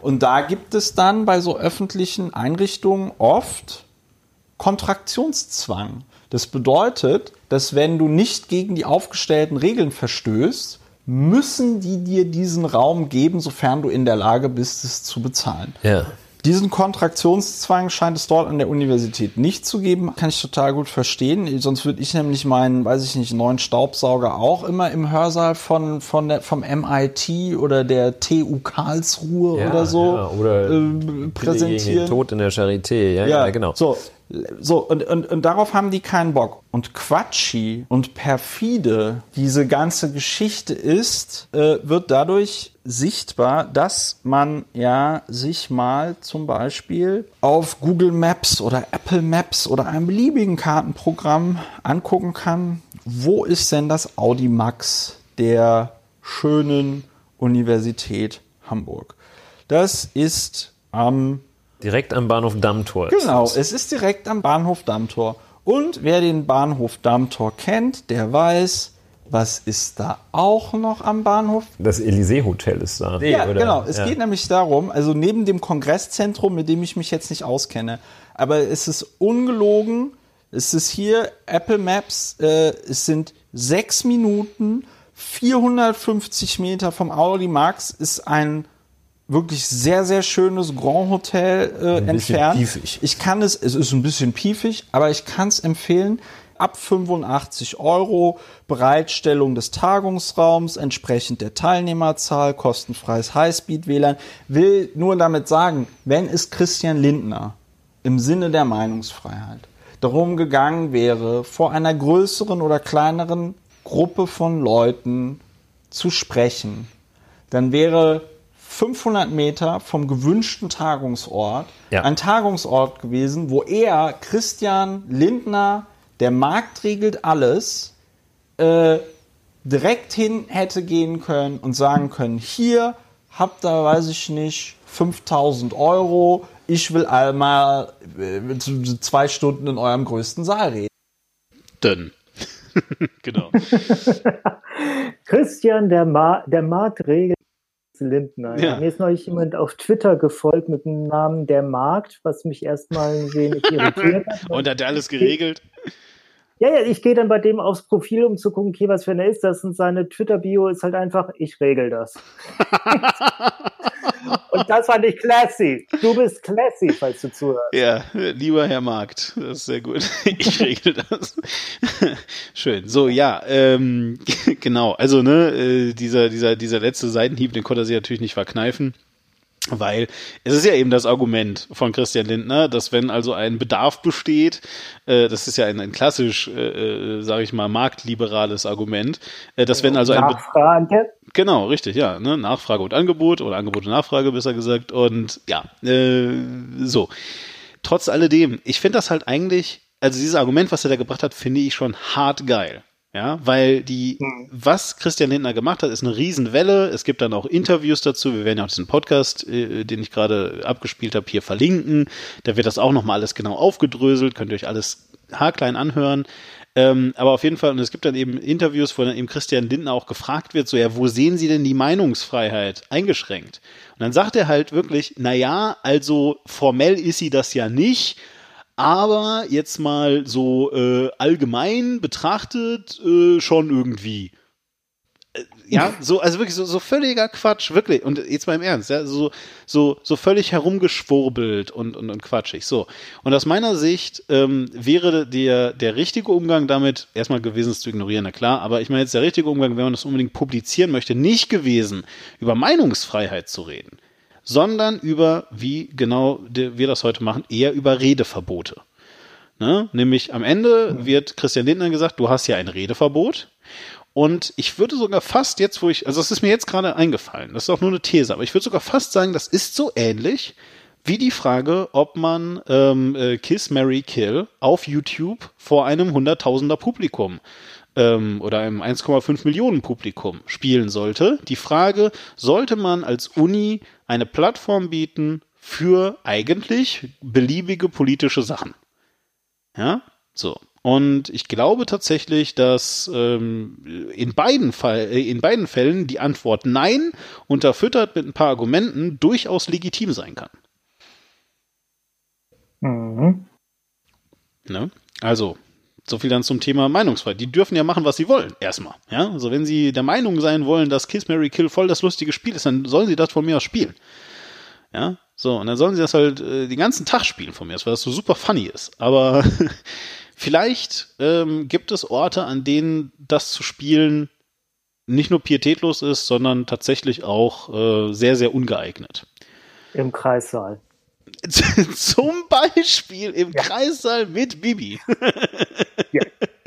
Und da gibt es dann bei so öffentlichen Einrichtungen oft Kontraktionszwang. Das bedeutet, dass wenn du nicht gegen die aufgestellten Regeln verstößt, müssen die dir diesen Raum geben, sofern du in der Lage bist, es zu bezahlen. Ja. Diesen Kontraktionszwang scheint es dort an der Universität nicht zu geben. Kann ich total gut verstehen. Sonst würde ich nämlich meinen, weiß ich nicht, neuen Staubsauger auch immer im Hörsaal von, von der, vom MIT oder der TU Karlsruhe Ja, oder so ja, oder äh, präsentieren. Tod in der Charité, ja, ja, genau. So, so und, und, und darauf haben die keinen Bock. Und quatschig und perfide diese ganze Geschichte ist, äh, wird dadurch sichtbar, dass man ja sich mal zum Beispiel auf Google Maps oder Apple Maps oder einem beliebigen Kartenprogramm angucken kann, wo ist denn das Audimax der schönen Universität Hamburg. Das ist am Direkt am Bahnhof Dammtor. Genau, ist es ist direkt am Bahnhof Dammtor. Und wer den Bahnhof Dammtor kennt, der weiß, was ist da auch noch am Bahnhof? das Elysee-Hotel ist da. Ja, oder? genau. Es ja. geht nämlich darum, also neben dem Kongresszentrum, mit dem ich mich jetzt nicht auskenne, aber es ist ungelogen, es ist hier Apple Maps, äh, es sind sechs Minuten, 450 Meter vom Audi Max ist ein wirklich sehr, sehr schönes Grand Hotel äh, bisschen entfernt. piefig. Ich kann es, es ist ein bisschen piefig, aber ich kann es empfehlen. Ab 85 Euro, Bereitstellung des Tagungsraums, entsprechend der Teilnehmerzahl, kostenfreies Highspeed-WLAN. Will nur damit sagen, wenn es Christian Lindner im Sinne der Meinungsfreiheit darum gegangen wäre, vor einer größeren oder kleineren Gruppe von Leuten zu sprechen, dann wäre 500 Meter vom gewünschten Tagungsort Ja. ein Tagungsort gewesen, wo er, Christian Lindner, der Markt regelt alles, äh, direkt hin hätte gehen können und sagen können, hier habt ihr, weiß ich nicht, 5000 Euro, ich will einmal äh, zwei Stunden in eurem größten Saal reden. Dünn. genau. Christian, der, Ma der Markt regelt Lindner. Ja. Mir ist neulich jemand auf Twitter gefolgt mit dem Namen Der Markt, was mich erstmal ein wenig irritiert hat. Und hat er alles geregelt? Ja, ja, ich gehe dann bei dem aufs Profil, um zu gucken, okay, was für eine ist das? Und seine Twitter-Bio ist halt einfach, ich regel das. Und das fand ich classy. Du bist classy, falls du zuhörst. Ja, lieber Herr Markt, das ist sehr gut. Ich regel das. Schön. So, ja, ähm, genau. Also, ne, äh, dieser, dieser, dieser letzte Seitenhieb, den konnte er sich natürlich nicht verkneifen. Weil es ist ja eben das Argument von Christian Lindner, dass wenn also ein Bedarf besteht, äh, das ist ja ein, ein klassisch, äh, äh, sage ich mal, marktliberales Argument, äh, dass wenn also ein Be Nachfrage. Genau, richtig, ja. Ne? Nachfrage und Angebot oder Angebot und Nachfrage, besser gesagt. Und ja, äh, so. Trotz alledem, ich finde das halt eigentlich, also dieses Argument, was er da gebracht hat, finde ich schon hart geil. Ja, weil die, was Christian Lindner gemacht hat, ist eine Riesenwelle. Es gibt dann auch Interviews dazu. Wir werden ja auch diesen Podcast, äh, den ich gerade abgespielt habe, hier verlinken. Da wird das auch nochmal alles genau aufgedröselt. Könnt ihr euch alles haarklein anhören. Ähm, aber auf jeden Fall, und es gibt dann eben Interviews, wo dann eben Christian Lindner auch gefragt wird, so, ja, wo sehen Sie denn die Meinungsfreiheit eingeschränkt? Und dann sagt er halt wirklich, na ja, also formell ist sie das ja nicht, aber jetzt mal so äh, allgemein betrachtet äh, schon irgendwie. Äh, Ja, so, also wirklich so, so völliger Quatsch, wirklich. Und jetzt mal im Ernst, ja, so, so, so völlig herumgeschwurbelt und, und, und quatschig. So. Und aus meiner Sicht ähm, wäre der, der richtige Umgang damit, erstmal gewesen, es zu ignorieren, na klar, aber ich meine jetzt der richtige Umgang, wenn man das unbedingt publizieren möchte, nicht gewesen, über Meinungsfreiheit zu reden, sondern über, wie genau wir das heute machen, eher über Redeverbote. Ne? Nämlich am Ende wird Christian Lindner gesagt, du hast ja ein Redeverbot. Und ich würde sogar fast jetzt, wo ich, also das ist mir jetzt gerade eingefallen, das ist auch nur eine These, aber ich würde sogar fast sagen, das ist so ähnlich wie die Frage, ob man ähm, äh, Kiss, Mary Kill auf YouTube vor einem Hunderttausender Publikum ähm, oder einem 1,5 Millionen Publikum spielen sollte. Die Frage, sollte man als Uni eine Plattform bieten für eigentlich beliebige politische Sachen? Ja, so. Und ich glaube tatsächlich, dass ähm, in, beiden Fall, äh, in beiden Fällen die Antwort Nein, unterfüttert mit ein paar Argumenten, durchaus legitim sein kann. Mhm. Ne? Also, so viel dann zum Thema Meinungsfreiheit. Die dürfen ja machen, was sie wollen, erstmal. Ja? Also, wenn sie der Meinung sein wollen, dass Kiss Mary Kill voll das lustige Spiel ist, dann sollen sie das von mir aus spielen. Ja? So, und dann sollen sie das halt äh, den ganzen Tag spielen von mir, weil das so super funny ist. Aber vielleicht ähm, gibt es Orte, an denen das zu spielen nicht nur pietätlos ist, sondern tatsächlich auch äh, sehr, sehr ungeeignet. Im Kreissaal. Zum Beispiel im Ja. Kreissaal mit Bibi. Ja.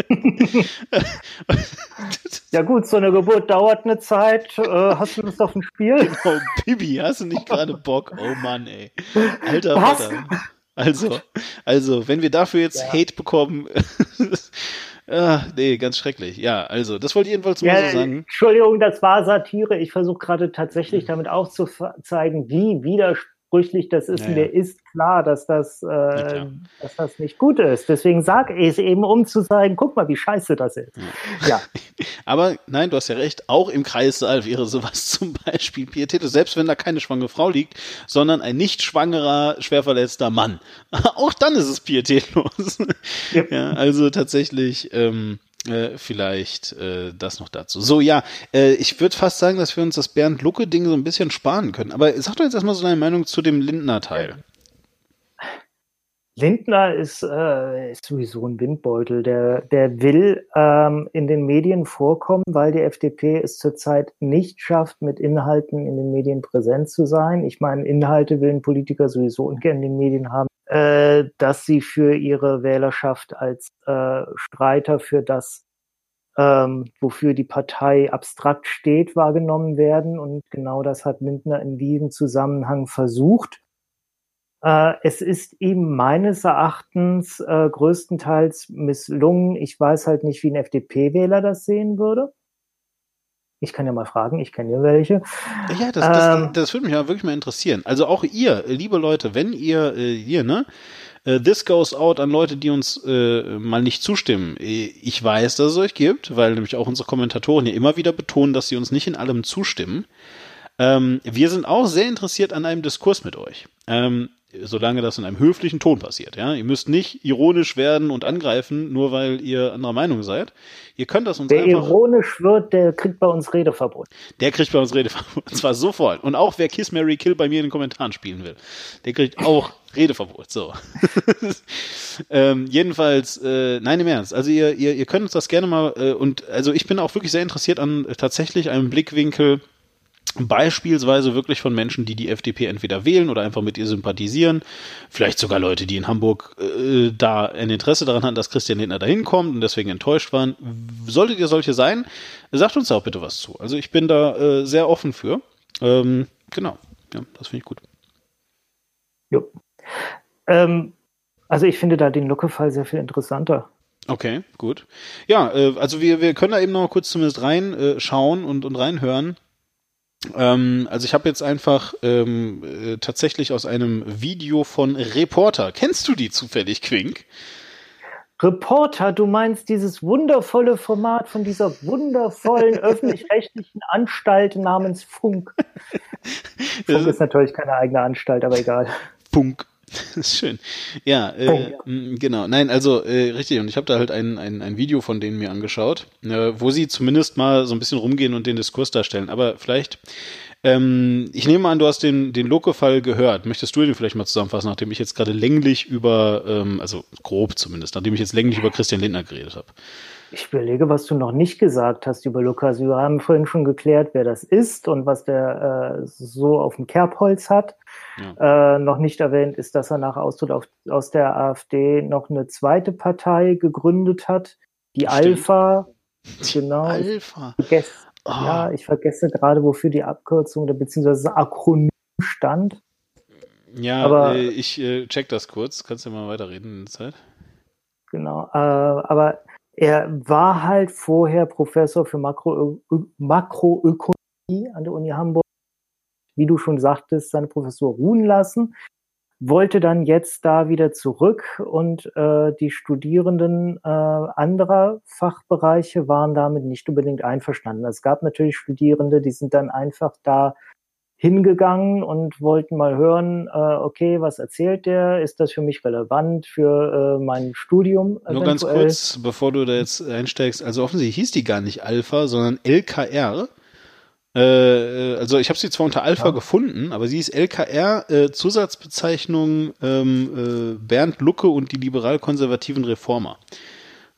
Ja gut, so eine Geburt dauert eine Zeit. Äh, hast du Lust auf ein Spiel? Oh, Bibi, hast du nicht gerade Bock? Oh Mann, ey. Alter Was? Also, also, wenn wir dafür jetzt Hate bekommen, ah, nee, ganz schrecklich. Ja, also, das wollte ich jedenfalls mal Ja, so sagen. Entschuldigung, das war Satire. Ich versuche gerade tatsächlich damit aufzuzeigen, wie widersprüchlich das ist. Ja, Und ja. mir ist klar, dass das, äh, klar. dass das nicht gut ist. Deswegen sage ich es eben, um zu sagen, guck mal, wie scheiße das ist. Ja, Aber nein, du hast ja recht, auch im Kreissaal wäre sowas zum Beispiel pietätlos, selbst wenn da keine schwangere Frau liegt, sondern ein nicht schwangerer, schwerverletzter Mann. auch dann ist es pietätlos. Ja. ja, also tatsächlich, ähm, äh, vielleicht äh, das noch dazu. So, ja, äh, ich würde fast sagen, dass wir uns das Bernd-Lucke-Ding so ein bisschen sparen können. Aber sag doch jetzt erstmal so deine Meinung zu dem Lindner-Teil. Lindner ist, äh, ist sowieso ein Windbeutel. Der, der will ähm, in den Medien vorkommen, weil die FDP es zurzeit nicht schafft, mit Inhalten in den Medien präsent zu sein. Ich meine, Inhalte will ein Politiker sowieso ungern in den Medien haben, äh, dass sie für ihre Wählerschaft als äh, Streiter für das, ähm, wofür die Partei abstrakt steht, wahrgenommen werden. Und genau das hat Lindner in diesem Zusammenhang versucht. Äh, es ist ihm meines Erachtens äh, größtenteils misslungen. Ich weiß halt nicht, wie ein FDP-Wähler das sehen würde. Ich kann ja mal fragen, ich kenne ja welche. Ja, das, das, Ähm. das würde mich ja wirklich mal interessieren. Also auch ihr, liebe Leute, wenn ihr äh, hier, ne, äh, this goes out an Leute, die uns äh, mal nicht zustimmen. Äh, Ich weiß, dass es euch gibt, weil nämlich auch unsere Kommentatoren hier immer wieder betonen, dass sie uns nicht in allem zustimmen. Ähm, wir sind auch sehr interessiert an einem Diskurs mit euch. Ähm, solange das in einem höflichen Ton passiert. Ja, ihr müsst nicht ironisch werden und angreifen, nur weil ihr anderer Meinung seid. Ihr könnt das uns Wer einfach. ironisch wird, der kriegt bei uns Redeverbot. Der kriegt bei uns Redeverbot. Und zwar sofort. Und auch wer Kiss Mary Kill bei mir in den Kommentaren spielen will, der kriegt auch Redeverbot. So. ähm, jedenfalls, äh, nein, im Ernst. Also ihr, ihr, ihr könnt uns das gerne mal, äh, und also ich bin auch wirklich sehr interessiert an äh, tatsächlich einem Blickwinkel, Beispielsweise wirklich von Menschen, die die FDP entweder wählen oder einfach mit ihr sympathisieren. Vielleicht sogar Leute, die in Hamburg äh, da ein Interesse daran hatten, dass Christian Lindner da hinkommt und deswegen enttäuscht waren. Solltet ihr solche sein, sagt uns da auch bitte was zu. Also ich bin da äh, sehr offen für. Ähm, genau, ja, das finde ich gut. Jo. Ähm, also ich finde da den Lucke-Fall sehr viel interessanter. Okay, gut. Ja, äh, also wir, wir können da eben noch mal kurz zumindest reinschauen äh, und, und reinhören. Ähm, also ich habe jetzt einfach ähm, äh, tatsächlich aus einem Video von Reporter. Kennst du die zufällig, Quink? Reporter, du meinst dieses wundervolle Format von dieser wundervollen öffentlich-rechtlichen Anstalt namens Funk. Funk ist natürlich keine eigene Anstalt, aber egal. Funk. Das ist schön. Ja, äh, Funk. m, genau. Nein, also äh, richtig. Und ich habe da halt ein, ein, ein Video von denen mir angeschaut, äh, wo sie zumindest mal so ein bisschen rumgehen und den Diskurs darstellen. Aber vielleicht, ähm, ich nehme an, du hast den, den Loke-Fall gehört. Möchtest du den vielleicht mal zusammenfassen, nachdem ich jetzt gerade länglich über, ähm, also grob zumindest, nachdem ich jetzt länglich über Christian Lindner geredet habe. Ich überlege, was du noch nicht gesagt hast über Lukas. Wir haben vorhin schon geklärt, wer das ist und was der äh, so auf dem Kerbholz hat. Äh, noch nicht erwähnt ist, dass er nach Austritt auf, aus der AfD noch eine zweite Partei gegründet hat, die Stimmt. Alpha. Genau. Alpha. Ich vergesse, Oh. Ja, ich vergesse gerade, wofür die Abkürzung oder beziehungsweise das Akronym stand. Ja, Aber- äh, ich äh, check das kurz. Kannst du mal weiterreden in der Zeit? Genau. Äh, aber er war halt vorher Professor für Makro Makroökonomie an der Uni Hamburg. Wie du schon sagtest, seine Professur ruhen lassen, wollte dann jetzt da wieder zurück und äh, die Studierenden äh, anderer Fachbereiche waren damit nicht unbedingt einverstanden. Es gab natürlich Studierende, die sind dann einfach da hingegangen und wollten mal hören, äh, okay, was erzählt der? Ist das für mich relevant für äh, mein Studium? Nur ganz eventuell? kurz, bevor du da jetzt einsteigst. Also offensichtlich hieß die gar nicht Alpha, sondern LKR. Äh, also ich habe sie zwar unter Alpha gefunden, aber sie ist LKR äh, Zusatzbezeichnung ähm, äh, Bernd Lucke und die liberal-konservativen Reformer.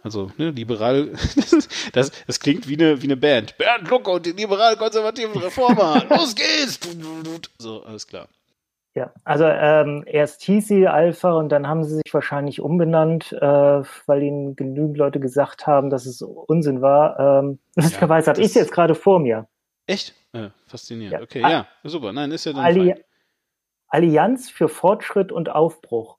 Also, ne, liberal, das, das, klingt wie eine, wie eine Band. Bernd Lucke und die liberal-konservativen Reformer. Los geht's! So, alles klar. Ja, also ähm, erst hieß sie Alpha und dann haben sie sich wahrscheinlich umbenannt, äh, weil ihnen genügend Leute gesagt haben, dass es Unsinn war. Ähm, lustigerweise habe ich es jetzt gerade vor mir. Echt? Ja, faszinierend. Ja. Okay, Ah. ja, super. Nein, ist ja dann Alli fein. Allianz für Fortschritt und Aufbruch.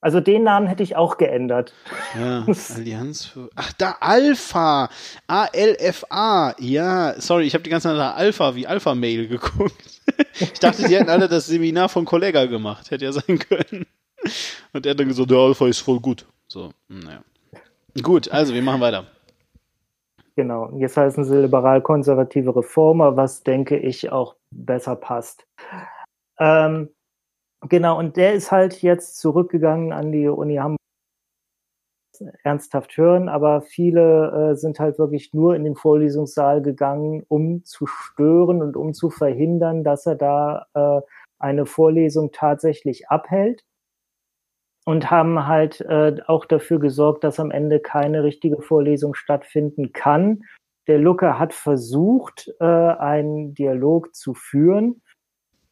Also den Namen hätte ich auch geändert. Ja, Allianz für. Ach, da Alpha. A-L-F-A. Ja, sorry, ich habe die ganze Zeit nach Alpha wie Alpha Mail geguckt. ich dachte, die hätten alle das Seminar von Kollega gemacht. Hätte ja sein können. Und er hat dann gesagt, der Alpha ist voll gut. So, naja. Gut, also wir machen weiter. Genau. Jetzt heißen sie liberal-konservative Reformer, was denke ich auch besser passt. Ähm, genau, und der ist halt jetzt zurückgegangen an die Uni Hamburg. Ernsthaft hören, aber viele äh, sind halt wirklich nur in den Vorlesungssaal gegangen, um zu stören und um zu verhindern, dass er da äh, eine Vorlesung tatsächlich abhält und haben halt äh, auch dafür gesorgt, dass am Ende keine richtige Vorlesung stattfinden kann. Der Lucke hat versucht, äh, einen Dialog zu führen,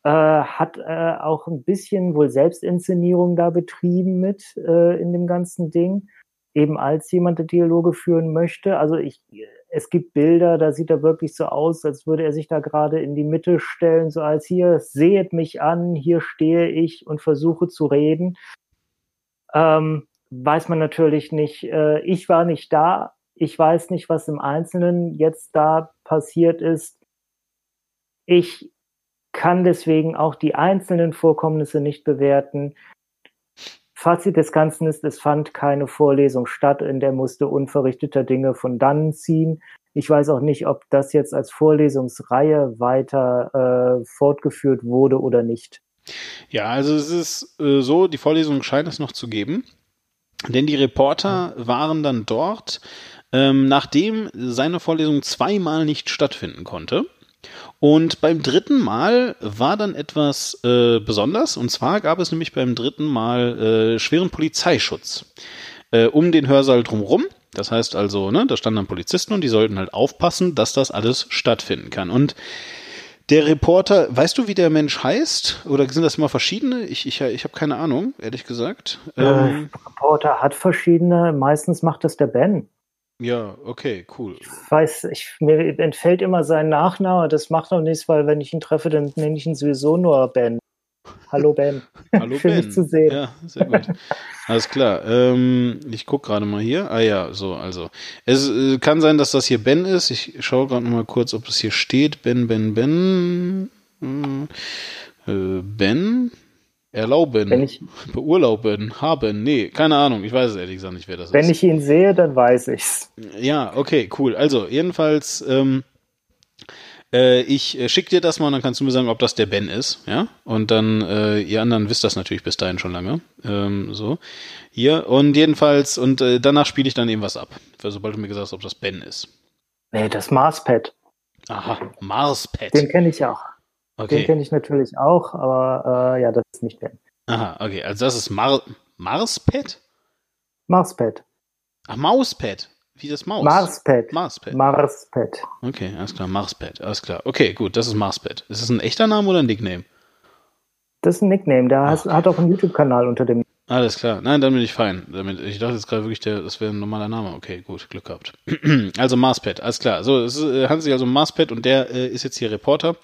äh, hat äh, auch ein bisschen wohl Selbstinszenierung da betrieben mit äh, in dem ganzen Ding, eben als jemand der Dialoge führen möchte. Also ich, es gibt Bilder, da sieht er wirklich so aus, als würde er sich da gerade in die Mitte stellen, so als hier, sehet mich an, hier stehe ich und versuche zu reden ähm, weiß man natürlich nicht. Äh, ich war nicht da. Ich weiß nicht, was im Einzelnen jetzt da passiert ist. Ich kann deswegen auch die einzelnen Vorkommnisse nicht bewerten. Fazit des Ganzen ist, es fand keine Vorlesung statt, in der musste unverrichteter Dinge von dannen ziehen. Ich weiß auch nicht, ob das jetzt als Vorlesungsreihe weiter äh, fortgeführt wurde oder nicht. Ja, also es ist äh, so, die Vorlesung scheint es noch zu geben. Denn die Reporter waren dann dort, ähm, nachdem seine Vorlesung zweimal nicht stattfinden konnte. Und beim dritten Mal war dann etwas äh, besonders. Und zwar gab es nämlich beim dritten Mal äh, schweren Polizeischutz äh, um den Hörsaal drumherum. Das heißt also, ne, da standen dann Polizisten und die sollten halt aufpassen, dass das alles stattfinden kann. Und der Reporter, weißt du, wie der Mensch heißt? Oder sind das immer verschiedene? Ich, ich, ich habe keine Ahnung, ehrlich gesagt. Ähm, äh, Reporter hat verschiedene, meistens macht das der Ben. ja, okay, cool. Ich weiß, ich, mir entfällt immer sein Nachname, das macht auch nichts, weil wenn ich ihn treffe, dann nenne ich ihn sowieso nur Ben. Hallo Ben. Hallo Schön, Ben. dich zu sehen. Ja, sehr gut. Alles klar. Ähm, ich gucke gerade mal hier. Ah ja, so, also. Es äh, kann sein, dass das hier Ben ist. Ich schaue gerade mal kurz, ob es hier steht. Ben, Ben, Ben. Äh, ben. Erlauben. Wenn ich, Beurlauben. Haben. Nee, keine Ahnung. Ich weiß es ehrlich gesagt nicht, wer das wenn ist. ich ihn sehe, dann weiß ich's. Ja, okay, cool. Also, jedenfalls, ähm, äh, ich äh, schick dir das mal und dann kannst du mir sagen, ob das der Ben ist, ja? Und dann, äh, ihr anderen wisst das natürlich bis dahin schon lange. Ähm, so. Hier. Und jedenfalls, und äh, danach spiele ich dann eben was ab. Sobald du mir gesagt hast, ob das Ben ist. Nee, das Marspad. Aha, Marspad. Den kenne ich auch. Den Okay. kenne ich natürlich auch, aber äh, ja, das ist nicht Ben. Aha, okay. Also das ist Mar Marspad? Marspad. Ach, Mauspad. Wie das Maus. Marspad. Marspad. Marspad. Okay, alles klar. Marspad. Alles klar. Okay, gut. Das ist Marspad. Ist das ein echter Name oder ein Nickname? Das ist ein Nickname. Der has- hat auch einen YouTube-Kanal unter dem. Alles klar. Nein, dann bin ich fein. Damit, ich dachte jetzt gerade wirklich, der, das wäre ein normaler Name. Okay, gut, Glück gehabt. also Marspad, alles klar. So, es äh, handelt sich also um Marspad und der äh, ist jetzt hier Reporter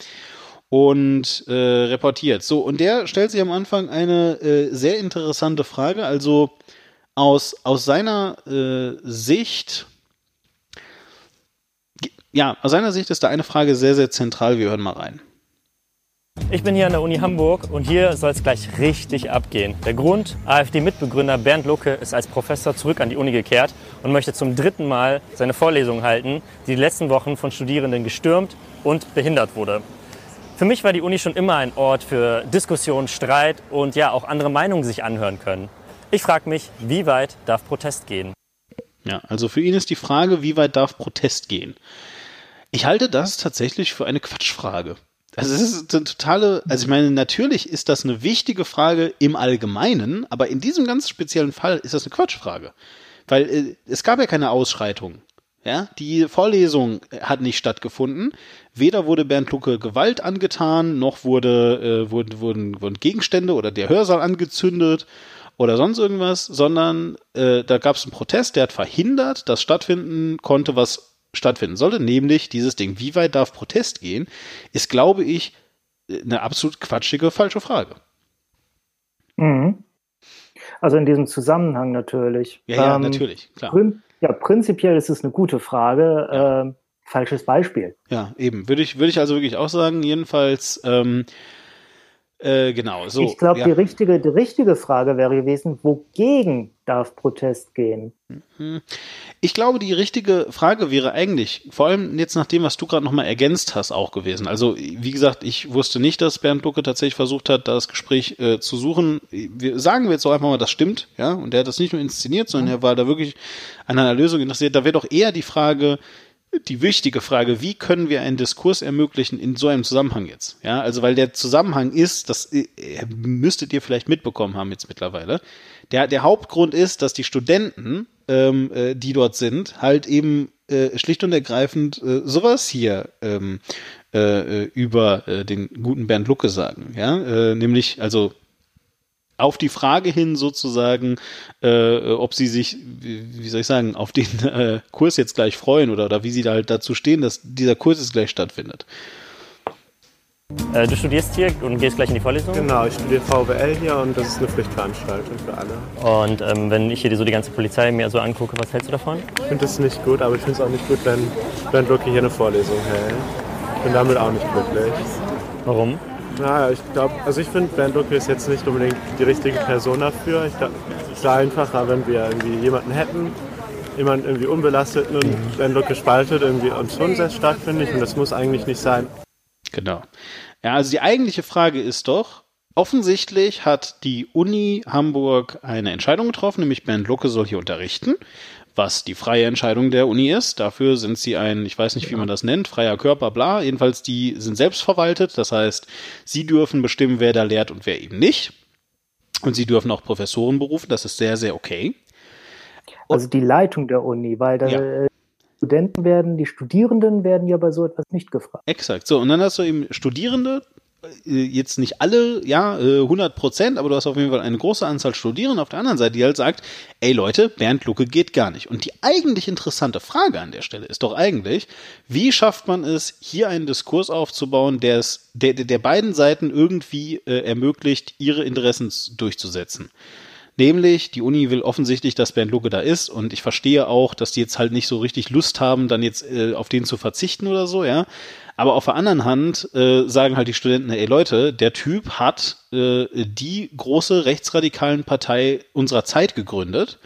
und äh, reportiert. So, und der stellt sich am Anfang eine äh, sehr interessante Frage. Also aus, aus seiner äh, Sicht, ja, aus seiner Sicht ist da eine Frage sehr, sehr zentral. Wir hören mal rein. Ich bin hier an der Uni Hamburg und hier soll es gleich richtig abgehen. Der Grund, AfD-Mitbegründer Bernd Lucke ist als Professor zurück an die Uni gekehrt und möchte zum dritten Mal seine Vorlesung halten, die die letzten Wochen von Studierenden gestürmt und behindert wurde. Für mich war die Uni schon immer ein Ort für Diskussion, Streit und ja auch andere Meinungen sich anhören können. Ich frage mich, wie weit darf Protest gehen? Ja, also für ihn ist die Frage, wie weit darf Protest gehen? Ich halte das tatsächlich für eine Quatschfrage. Also es ist eine totale, also ich meine, natürlich ist das eine wichtige Frage im Allgemeinen, aber in diesem ganz speziellen Fall ist das eine Quatschfrage. Weil äh, es gab ja keine Ausschreitung. Ja, die Vorlesung hat nicht stattgefunden. Weder wurde Bernd Lucke Gewalt angetan, noch wurde, äh, wurden, wurden, wurden Gegenstände oder der Hörsaal angezündet oder sonst irgendwas, sondern äh, da gab es einen Protest, der hat verhindert, dass stattfinden konnte, was stattfinden sollte, nämlich dieses Ding. Wie weit darf Protest gehen, ist, glaube ich, eine absolut quatschige, falsche Frage. Mhm. Also in diesem Zusammenhang natürlich. Ja, ja, Ähm, natürlich, klar. Prin ja, prinzipiell ist es eine gute Frage. Ähm, falsches Beispiel. Ja, eben. Würde ich, würde ich also wirklich auch sagen, jedenfalls, ähm, äh, genau, so. ich glaube, ja. die, richtige, die richtige Frage wäre gewesen, wogegen darf Protest gehen? Ich glaube, die richtige Frage wäre eigentlich, vor allem jetzt nach dem, was du gerade nochmal ergänzt hast, auch gewesen. Also, wie gesagt, ich wusste nicht, dass Bernd Lucke tatsächlich versucht hat, das Gespräch äh, zu suchen. Wir sagen wir jetzt so einfach mal, das stimmt, ja. Und er hat das nicht nur inszeniert, sondern er war da wirklich an einer Lösung interessiert. Da wäre doch eher die Frage, die wichtige Frage, wie können wir einen Diskurs ermöglichen in so einem Zusammenhang jetzt? Ja, also weil der Zusammenhang ist, das äh, müsstet ihr vielleicht mitbekommen haben jetzt mittlerweile. Der, der Hauptgrund ist, dass die Studenten, ähm, äh, die dort sind, halt eben äh, schlicht und ergreifend äh, sowas hier ähm, äh, äh, über äh, den guten Bernd Lucke sagen. Ja, äh, nämlich also auf die Frage hin sozusagen, äh, ob sie sich, wie wie soll ich sagen, auf den äh, Kurs jetzt gleich freuen oder, oder wie sie da halt dazu stehen, dass dieser Kurs jetzt gleich stattfindet. Äh, du studierst hier und gehst gleich in die Vorlesung? Genau, ich studiere VWL hier und das ist eine Pflichtveranstaltung für alle. Und ähm, wenn ich hier so die ganze Polizei mir so angucke, was hältst du davon? Ich finde das nicht gut, aber ich finde es auch nicht gut, wenn Bernd Lucke hier eine Vorlesung hält. Ich bin damit auch nicht glücklich. Warum? Naja, ich glaube, also ich finde, Bernd Lucke ist jetzt nicht unbedingt die richtige Person dafür. Ich glaube, es wäre einfacher, wenn wir irgendwie jemanden hätten, jemanden irgendwie unbelasteten und Bernd Lucke spaltet irgendwie und schon sehr stark, finde ich. Und das muss eigentlich nicht sein. Genau. Ja, also die eigentliche Frage ist doch, offensichtlich hat die Uni Hamburg eine Entscheidung getroffen, nämlich Bernd Lucke soll hier unterrichten, was die freie Entscheidung der Uni ist. Dafür sind sie ein, ich weiß nicht, wie man das nennt, freier Körper, bla. Jedenfalls, die sind selbstverwaltet. Das heißt, sie dürfen bestimmen, wer da lehrt und wer eben nicht. Und sie dürfen auch Professoren berufen. Das ist sehr, sehr okay. Also die Leitung der Uni, weil da Ja. Studenten werden, die Studierenden werden ja bei so etwas nicht gefragt. Exakt. So, und dann hast du eben Studierende, jetzt nicht alle, ja, äh, 100 Prozent, aber du hast auf jeden Fall eine große Anzahl Studierende auf der anderen Seite, die halt sagt, ey Leute, Bernd Lucke geht gar nicht. Und die eigentlich interessante Frage an der Stelle ist doch eigentlich, wie schafft man es, hier einen Diskurs aufzubauen, der es, der, der der beiden Seiten irgendwie äh, ermöglicht, ihre Interessen durchzusetzen? Nämlich, die Uni will offensichtlich, dass Bernd Lucke da ist und ich verstehe auch, dass die jetzt halt nicht so richtig Lust haben, dann jetzt äh, auf den zu verzichten oder so, ja. Aber auf der anderen Hand äh, sagen halt die Studenten, ey Leute, der Typ hat äh, die große rechtsradikalen Partei unserer Zeit gegründet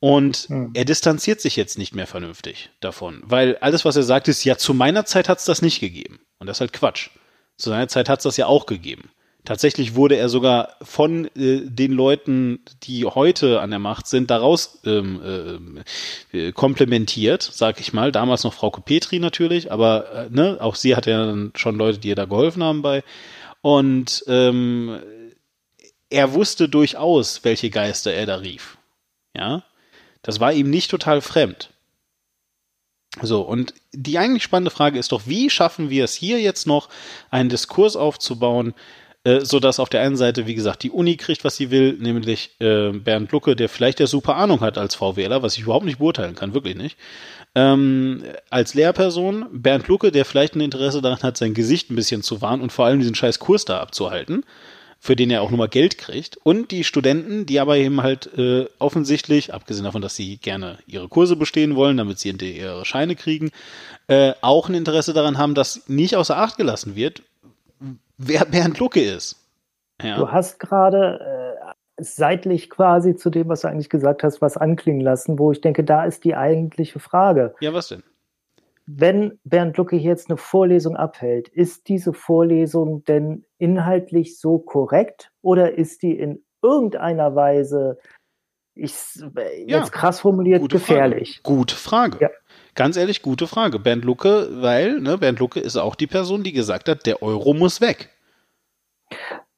und er distanziert sich jetzt nicht mehr vernünftig davon, weil alles, was er sagt, ist, ja, zu meiner Zeit hat es das nicht gegeben. Und das ist halt Quatsch. Zu seiner Zeit hat es das ja auch gegeben. Tatsächlich wurde er sogar von äh, den Leuten, die heute an der Macht sind, daraus ähm, ähm, äh, komplementiert, sag ich mal. Damals noch Frau Petri natürlich, aber äh, ne, auch sie hatte ja dann schon Leute, die ihr da geholfen haben bei. Und ähm, er wusste durchaus, welche Geister er da rief. Ja, das war ihm nicht total fremd. So, und die eigentlich spannende Frage ist doch, wie schaffen wir es hier jetzt noch, einen Diskurs aufzubauen, äh, so dass auf der einen Seite, wie gesagt, die Uni kriegt, was sie will, nämlich äh, Bernd Lucke, der vielleicht ja super Ahnung hat als VWLer, was ich überhaupt nicht beurteilen kann, wirklich nicht. Ähm, als Lehrperson Bernd Lucke, der vielleicht ein Interesse daran hat, sein Gesicht ein bisschen zu wahren und vor allem diesen scheiß Kurs da abzuhalten, für den er auch nochmal Geld kriegt. Und die Studenten, die aber eben halt äh, offensichtlich, abgesehen davon, dass sie gerne ihre Kurse bestehen wollen, damit sie ihre Scheine kriegen, äh, auch ein Interesse daran haben, dass nicht außer Acht gelassen wird, wer Bernd Lucke ist. Ja. Du hast gerade äh, seitlich quasi zu dem, was du eigentlich gesagt hast, was anklingen lassen, wo ich denke, da ist die eigentliche Frage. Ja, was denn? Wenn Bernd Lucke jetzt eine Vorlesung abhält, ist diese Vorlesung denn inhaltlich so korrekt oder ist die in irgendeiner Weise, ich, Ja, jetzt krass formuliert, Gute gefährlich? Frage. Gute Frage. Ja. Ganz ehrlich, gute Frage. Bernd Lucke, weil ne, Bernd Lucke ist auch die Person, die gesagt hat, der Euro muss weg.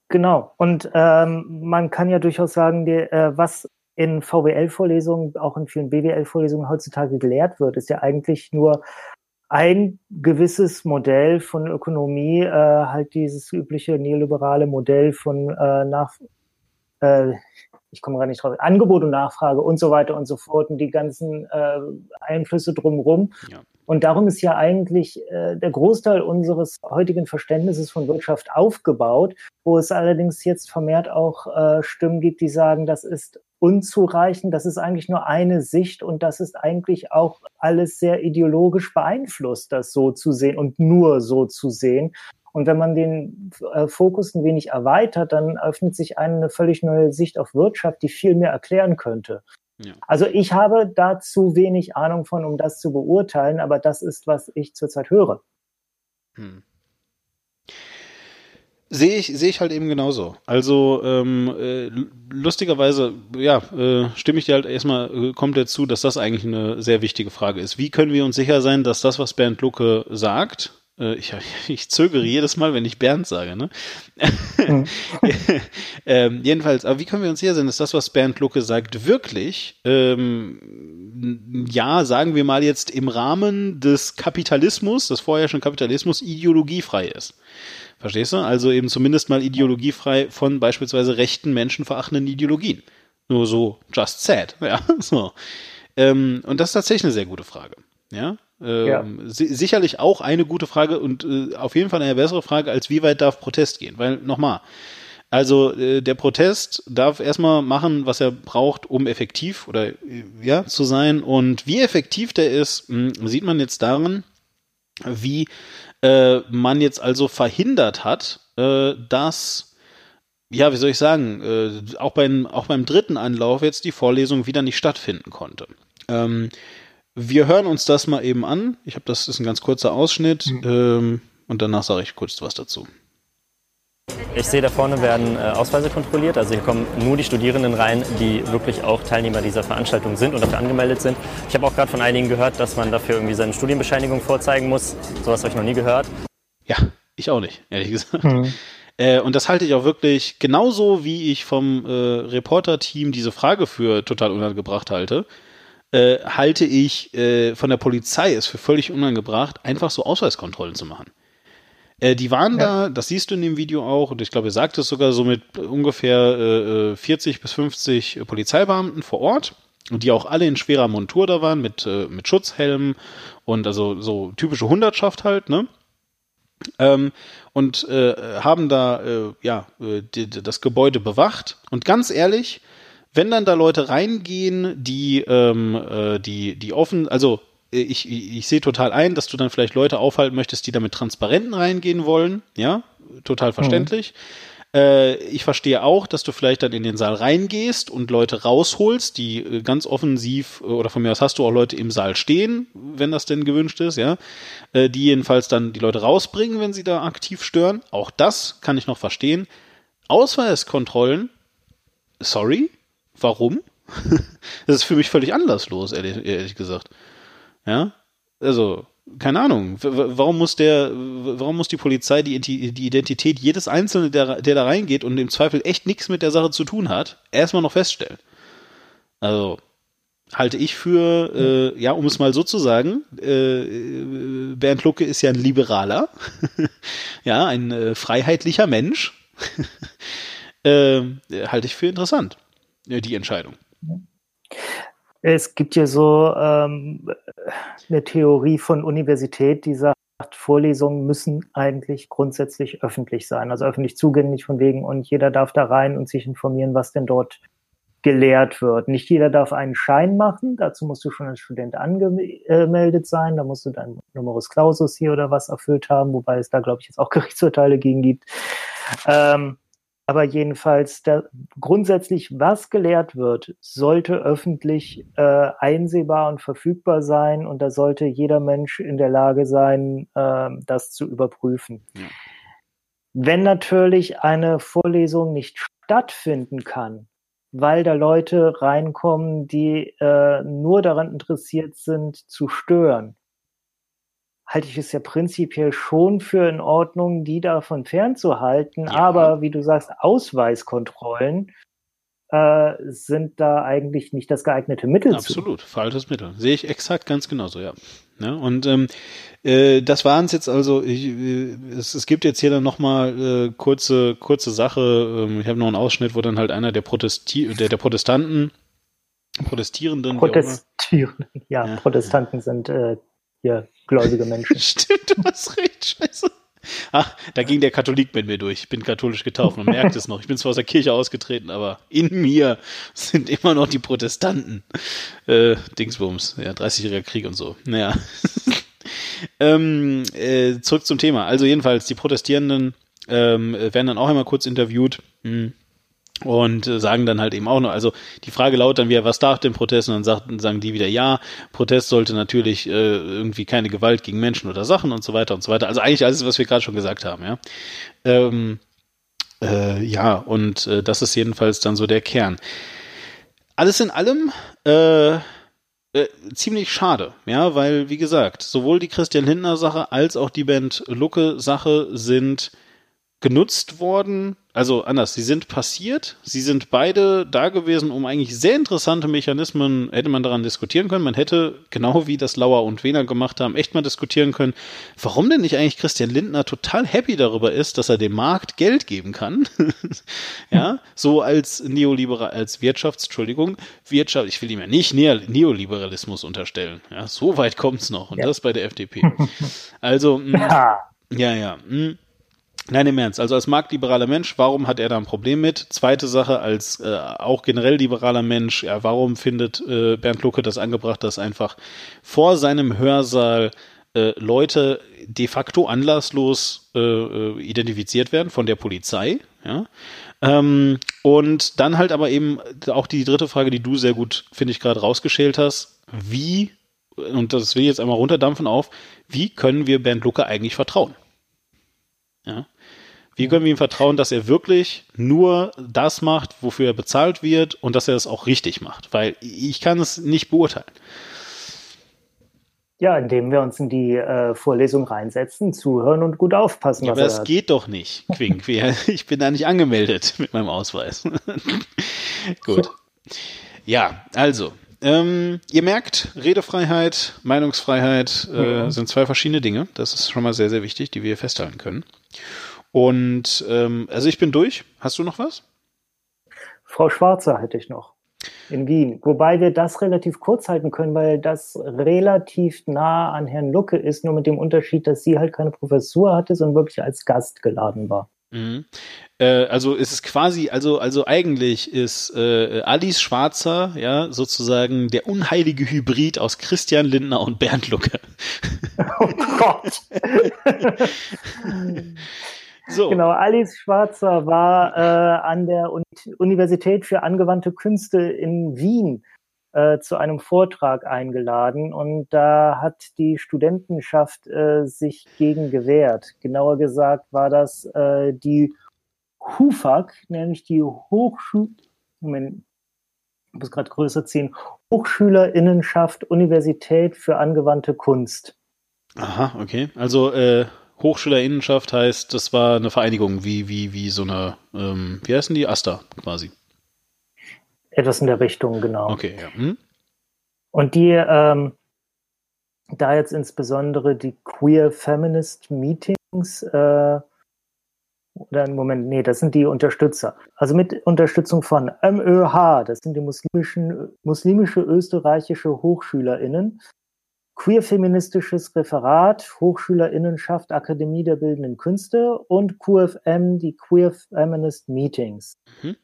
Genau. Und ähm, man kann ja durchaus sagen, die, äh, was in VWL-Vorlesungen, auch in vielen BWL-Vorlesungen heutzutage gelehrt wird, ist ja eigentlich nur ein gewisses Modell von Ökonomie, äh, halt dieses übliche neoliberale Modell von äh, nach, äh, ich komme gerade nicht drauf, Angebot und Nachfrage und so weiter und so fort und die ganzen äh, Einflüsse drumherum. Ja. Und darum ist ja eigentlich äh, der Großteil unseres heutigen Verständnisses von Wirtschaft aufgebaut, wo es allerdings jetzt vermehrt auch äh, Stimmen gibt, die sagen, das ist unzureichend, das ist eigentlich nur eine Sicht und das ist eigentlich auch alles sehr ideologisch beeinflusst, das so zu sehen und nur so zu sehen. Und wenn man den äh, Fokus ein wenig erweitert, dann öffnet sich eine völlig neue Sicht auf Wirtschaft, die viel mehr erklären könnte. Ja. Also ich habe da zu wenig Ahnung von, um das zu beurteilen, aber das ist, was ich zurzeit höre. Hm. Sehe ich, sehe ich halt eben genauso. Also ähm, äh, lustigerweise, ja, äh, stimme ich dir halt erstmal äh, komplett zu, dass das eigentlich eine sehr wichtige Frage ist. Wie können wir uns sicher sein, dass das, was Bernd Lucke sagt, ich, ich zögere jedes Mal, wenn ich Bernd sage, ne? Mhm. ähm, jedenfalls, aber wie können wir uns sicher sein, dass das, was Bernd Lucke sagt, wirklich, ähm, ja, sagen wir mal jetzt im Rahmen des Kapitalismus, des vorherrschenden Kapitalismus, ideologiefrei ist? Verstehst du? Also eben zumindest mal ideologiefrei von beispielsweise rechten, menschenverachtenden Ideologien. Nur so, just said, ja, so. Ähm, und das ist tatsächlich eine sehr gute Frage, ja. Ähm, Ja. si sicherlich auch eine gute Frage und äh, auf jeden Fall eine bessere Frage, als wie weit darf Protest gehen? Weil, nochmal, also äh, der Protest darf erstmal machen, was er braucht, um effektiv oder äh, ja zu sein. Und wie effektiv der ist, mh, sieht man jetzt daran, wie äh, man jetzt also verhindert hat, äh, dass ja, wie soll ich sagen, äh, auch, beim, auch beim dritten Anlauf jetzt die Vorlesung wieder nicht stattfinden konnte. Ähm, wir hören uns das mal eben an. Ich habe das ist ein ganz kurzer Ausschnitt ähm, und danach sage ich kurz was dazu. Ich sehe, da vorne werden äh, Ausweise kontrolliert. Also hier kommen nur die Studierenden rein, die wirklich auch Teilnehmer dieser Veranstaltung sind und dafür angemeldet sind. Ich habe auch gerade von einigen gehört, dass man dafür irgendwie seine Studienbescheinigung vorzeigen muss. Sowas habe ich noch nie gehört. Ja, ich auch nicht, ehrlich gesagt. Äh, und das halte ich auch wirklich genauso, wie ich vom äh, Reporter-Team diese Frage für total unangebracht halte. Äh, halte ich äh, von der Polizei es für völlig unangebracht, einfach so Ausweiskontrollen zu machen. Äh, die waren da, das siehst du in dem Video auch, und ich glaube, er sagt es sogar so mit ungefähr äh, äh, 40 bis 50 Polizeibeamten vor Ort, und die auch alle in schwerer Montur da waren, mit, äh, mit Schutzhelmen und also so typische Hundertschaft halt, ne? Ähm, und äh, haben da äh, ja äh, die, die, das Gebäude bewacht. Und ganz ehrlich, wenn dann da Leute reingehen, die ähm, äh, die die offen, also äh, ich, ich, ich sehe total ein, dass du dann vielleicht Leute aufhalten möchtest, die da mit Transparenten reingehen wollen, ja, total verständlich. Äh, ich verstehe auch, dass du vielleicht dann in den Saal reingehst und Leute rausholst, die äh, ganz offensiv, oder von mir aus hast du auch Leute im Saal stehen, wenn das denn gewünscht ist, ja, äh, die jedenfalls dann die Leute rausbringen, wenn sie da aktiv stören. Auch das kann ich noch verstehen. Ausweiskontrollen, sorry, warum? das ist für mich völlig anlasslos, ehrlich, ehrlich gesagt. Ja, also keine Ahnung. Warum muss der, warum muss die Polizei die, die Identität jedes Einzelnen, der, der da reingeht und im Zweifel echt nichts mit der Sache zu tun hat, erstmal noch feststellen? Also halte ich für, äh, ja, um es mal so zu sagen, äh, Bernd Lucke ist ja ein Liberaler, ja, ein äh, freiheitlicher Mensch. äh, halte ich für interessant, die Entscheidung. Es gibt ja so ähm, eine Theorie von Universität, die sagt, Vorlesungen müssen eigentlich grundsätzlich öffentlich sein, also öffentlich zugänglich von wegen und jeder darf da rein und sich informieren, was denn dort gelehrt wird. Nicht jeder darf einen Schein machen, dazu musst du schon als Student angemeldet sein, da musst du dein Numerus Clausus hier oder was erfüllt haben, wobei es da, glaube ich, jetzt auch Gerichtsurteile gegen gibt. Ähm, aber jedenfalls der, grundsätzlich, was gelehrt wird, sollte öffentlich äh, einsehbar und verfügbar sein und da sollte jeder Mensch in der Lage sein, äh, das zu überprüfen. Ja. Wenn natürlich eine Vorlesung nicht stattfinden kann, weil da Leute reinkommen, die äh, nur daran interessiert sind, zu stören, halte ich es ja prinzipiell schon für in Ordnung, die davon fernzuhalten. Aber wie du sagst, Ausweiskontrollen äh, sind da eigentlich nicht das geeignete Mittel zu. Absolut, falsches Mittel. Sehe ich exakt ganz genauso, ja. ja und ähm, äh, das waren es jetzt also, ich, äh, es, es gibt jetzt hier dann nochmal äh, kurze, kurze Sache, ähm, ich habe noch einen Ausschnitt, wo dann halt einer der, Protesti der, der Protestanten, Protestierenden, Protestierenden, ja, Ja. Protestanten sind äh, hier gläubige Menschen. Stimmt, du hast recht, scheiße. Ach, da ging der Katholik mit mir durch. Ich bin katholisch getauft, man merkt es noch. Ich bin zwar aus der Kirche ausgetreten, aber in mir sind immer noch die Protestanten. Äh, Dingsbums, ja, 30-jähriger Krieg und so. Naja. ähm, äh, zurück zum Thema. Also jedenfalls, die Protestierenden ähm, werden dann auch einmal kurz interviewt. Hm. Und äh, sagen dann halt eben auch noch, also die Frage lautet dann wieder, was darf denn Protest? Und dann sagt, sagen die wieder, ja, Protest sollte natürlich äh, irgendwie keine Gewalt gegen Menschen oder Sachen und so weiter und so weiter. Also eigentlich alles, was wir gerade schon gesagt haben, ja. Ähm, äh, ja, und äh, das ist jedenfalls dann so der Kern. Alles in allem äh, äh, ziemlich schade, ja, weil, wie gesagt, sowohl die Christian Lindner Sache als auch die Band Lucke Sache sind genutzt worden, also anders, sie sind passiert, sie sind beide da gewesen, um eigentlich sehr interessante Mechanismen, hätte man daran diskutieren können, man hätte, genau wie das Lauer und Wehner gemacht haben, echt mal diskutieren können, warum denn nicht eigentlich Christian Lindner total happy darüber ist, dass er dem Markt Geld geben kann, ja, so als Neoliberal, als Wirtschafts, Entschuldigung, Wirtschaft, ich will ihm ja nicht Neo Neoliberalismus unterstellen, ja, so weit kommt's noch und das bei der FDP. Also, mh, Ja. ja, ja. Hm. Nein, im Ernst. Also als marktliberaler Mensch, warum hat er da ein Problem mit? Zweite Sache, als äh, auch generell liberaler Mensch, ja, warum findet äh, Bernd Lucke das angebracht, dass einfach vor seinem Hörsaal äh, Leute de facto anlasslos äh, äh, identifiziert werden von der Polizei, ja? Ähm, und dann halt aber eben auch die dritte Frage, die du sehr gut, finde ich, gerade rausgeschält hast. Wie, und das will ich jetzt einmal runterdampfen auf, wie können wir Bernd Lucke eigentlich vertrauen? Ja. Wie können wir ihm vertrauen, dass er wirklich nur das macht, wofür er bezahlt wird und dass er es auch richtig macht? Weil ich kann es nicht beurteilen. Ja, indem wir uns in die äh, Vorlesung reinsetzen, zuhören und gut aufpassen. Ja, was aber er das da- geht doch nicht, Quink. Ich bin da nicht angemeldet mit meinem Ausweis. Gut. Ja, also, ähm, ihr merkt, Redefreiheit, Meinungsfreiheit äh, Mhm. sind zwei verschiedene Dinge. Das ist schon mal sehr, sehr wichtig, die wir festhalten können. Und ähm, also ich bin durch. Hast du noch was? Frau Schwarzer hätte ich noch in Wien. Wobei wir das relativ kurz halten können, weil das relativ nah an Herrn Lucke ist, nur mit dem Unterschied, dass sie halt keine Professur hatte, sondern wirklich als Gast geladen war. Mhm. Äh, also ist es quasi, also also eigentlich ist äh, Alice Schwarzer ja sozusagen der unheilige Hybrid aus Christian Lindner und Bernd Lucke. Oh Gott! So. Genau, Alice Schwarzer war äh, an der Uni Universität für angewandte Künste in Wien äh, zu einem Vortrag eingeladen und da hat die Studentenschaft äh, sich gegen gewehrt. Genauer gesagt war das äh, die HUFAG, nämlich die Hochschul Moment, ich muss gerade größer ziehen, Hochschülerinnenschaft Universität für angewandte Kunst. Aha, okay. Also äh, Hochschülerinnenschaft heißt, das war eine Vereinigung, wie, wie, wie so eine, ähm, wie heißen die? Asta quasi. Etwas in der Richtung, genau. Okay, ja. Hm? Und die, ähm, da jetzt insbesondere die Queer Feminist Meetings, äh, oder Moment, nee, das sind die Unterstützer. Also mit Unterstützung von MÖH, das sind die muslimischen, muslimische österreichische HochschülerInnen, Queer Feministisches Referat, HochschülerInnenschaft, Akademie der Bildenden Künste und QFM, die Queer Feminist Meetings. Mhm.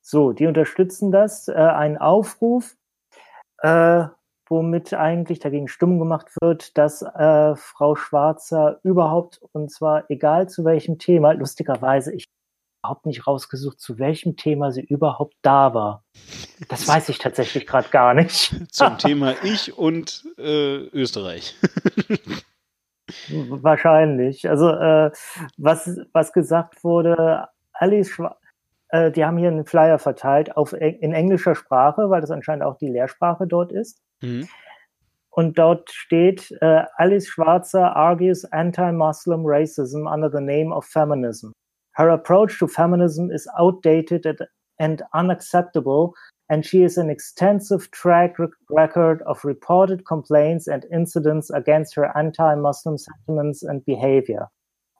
So, die unterstützen das. Äh, ein Aufruf, äh, womit eigentlich dagegen Stimmung gemacht wird, dass äh, Frau Schwarzer überhaupt, und zwar egal zu welchem Thema, lustigerweise, ich überhaupt nicht rausgesucht, zu welchem Thema sie überhaupt da war. Das weiß ich tatsächlich gerade gar nicht. Zum Thema Ich und äh, Österreich. Wahrscheinlich. Also äh, was, was gesagt wurde, Alice, Schwa äh, die haben hier einen Flyer verteilt auf, in englischer Sprache, weil das anscheinend auch die Lehrsprache dort ist. Mhm. Und dort steht, äh, Alice Schwarzer argues anti-Muslim racism under the name of feminism. Her approach to feminism is outdated and unacceptable, and she has an extensive track record of reported complaints and incidents against her anti-Muslim sentiments and behavior.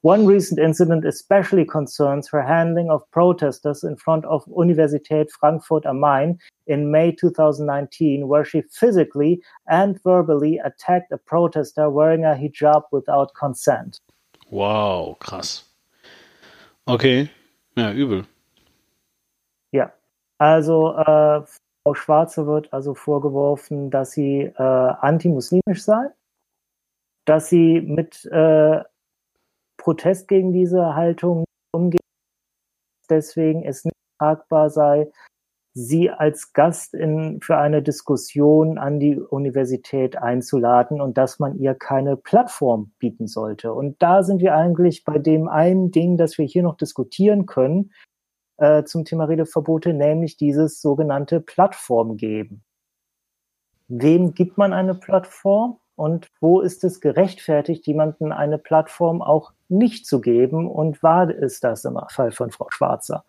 One recent incident especially concerns her handling of protesters in front of Universität Frankfurt am Main in May 2019, where she physically and verbally attacked a protester wearing a hijab without consent. Wow, krass. Okay, ja, übel. Ja, also äh, Frau Schwarze wird also vorgeworfen, dass sie äh, antimuslimisch sei, dass sie mit äh, Protest gegen diese Haltung umgeht, deswegen es nicht tragbar sei, sie als Gast in, für eine Diskussion an die Universität einzuladen und dass man ihr keine Plattform bieten sollte. Und da sind wir eigentlich bei dem einen Ding, das wir hier noch diskutieren können äh, zum Thema Redeverbote, nämlich dieses sogenannte Plattform geben. Wem gibt man eine Plattform? und wo ist es gerechtfertigt, jemanden eine Plattform auch nicht zu geben und war es das im Fall von Frau Schwarzer?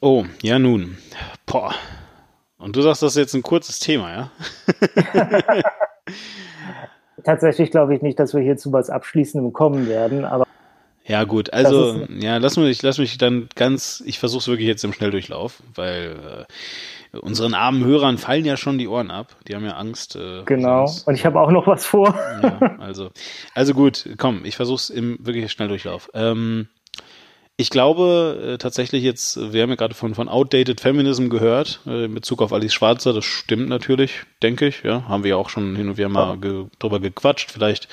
Oh, ja nun. Boah. Und du sagst, das ist jetzt ein kurzes Thema, ja? Tatsächlich glaube ich nicht, dass wir hier zu was Abschließendem kommen werden, aber ja, gut, also, ja, lass mich, lass mich dann ganz, ich versuche es wirklich jetzt im Schnelldurchlauf, weil äh, unseren armen Hörern fallen ja schon die Ohren ab. Die haben ja Angst. Äh, genau, und ich habe auch noch was vor. ja, also, also gut, komm, ich versuche es im wirklich Schnelldurchlauf. Ähm, ich glaube äh, tatsächlich jetzt, wir haben ja gerade von, von Outdated Feminism gehört, äh, in Bezug auf Alice Schwarzer, das stimmt natürlich, denke ich, ja, haben wir ja auch schon hin und wieder mal ge drüber gequatscht, vielleicht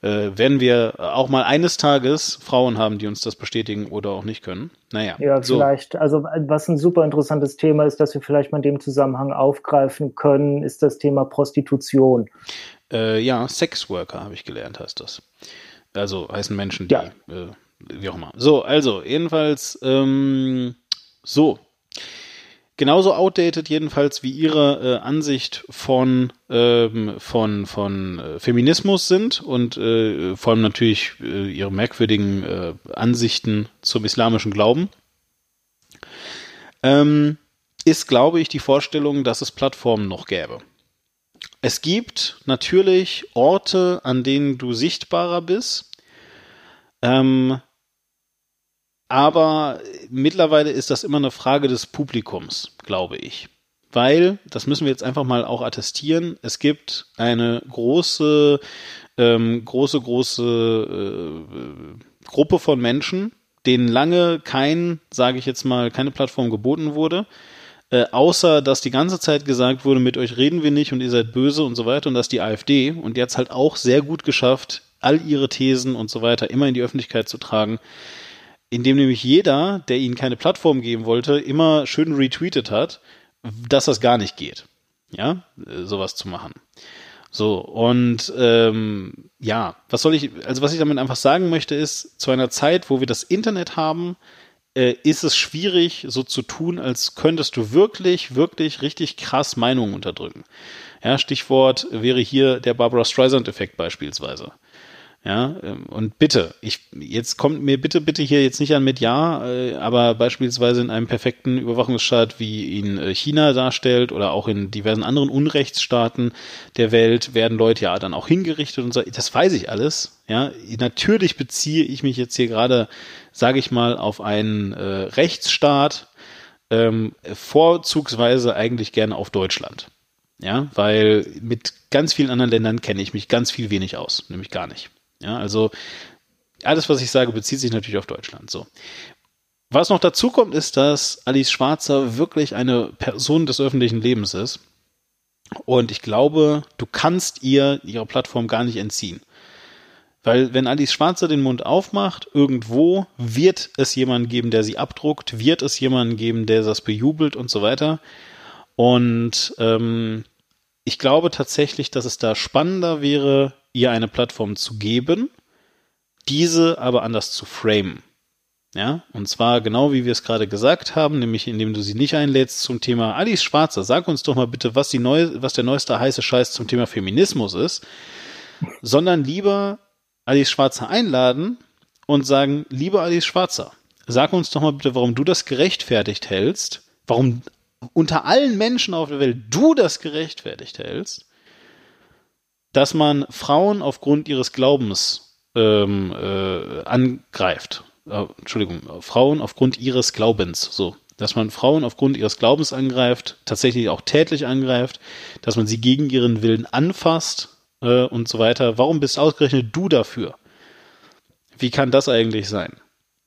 äh, werden wir auch mal eines Tages Frauen haben, die uns das bestätigen oder auch nicht können. Naja. Ja, so. vielleicht. Also was ein super interessantes Thema ist, das wir vielleicht mal in dem Zusammenhang aufgreifen können, ist das Thema Prostitution. Äh, ja, Sexworker habe ich gelernt, heißt das. Also heißen Menschen, die, ja. Wie auch immer. So, also jedenfalls, ähm, so, genauso outdated jedenfalls wie ihre äh, Ansicht von ähm, von von äh, Feminismus sind und äh, vor allem natürlich äh, ihre merkwürdigen äh, Ansichten zum islamischen Glauben ähm, ist glaube ich die Vorstellung, dass es Plattformen noch gäbe. Es gibt natürlich Orte, an denen du sichtbarer bist. Ähm, aber mittlerweile ist das immer eine Frage des Publikums, glaube ich. Weil, das müssen wir jetzt einfach mal auch attestieren, es gibt eine große, ähm, große, große äh, Gruppe von Menschen, denen lange kein, sage ich jetzt mal, keine Plattform geboten wurde, äh, außer dass die ganze Zeit gesagt wurde, mit euch reden wir nicht und ihr seid böse und so weiter und dass die AfD und es halt auch sehr gut geschafft, all ihre Thesen und so weiter immer in die Öffentlichkeit zu tragen indem nämlich jeder, der ihnen keine Plattform geben wollte, immer schön retweetet hat, dass das gar nicht geht. Ja, äh, sowas zu machen. So, und ähm, ja, was soll ich, also was ich damit einfach sagen möchte, ist, zu einer Zeit, wo wir das Internet haben, äh, ist es schwierig, so zu tun, als könntest du wirklich, wirklich richtig krass Meinungen unterdrücken. Ja, Stichwort wäre hier der Barbara Streisand-Effekt beispielsweise. Ja, ähm, und bitte, ich, jetzt kommt mir bitte, bitte hier jetzt nicht an mit Ja, äh, aber beispielsweise in einem perfekten Überwachungsstaat, wie ihn äh, China darstellt oder auch in diversen anderen Unrechtsstaaten der Welt, werden Leute ja dann auch hingerichtet und so. Das weiß ich alles. Ja, natürlich beziehe ich mich jetzt hier gerade, sage ich mal, auf einen äh, Rechtsstaat, ähm, vorzugsweise eigentlich gerne auf Deutschland. Ja, weil mit ganz vielen anderen Ländern kenne ich mich ganz viel wenig aus, nämlich gar nicht. Ja, also alles, was ich sage, bezieht sich natürlich auf Deutschland. So. Was noch dazu kommt, ist, dass Alice Schwarzer wirklich eine Person des öffentlichen Lebens ist. Und ich glaube, du kannst ihr ihre Plattform gar nicht entziehen. Weil wenn Alice Schwarzer den Mund aufmacht, irgendwo wird es jemanden geben, der sie abdruckt, wird es jemanden geben, der das bejubelt und so weiter. Und ähm, ich glaube tatsächlich, dass es da spannender wäre, ihr eine Plattform zu geben, diese aber anders zu framen. Ja, und zwar genau wie wir es gerade gesagt haben, nämlich indem du sie nicht einlädst zum Thema Alice Schwarzer. Sag uns doch mal bitte, was die neu, was der neueste heiße Scheiß zum Thema Feminismus ist, sondern lieber Alice Schwarzer einladen und sagen, lieber Alice Schwarzer, sag uns doch mal bitte, warum du das gerechtfertigt hältst, warum unter allen Menschen auf der Welt du das gerechtfertigt hältst, dass man Frauen aufgrund ihres Glaubens ähm, äh, angreift äh, Entschuldigung, Frauen aufgrund ihres Glaubens, so, dass man Frauen aufgrund ihres Glaubens angreift, tatsächlich auch tätlich angreift, dass man sie gegen ihren Willen anfasst äh, und so weiter. Warum bist ausgerechnet du dafür? Wie kann das eigentlich sein?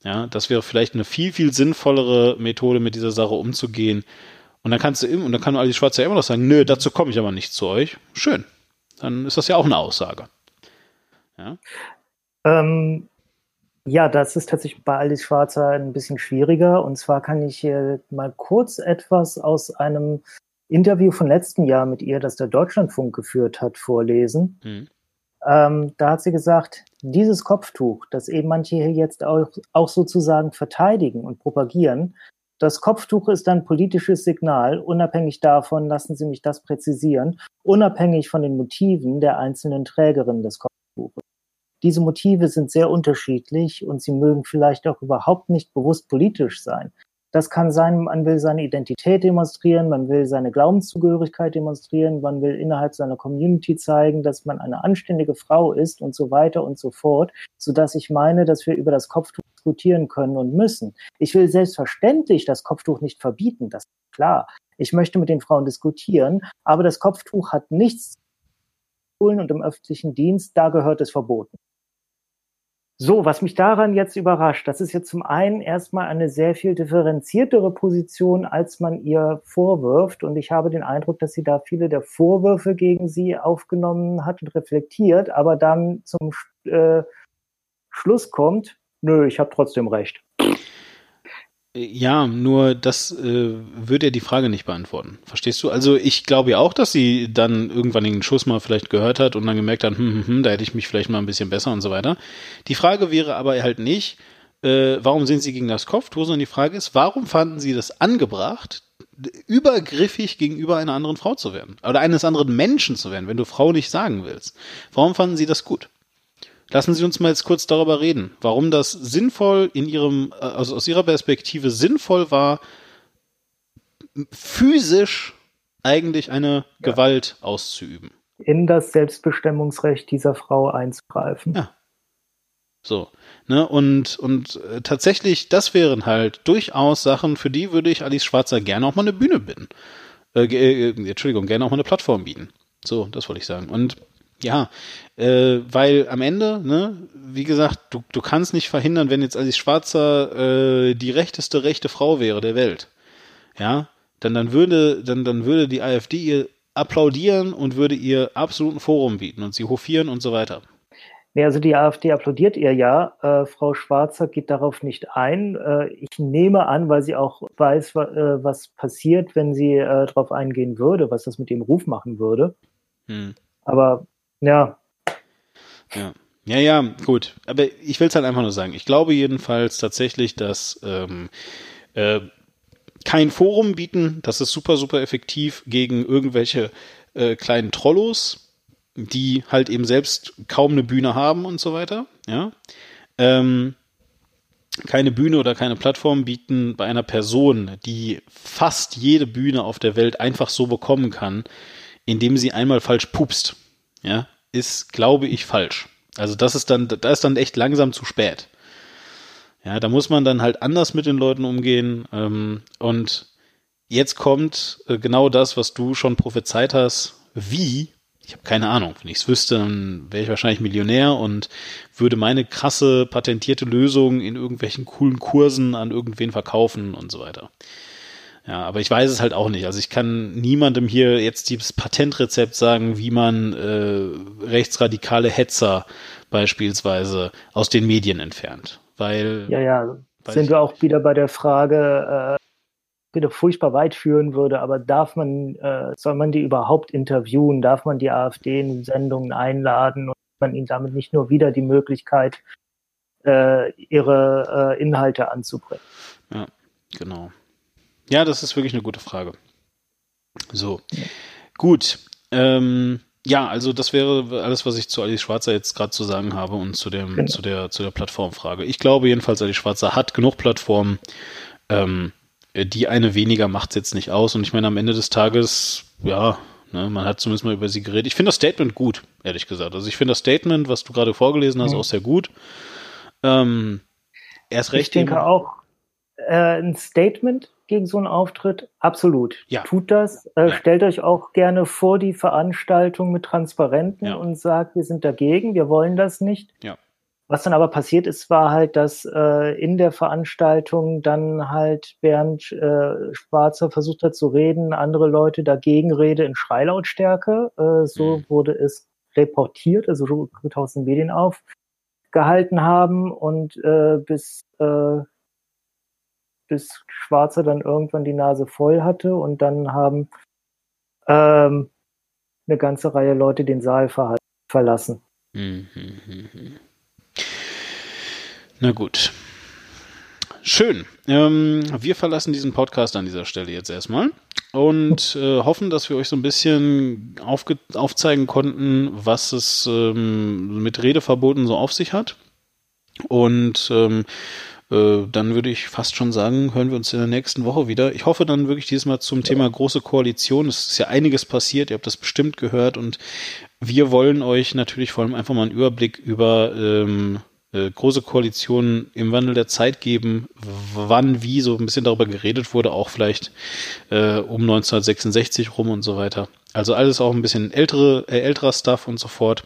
Ja, das wäre vielleicht eine viel, viel sinnvollere Methode, mit dieser Sache umzugehen. Und dann kannst du und dann kann Ali Schwarzer immer noch sagen, nö, dazu komme ich aber nicht zu euch. Schön. Dann ist das ja auch eine Aussage. Ja. Ähm, ja, das ist tatsächlich bei Alice Schwarzer ein bisschen schwieriger. Und zwar kann ich äh, mal kurz etwas aus einem Interview von letzten Jahr mit ihr, das der Deutschlandfunk geführt hat, vorlesen. Mhm. Ähm, da hat sie gesagt, dieses Kopftuch, das eben manche hier jetzt auch, auch sozusagen verteidigen und propagieren, das Kopftuch ist ein politisches Signal. Unabhängig davon, lassen Sie mich das präzisieren, unabhängig von den Motiven der einzelnen Trägerin des Kopftuches. Diese Motive sind sehr unterschiedlich und sie mögen vielleicht auch überhaupt nicht bewusst politisch sein. Das kann sein, man will seine Identität demonstrieren, man will seine Glaubenszugehörigkeit demonstrieren, man will innerhalb seiner Community zeigen, dass man eine anständige Frau ist und so weiter und so fort, so dass ich meine, dass wir über das Kopftuch diskutieren können und müssen. Ich will selbstverständlich das Kopftuch nicht verbieten, das ist klar. Ich möchte mit den Frauen diskutieren, aber das Kopftuch hat nichts zu tun und im öffentlichen Dienst, da gehört es verboten. So, was mich daran jetzt überrascht, das ist jetzt zum einen erstmal eine sehr viel differenziertere Position, als man ihr vorwirft. Und ich habe den Eindruck, dass sie da viele der Vorwürfe gegen sie aufgenommen hat und reflektiert, aber dann zum äh, Schluss kommt, nö, ich habe trotzdem recht. Ja, nur das äh, würde ja die Frage nicht beantworten. Verstehst du? Also ich glaube ja auch, dass sie dann irgendwann den Schuss mal vielleicht gehört hat und dann gemerkt hat, hm, hm, hm, da hätte ich mich vielleicht mal ein bisschen besser und so weiter. Die Frage wäre aber halt nicht, äh, warum sind sie gegen das Kopftuch, sondern die Frage ist, warum fanden sie das angebracht, übergriffig gegenüber einer anderen Frau zu werden? Oder eines anderen Menschen zu werden, wenn du Frau nicht sagen willst. Warum fanden sie das gut? Lassen Sie uns mal jetzt kurz darüber reden, warum das sinnvoll in Ihrem, also aus Ihrer Perspektive sinnvoll war, physisch eigentlich eine ja. Gewalt auszuüben. In das Selbstbestimmungsrecht dieser Frau einzugreifen. Ja. So, ne, und, und äh, tatsächlich, das wären halt durchaus Sachen, für die würde ich Alice Schwarzer gerne auch mal eine Bühne bieten. Äh, äh, Entschuldigung, gerne auch mal eine Plattform bieten. So, das wollte ich sagen. Und ja, äh, weil am Ende, ne, wie gesagt, du, du kannst nicht verhindern, wenn jetzt Alice Schwarzer äh, die rechteste rechte Frau wäre der Welt. Ja, dann, dann würde, dann, dann würde die AfD ihr applaudieren und würde ihr absoluten Forum bieten und sie hofieren und so weiter. Nee, also die AfD applaudiert ihr ja. Äh, Frau Schwarzer geht darauf nicht ein. Äh, ich nehme an, weil sie auch weiß, wa äh, was passiert, wenn sie äh, darauf eingehen würde, was das mit dem Ruf machen würde. Hm. Aber ja. Ja. Ja, ja, gut. Aber ich will es halt einfach nur sagen. Ich glaube jedenfalls tatsächlich, dass ähm, äh, kein Forum bieten, das ist super, super effektiv gegen irgendwelche äh, kleinen Trollos, die halt eben selbst kaum eine Bühne haben und so weiter. Ja. Ähm, keine Bühne oder keine Plattform bieten bei einer Person, die fast jede Bühne auf der Welt einfach so bekommen kann, indem sie einmal falsch pupst ja, ist, glaube ich, falsch. Also das ist dann, da ist dann echt langsam zu spät. Ja, da muss man dann halt anders mit den Leuten umgehen. Ähm, und jetzt kommt äh, genau das, was du schon prophezeit hast. Wie? Ich habe keine Ahnung. Wenn ich es wüsste, dann wäre ich wahrscheinlich Millionär und würde meine krasse patentierte Lösung in irgendwelchen coolen Kursen an irgendwen verkaufen und so weiter. Ja, aber ich weiß es halt auch nicht. Also ich kann niemandem hier jetzt dieses Patentrezept sagen, wie man äh, rechtsradikale Hetzer beispielsweise aus den Medien entfernt. Weil. Ja, ja, sind wir auch wieder bei der Frage, äh, wieder furchtbar weit führen würde, aber darf man, äh, soll man die überhaupt interviewen? Darf man die AfD in Sendungen einladen und man ihnen damit nicht nur wieder die Möglichkeit äh, ihre äh, Inhalte anzubringen. Ja, genau. Ja, das ist wirklich eine gute Frage. So, gut. Ähm, ja, also das wäre alles, was ich zu Alice Schwarzer jetzt gerade zu sagen habe und zu dem Genau. zu der zu der Plattformfrage. Ich glaube jedenfalls, Alice Schwarzer hat genug Plattformen. Ähm, die eine weniger macht's jetzt nicht aus. Und ich meine, am Ende des Tages, ja, ne, man hat zumindest mal über sie geredet. Ich finde das Statement gut, ehrlich gesagt. Also ich finde das Statement, was du gerade vorgelesen hast, Mhm. auch sehr gut. Ähm, erst recht Ich denke eben- auch, äh, ein Statement gegen so einen Auftritt, absolut. Ja. Tut das. Äh, Stellt euch auch gerne vor die Veranstaltung mit Transparenten Ja. und sagt, wir sind dagegen, wir wollen das nicht. Ja. Was dann aber passiert ist, war halt, dass äh, in der Veranstaltung dann halt Bernd äh, Schwarzer versucht hat zu reden, andere Leute dagegen rede in Schreilautstärke. Äh, so Mhm. wurde es reportiert, also so tausend Medien aufgehalten haben und äh, bis äh, bis Schwarzer dann irgendwann die Nase voll hatte und dann haben ähm, eine ganze Reihe Leute den Saal verlassen. Mhm, mhm, mhm. Na gut. Schön. Ähm, wir verlassen diesen Podcast an dieser Stelle jetzt erstmal und äh, hoffen, dass wir euch so ein bisschen aufzeigen konnten, was es ähm, mit Redeverboten so auf sich hat. Und ähm, äh, dann würde ich fast schon sagen, hören wir uns in der nächsten Woche wieder. Ich hoffe dann wirklich dieses Mal zum Thema große Koalition. Es ist ja einiges passiert, ihr habt das bestimmt gehört und wir wollen euch natürlich vor allem einfach mal einen Überblick über ähm, äh, große Koalitionen im Wandel der Zeit geben, wann, wie so ein bisschen darüber geredet wurde, auch vielleicht äh, um 1966 rum und so weiter. Also alles auch ein bisschen ältere, äh, älterer Stuff und so fort.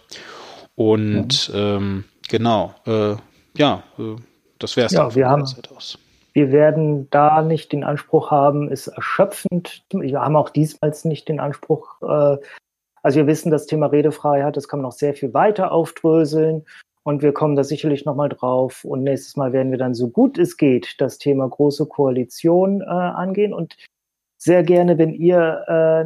Und ähm, genau, äh, ja, äh, das wäre es Ja, wir haben- Seite aus. Wir werden da nicht den Anspruch haben, es erschöpfend. Wir haben auch diesmal nicht den Anspruch, äh, also wir wissen, das Thema Redefreiheit, das kann man noch sehr viel weiter aufdröseln. Und wir kommen da sicherlich nochmal drauf. Und nächstes Mal werden wir dann so gut es geht das Thema große Koalition äh, angehen. Und sehr gerne, wenn ihr äh,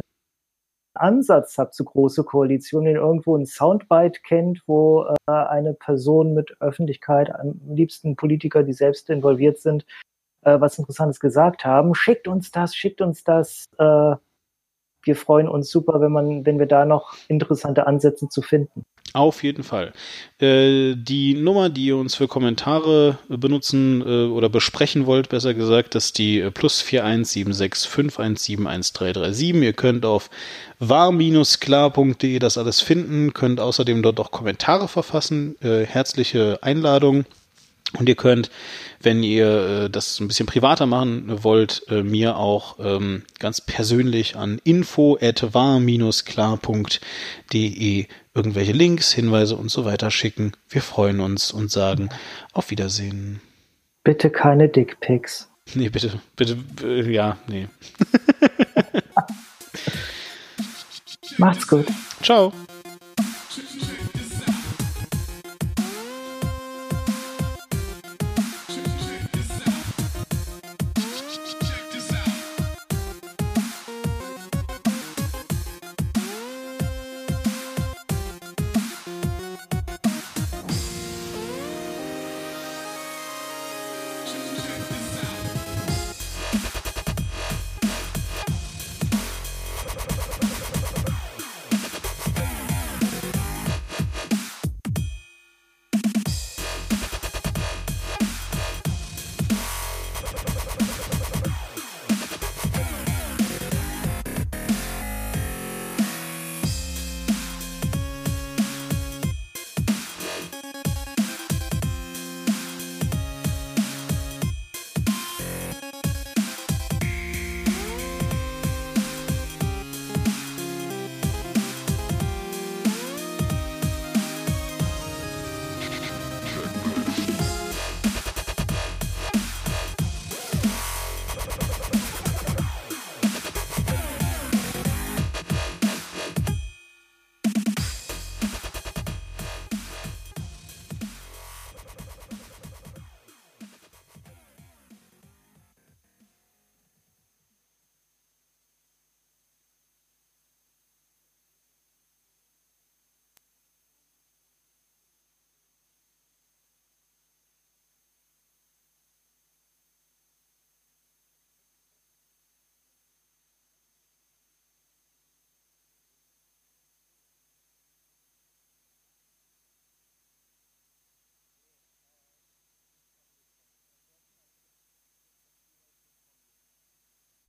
Ansatz habt zu große Koalition, den irgendwo ein Soundbite kennt, wo äh, eine Person mit Öffentlichkeit, am liebsten Politiker, die selbst involviert sind, äh, was Interessantes gesagt haben, schickt uns das, schickt uns das. Äh, wir freuen uns super, wenn man, wenn wir da noch interessante Ansätze zu finden. Auf jeden Fall. Äh, die Nummer, die ihr uns für Kommentare äh, benutzen äh, oder besprechen wollt, besser gesagt, ist die äh, plus 41765171337. Ihr könnt auf war-klar.de das alles finden, könnt außerdem dort auch Kommentare verfassen. Äh, herzliche Einladung. Und ihr könnt, wenn ihr äh, das ein bisschen privater machen wollt, äh, mir auch ähm, ganz persönlich an info@war-klar.de irgendwelche Links, Hinweise und so weiter schicken. Wir freuen uns und sagen auf Wiedersehen. Bitte keine Dickpics. Nee, bitte, bitte, äh, ja, nee. Macht's gut. Ciao.